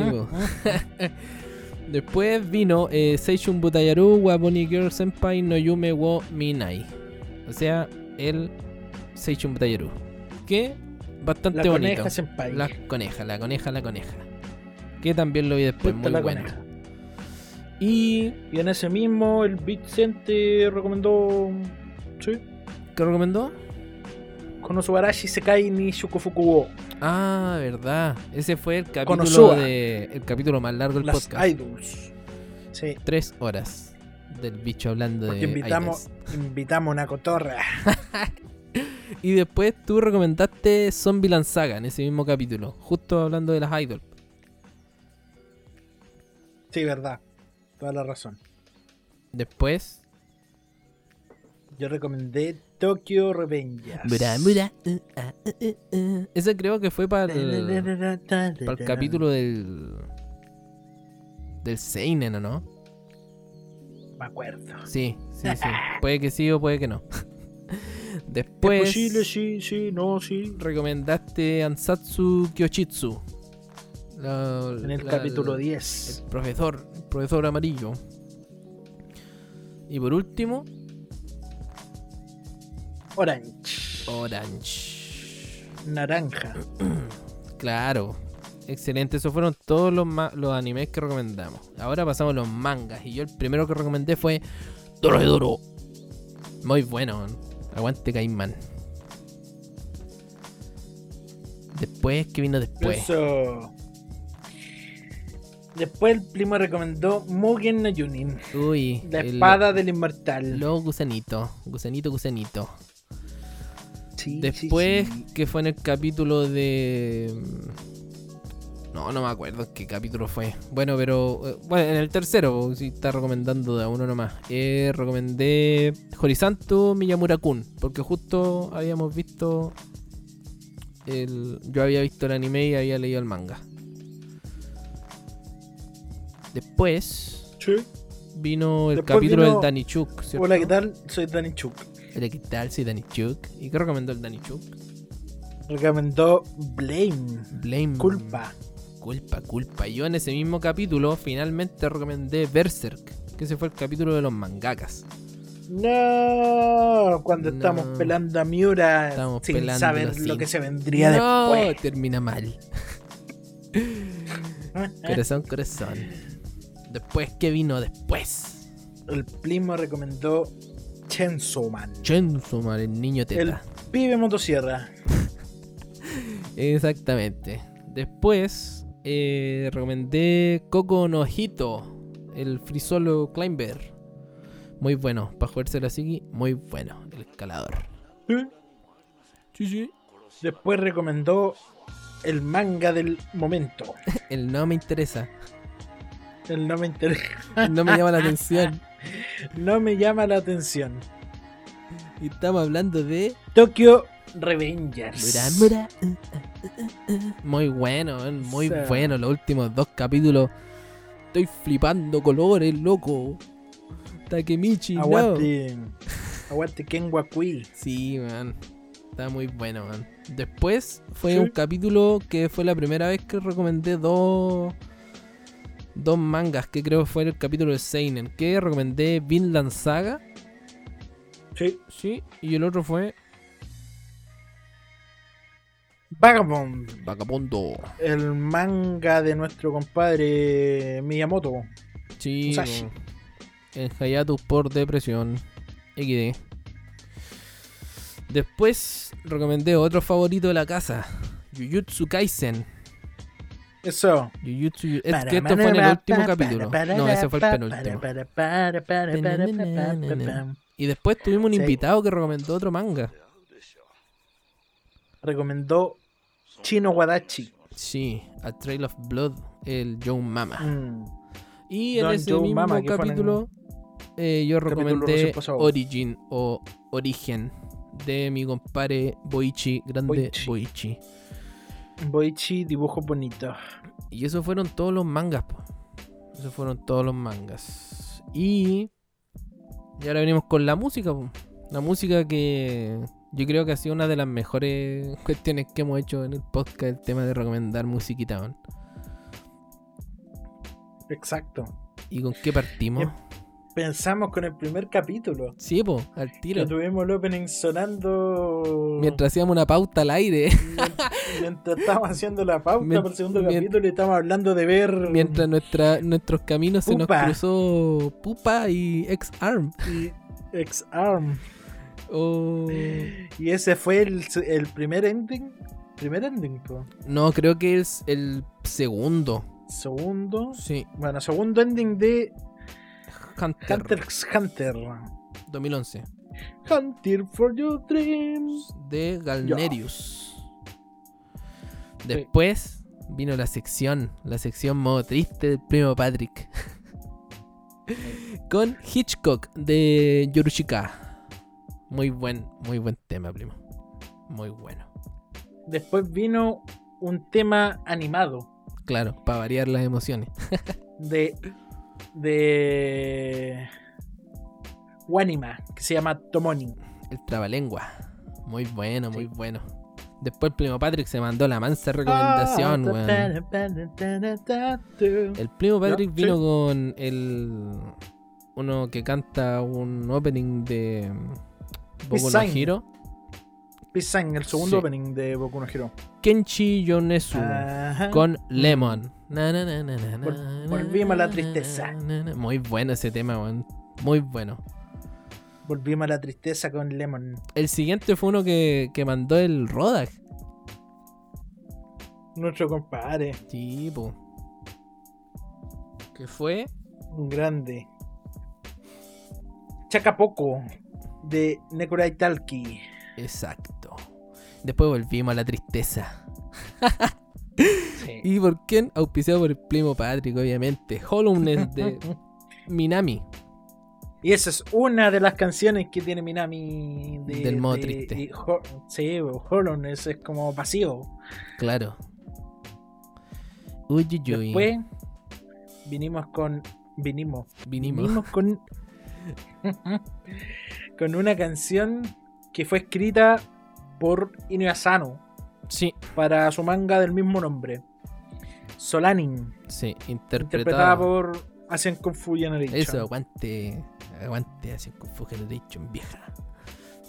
*laughs* Después vino eh, Seishun Butayaru Waboni Girl Senpai no Yume wo Minai. O sea, el Seishun Butayaru. Que bastante La bonito. coneja senpai. La coneja, la coneja, la coneja. Que también lo vi después, Puta muy bueno. coneja. Y. Y en ese mismo, el Vicente recomendó. Sí. ¿Qué recomendó? Konosubarashi Sekai ni Shukufuku wo. Ah, verdad. Ese fue el capítulo Konosuba. de. El capítulo más largo del Las podcast. Idols. Sí. Tres horas del bicho hablando Porque de. invitamos, invitamos una cotorra. idols. *laughs* Y después tú recomendaste Zombieland Saga en ese mismo capítulo. Justo hablando de las idols. Sí, verdad. Toda la razón. Después. Yo recomendé Tokyo Revengers. Mura, mura, uh, ah, uh, uh, uh. Ese creo que fue para el. Para el capítulo del. Del Seinen, ¿o no? Me acuerdo. Sí, sí, sí. *laughs* Puede que sí o puede que no. *laughs* Es Después posible, sí, sí, no, sí. recomendaste Ansatsu Kyoshitsu. La- En el la- capítulo el- 10. El profesor, el profesor amarillo. Y por último, Orange. Orange. Naranja. *clears throat* Claro. Excelente, esos fueron todos los, los animes que recomendamos. Ahora pasamos a los mangas. Y yo el primero que recomendé fue Doro Muy bueno, man. aguante Caimán. Después, ¿qué vino después? Eso. Después el primo recomendó Mugen no Yunin. Uy, La el- espada del inmortal. Los gusanitos. Gusanito, gusanito. Sí, Después, sí, sí. que fue en el capítulo de. No, no me acuerdo qué capítulo fue. Bueno, pero. eh, Bueno, en el tercero, si está recomendando de a uno nomás. Eh, recomendé Horizonto Miyamura-kun. Porque justo habíamos visto. El, yo había visto el anime y había leído el manga. Después Sí. vino el Después capítulo vino- del Danny Chuk. ¿cierto? Hola, ¿qué tal? Soy Danny Chuk. Hola, ¿qué tal? Soy Danny Chuk. ¿Y qué recomendó el Danny Chuk? Recomendó Blame. Blame. Culpa. Culpa, culpa. Yo en ese mismo capítulo finalmente recomendé Berserk, que ese fue el capítulo de los mangakas. No, cuando No. estamos pelando a Miura Estamos sin saber lo que se vendría no, después. termina mal. *laughs* Corazón, corazón. Después, ¿qué vino después? El primo recomendó Chainsaw Man. Chainsaw Man, el niño El teta. pibe motosierra. Exactamente. Después, eh, recomendé Coco no Hito, el frisolo climber. Muy bueno, para jugárselo así, muy bueno, el escalador. Sí, sí. Después recomendó el manga del momento. *laughs* El no me interesa. El no me interesa. No me llama la atención. No me llama la atención. Y estamos hablando de. Tokyo Revengers. Mura, mura. Muy bueno, man, muy bueno. Los últimos dos capítulos. Estoy flipando colores, loco. Takemichi, no. Aguante. Aguante Ken Wakui. Sí, man. Está muy bueno, man. Después fue Sí. un capítulo que fue la primera vez que recomendé dos. Dos mangas, que creo que fue el capítulo de Seinen. Que recomendé Vinland Saga. Sí. Sí. Y el otro fue Vagabond. Vagabundo. El manga de nuestro compadre Miyamoto. Sí. Musashi. En Hayatus por depresión. XD. Después recomendé otro favorito de la casa. Jujutsu Kaisen. Eso. Jujutsu... Es que esto fue en el último capítulo. No, ese fue el penúltimo. Y después tuvimos un invitado que recomendó otro manga. Recomendó Chino Wadachi. Sí, A Trail of Blood, el Joe Mama. Mm. Y en Don ese Joe mismo Mama, en capítulo eh, yo recomendé. Origin o Origen de mi compadre Boichi, grande Boichi. Boichi. Boichi, dibujo bonito. Y esos fueron todos los mangas, po. Esos fueron todos los mangas. Y. Y ahora venimos con la música, po. La música que yo creo que ha sido una de las mejores *laughs* cuestiones que hemos hecho en el podcast, el tema de recomendar musiquita, man. Exacto. ¿Y con qué partimos? Pensamos con el primer capítulo. Sí, po, al tiro. Que tuvimos el opening sonando. Mientras hacíamos una pauta al aire. *laughs* Mientras, mientras estábamos haciendo la pauta por el segundo capítulo y estamos hablando de ver. Mientras nuestra, nuestros caminos se nos cruzó Pupa y X-Arm. y X-Arm. Oh. Y ese fue el, el primer ending. Primer ending, po. No, creo que es el segundo. Segundo. Sí, Bueno, segundo ending de Hunter, Hunter x Hunter. 2011. Hunter for your dreams. De Galnerius. Después vino la sección, la sección modo triste del primo Patrick. *laughs* Con Hitchcock de Yorushika. Muy buen, muy buen tema, primo. Muy bueno. Después vino un tema animado Claro, para variar las emociones. *laughs* de. De. Wanima, que se llama Tomoni. El trabalengua. Muy bueno, muy bueno. Después el primo Patrick se mandó la mansa recomendación, Ah, weón. El primo Patrick vino sí. con el. Uno que canta un opening de. Boku no. Hero. Peace Sign, el segundo Sí. opening de Boku no Hero. Kenshi Yonezu. Ajá. Con Lemon. Na, na, na, na, na, Vol- na, volvimos a la tristeza. Muy bueno ese tema, weón. Muy bueno. Volvimos a la tristeza con Lemon. El siguiente fue uno que, que mandó el Rodak. Nuestro compadre, Sí, po. Que fue un grande. Chacapoco, de Nekurai Talki. exacto. Después volvimos a la tristeza. Sí. ¿Y por quién? Auspiciado por el primo Patrick, obviamente. Hollowness de *laughs* Minami. Y esa es una de las canciones que tiene Minami de- Del modo de- triste. sí, Hollowness es como pasivo. Claro. Uy, uy, uy. Después vinimos con. Vinimos. Vinimos. Vinimos con. *laughs* *laughs* con una canción que fue escrita por Inu Asano Sí, para su manga del mismo nombre. Solanin, sí. interpretada Interpretada. por Asian Kung Fu Generation. Eso, aguante. Aguante así con Fu Generation, vieja.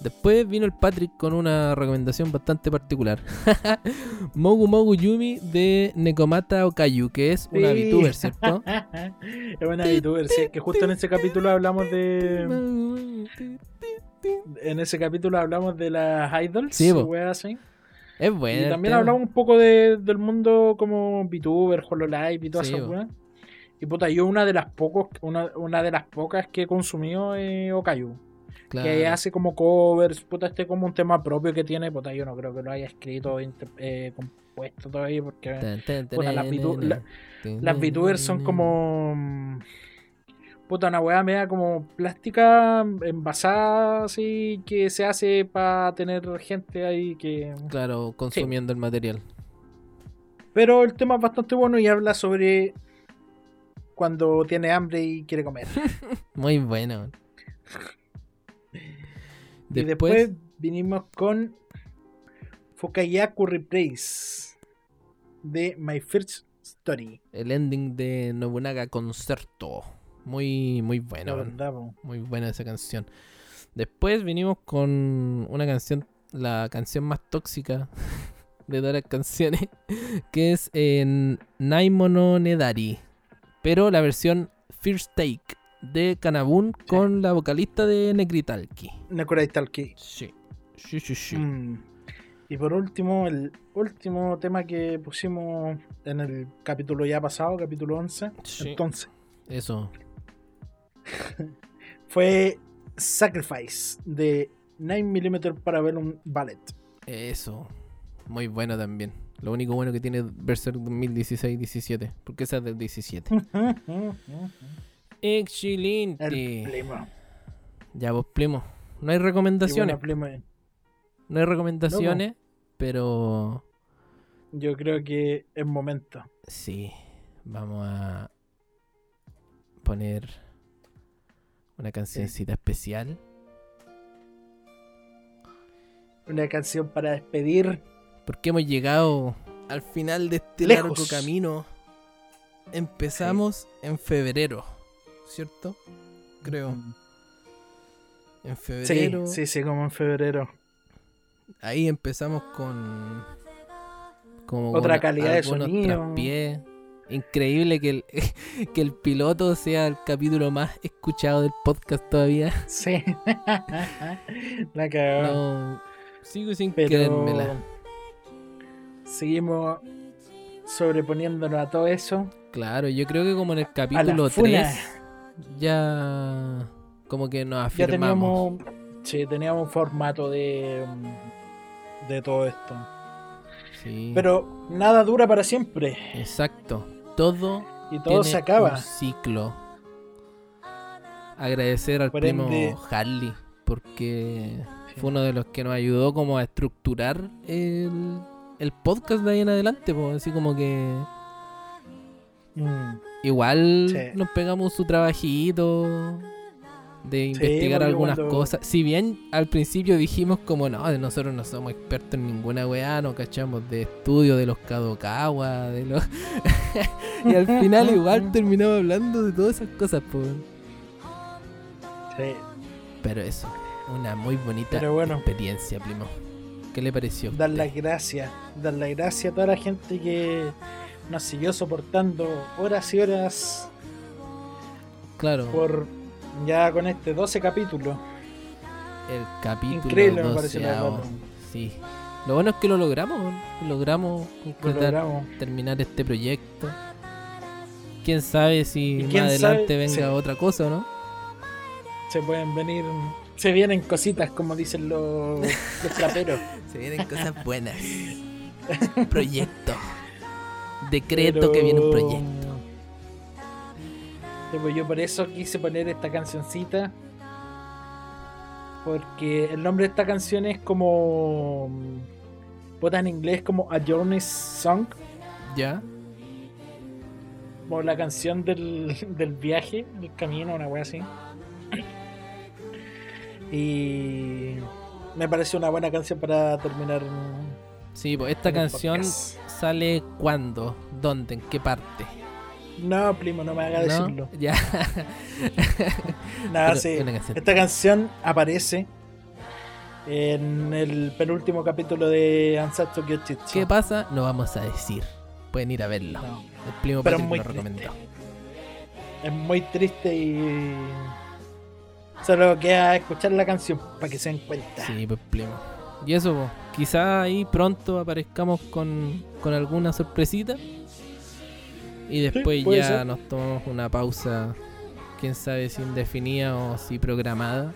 Después vino el Patrick con una recomendación bastante particular. *laughs* Mogu Mogu Yumi de Nekomata Okayu, que es una Sí. VTuber, ¿cierto? *laughs* es una VTuber, sí, es que justo en ese capítulo hablamos de. *laughs* En ese capítulo hablamos de las idols. Sí, así. Es bueno. y también hablamos un poco de- del mundo como VTuber, Hololive y todas Sí, esas po. weas. Y puta, yo una de las pocos, una, una de las pocas que he consumido es Okayu. Claro. Que hace como covers, puta, este como un tema propio que tiene, puta, yo no creo que lo haya escrito, eh, compuesto todavía, porque Puta, las VTubers son como. Puta, una weá media como plástica envasada, así que se hace para tener gente ahí que. Claro, consumiendo el material. Pero el tema es bastante bueno y habla sobre cuando tiene hambre y quiere comer. *laughs* Muy bueno. *laughs* y después vinimos con Fukayaku Replace de My First Story. el ending de Nobunaga Concerto. Muy, muy man. verdad. Muy buena esa canción. Después vinimos con una canción, la canción más tóxica *laughs* de todas las canciones, *laughs* que es en Naimono Nedari. Pero la versión First Take de Kanabun con la vocalista de Nekritalki. Nakurai Talki. Sí. Sí, sí, sí. Mm. Y por último, el último tema que pusimos en el capítulo ya pasado, capítulo 11, Sí. entonces, Eso. *laughs* fue Sacrifice de 9mm Parabellum Ballet. Eso. Muy bueno también. Lo único bueno que tiene Berserk 2016-17. Porque esa es del 17. *laughs* el Excelente. primo. Ya vos, primo. No hay recomendaciones. No hay recomendaciones. Pero yo creo que es momento. sí. Vamos a poner una cancioncita especial. Una canción para despedir. Porque hemos llegado al final de este Lejos. largo camino. Empezamos en febrero. ¿Cierto? Creo. En Sí, febrero. sí, sí, como en febrero. Ahí empezamos con. Como Otra con calidad de sonido. traspiés. Increíble que el, *laughs* que el piloto sea el capítulo más escuchado del podcast todavía. Sí. *laughs* La cagó. No, sigo sin Pero creérmela. seguimos sobreponiéndonos a todo eso. Claro, yo creo que como en el capítulo la funa. 3 ya como que nos Ya afirmamos. teníamos, sí, teníamos un formato de, de todo esto. Sí, Pero nada dura para siempre. exacto. Todo Y todo tiene se acaba. un ciclo. Agradecer al Por primo ende- Harley porque fue uno de los que nos ayudó como a estructurar el, el podcast de ahí en adelante, pues así como que Mm, igual Sí. nos pegamos su trabajito de investigar algunas cuando- cosas. Si bien al principio dijimos como no, nosotros no somos expertos en ninguna weá, no cachamos de estudio de los Kadokawa, de los... *laughs* y al final *laughs* igual terminamos hablando de todas esas cosas, pues. Sí. Pero eso, una muy bonita Pero bueno. experiencia, primo. ¿Qué le pareció? Dar las gracias, dar las gracias a toda la gente que nos siguió soportando horas y horas Claro, por ya con este 12 capítulos. el capítulo Increíble me pareció la. Sí. Lo bueno es que lo logramos, logramos Lo logramos. terminar este proyecto. Quién sabe si más adelante sabe- venga otra cosa, ¿o ¿no? Se pueden venir, se vienen cositas como dicen los, los traperos. *laughs* Se vienen cosas buenas. proyecto. *laughs* Decreto Pero- que viene un proyecto. Pues yo por eso quise poner esta cancioncita. Porque el nombre de esta canción es como. Puta en inglés como A Journey's Song. ¿Ya? Como la canción del, *laughs* del viaje, del camino, una wea así. *clears throat* Y. Me pareció una buena canción para terminar. Sí, pues esta el canción podcast. sale cuándo, dónde, en qué parte. No, primo, no me haga ¿No? decirlo. Ya. *laughs* Nada, Pero sí. es canción. Esta canción aparece en el penúltimo capítulo de Ansatsu Gyojitsu. ¿Qué pasa? No vamos a decir. Pueden ir a verlo. No, El primo Pero Patrick muy lo recomendó. es muy triste y solo queda escuchar la canción para que se den cuenta. Sí, pues primo. Y eso, quizá ahí pronto aparezcamos con, con alguna sorpresita. Y después ya ser. nos tomamos una pausa, quién sabe si indefinida o si programada.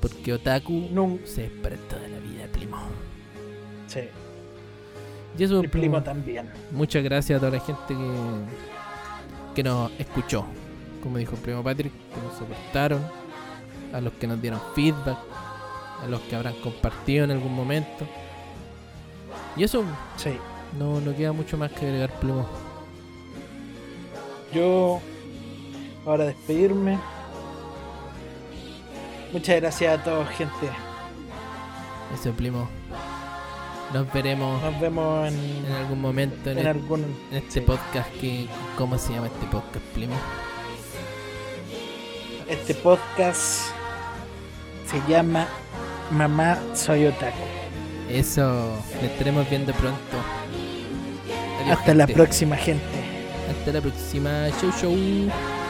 Porque Otaku Nun- se espera toda la vida, primo. sí, Y eso, mi primo, también. muchas gracias a toda la gente que, que nos escuchó. Como dijo el primo Patrick, que nos soportaron, a los que nos dieron feedback, a los que habrán compartido en algún momento. Y eso, Sí. No, no queda mucho más que agregar, primo. Yo, ahora despedirme. Muchas gracias a todos, gente. Eso, primo. Nos veremos Nos vemos en, en algún momento en, en el- algún. en este sí. podcast. que ¿Cómo se llama este podcast, primo? Este podcast se llama Mamá Soy Otaku. Eso, lo estaremos viendo pronto. Hasta la próxima, gente. Hasta la próxima. Chau, chau.「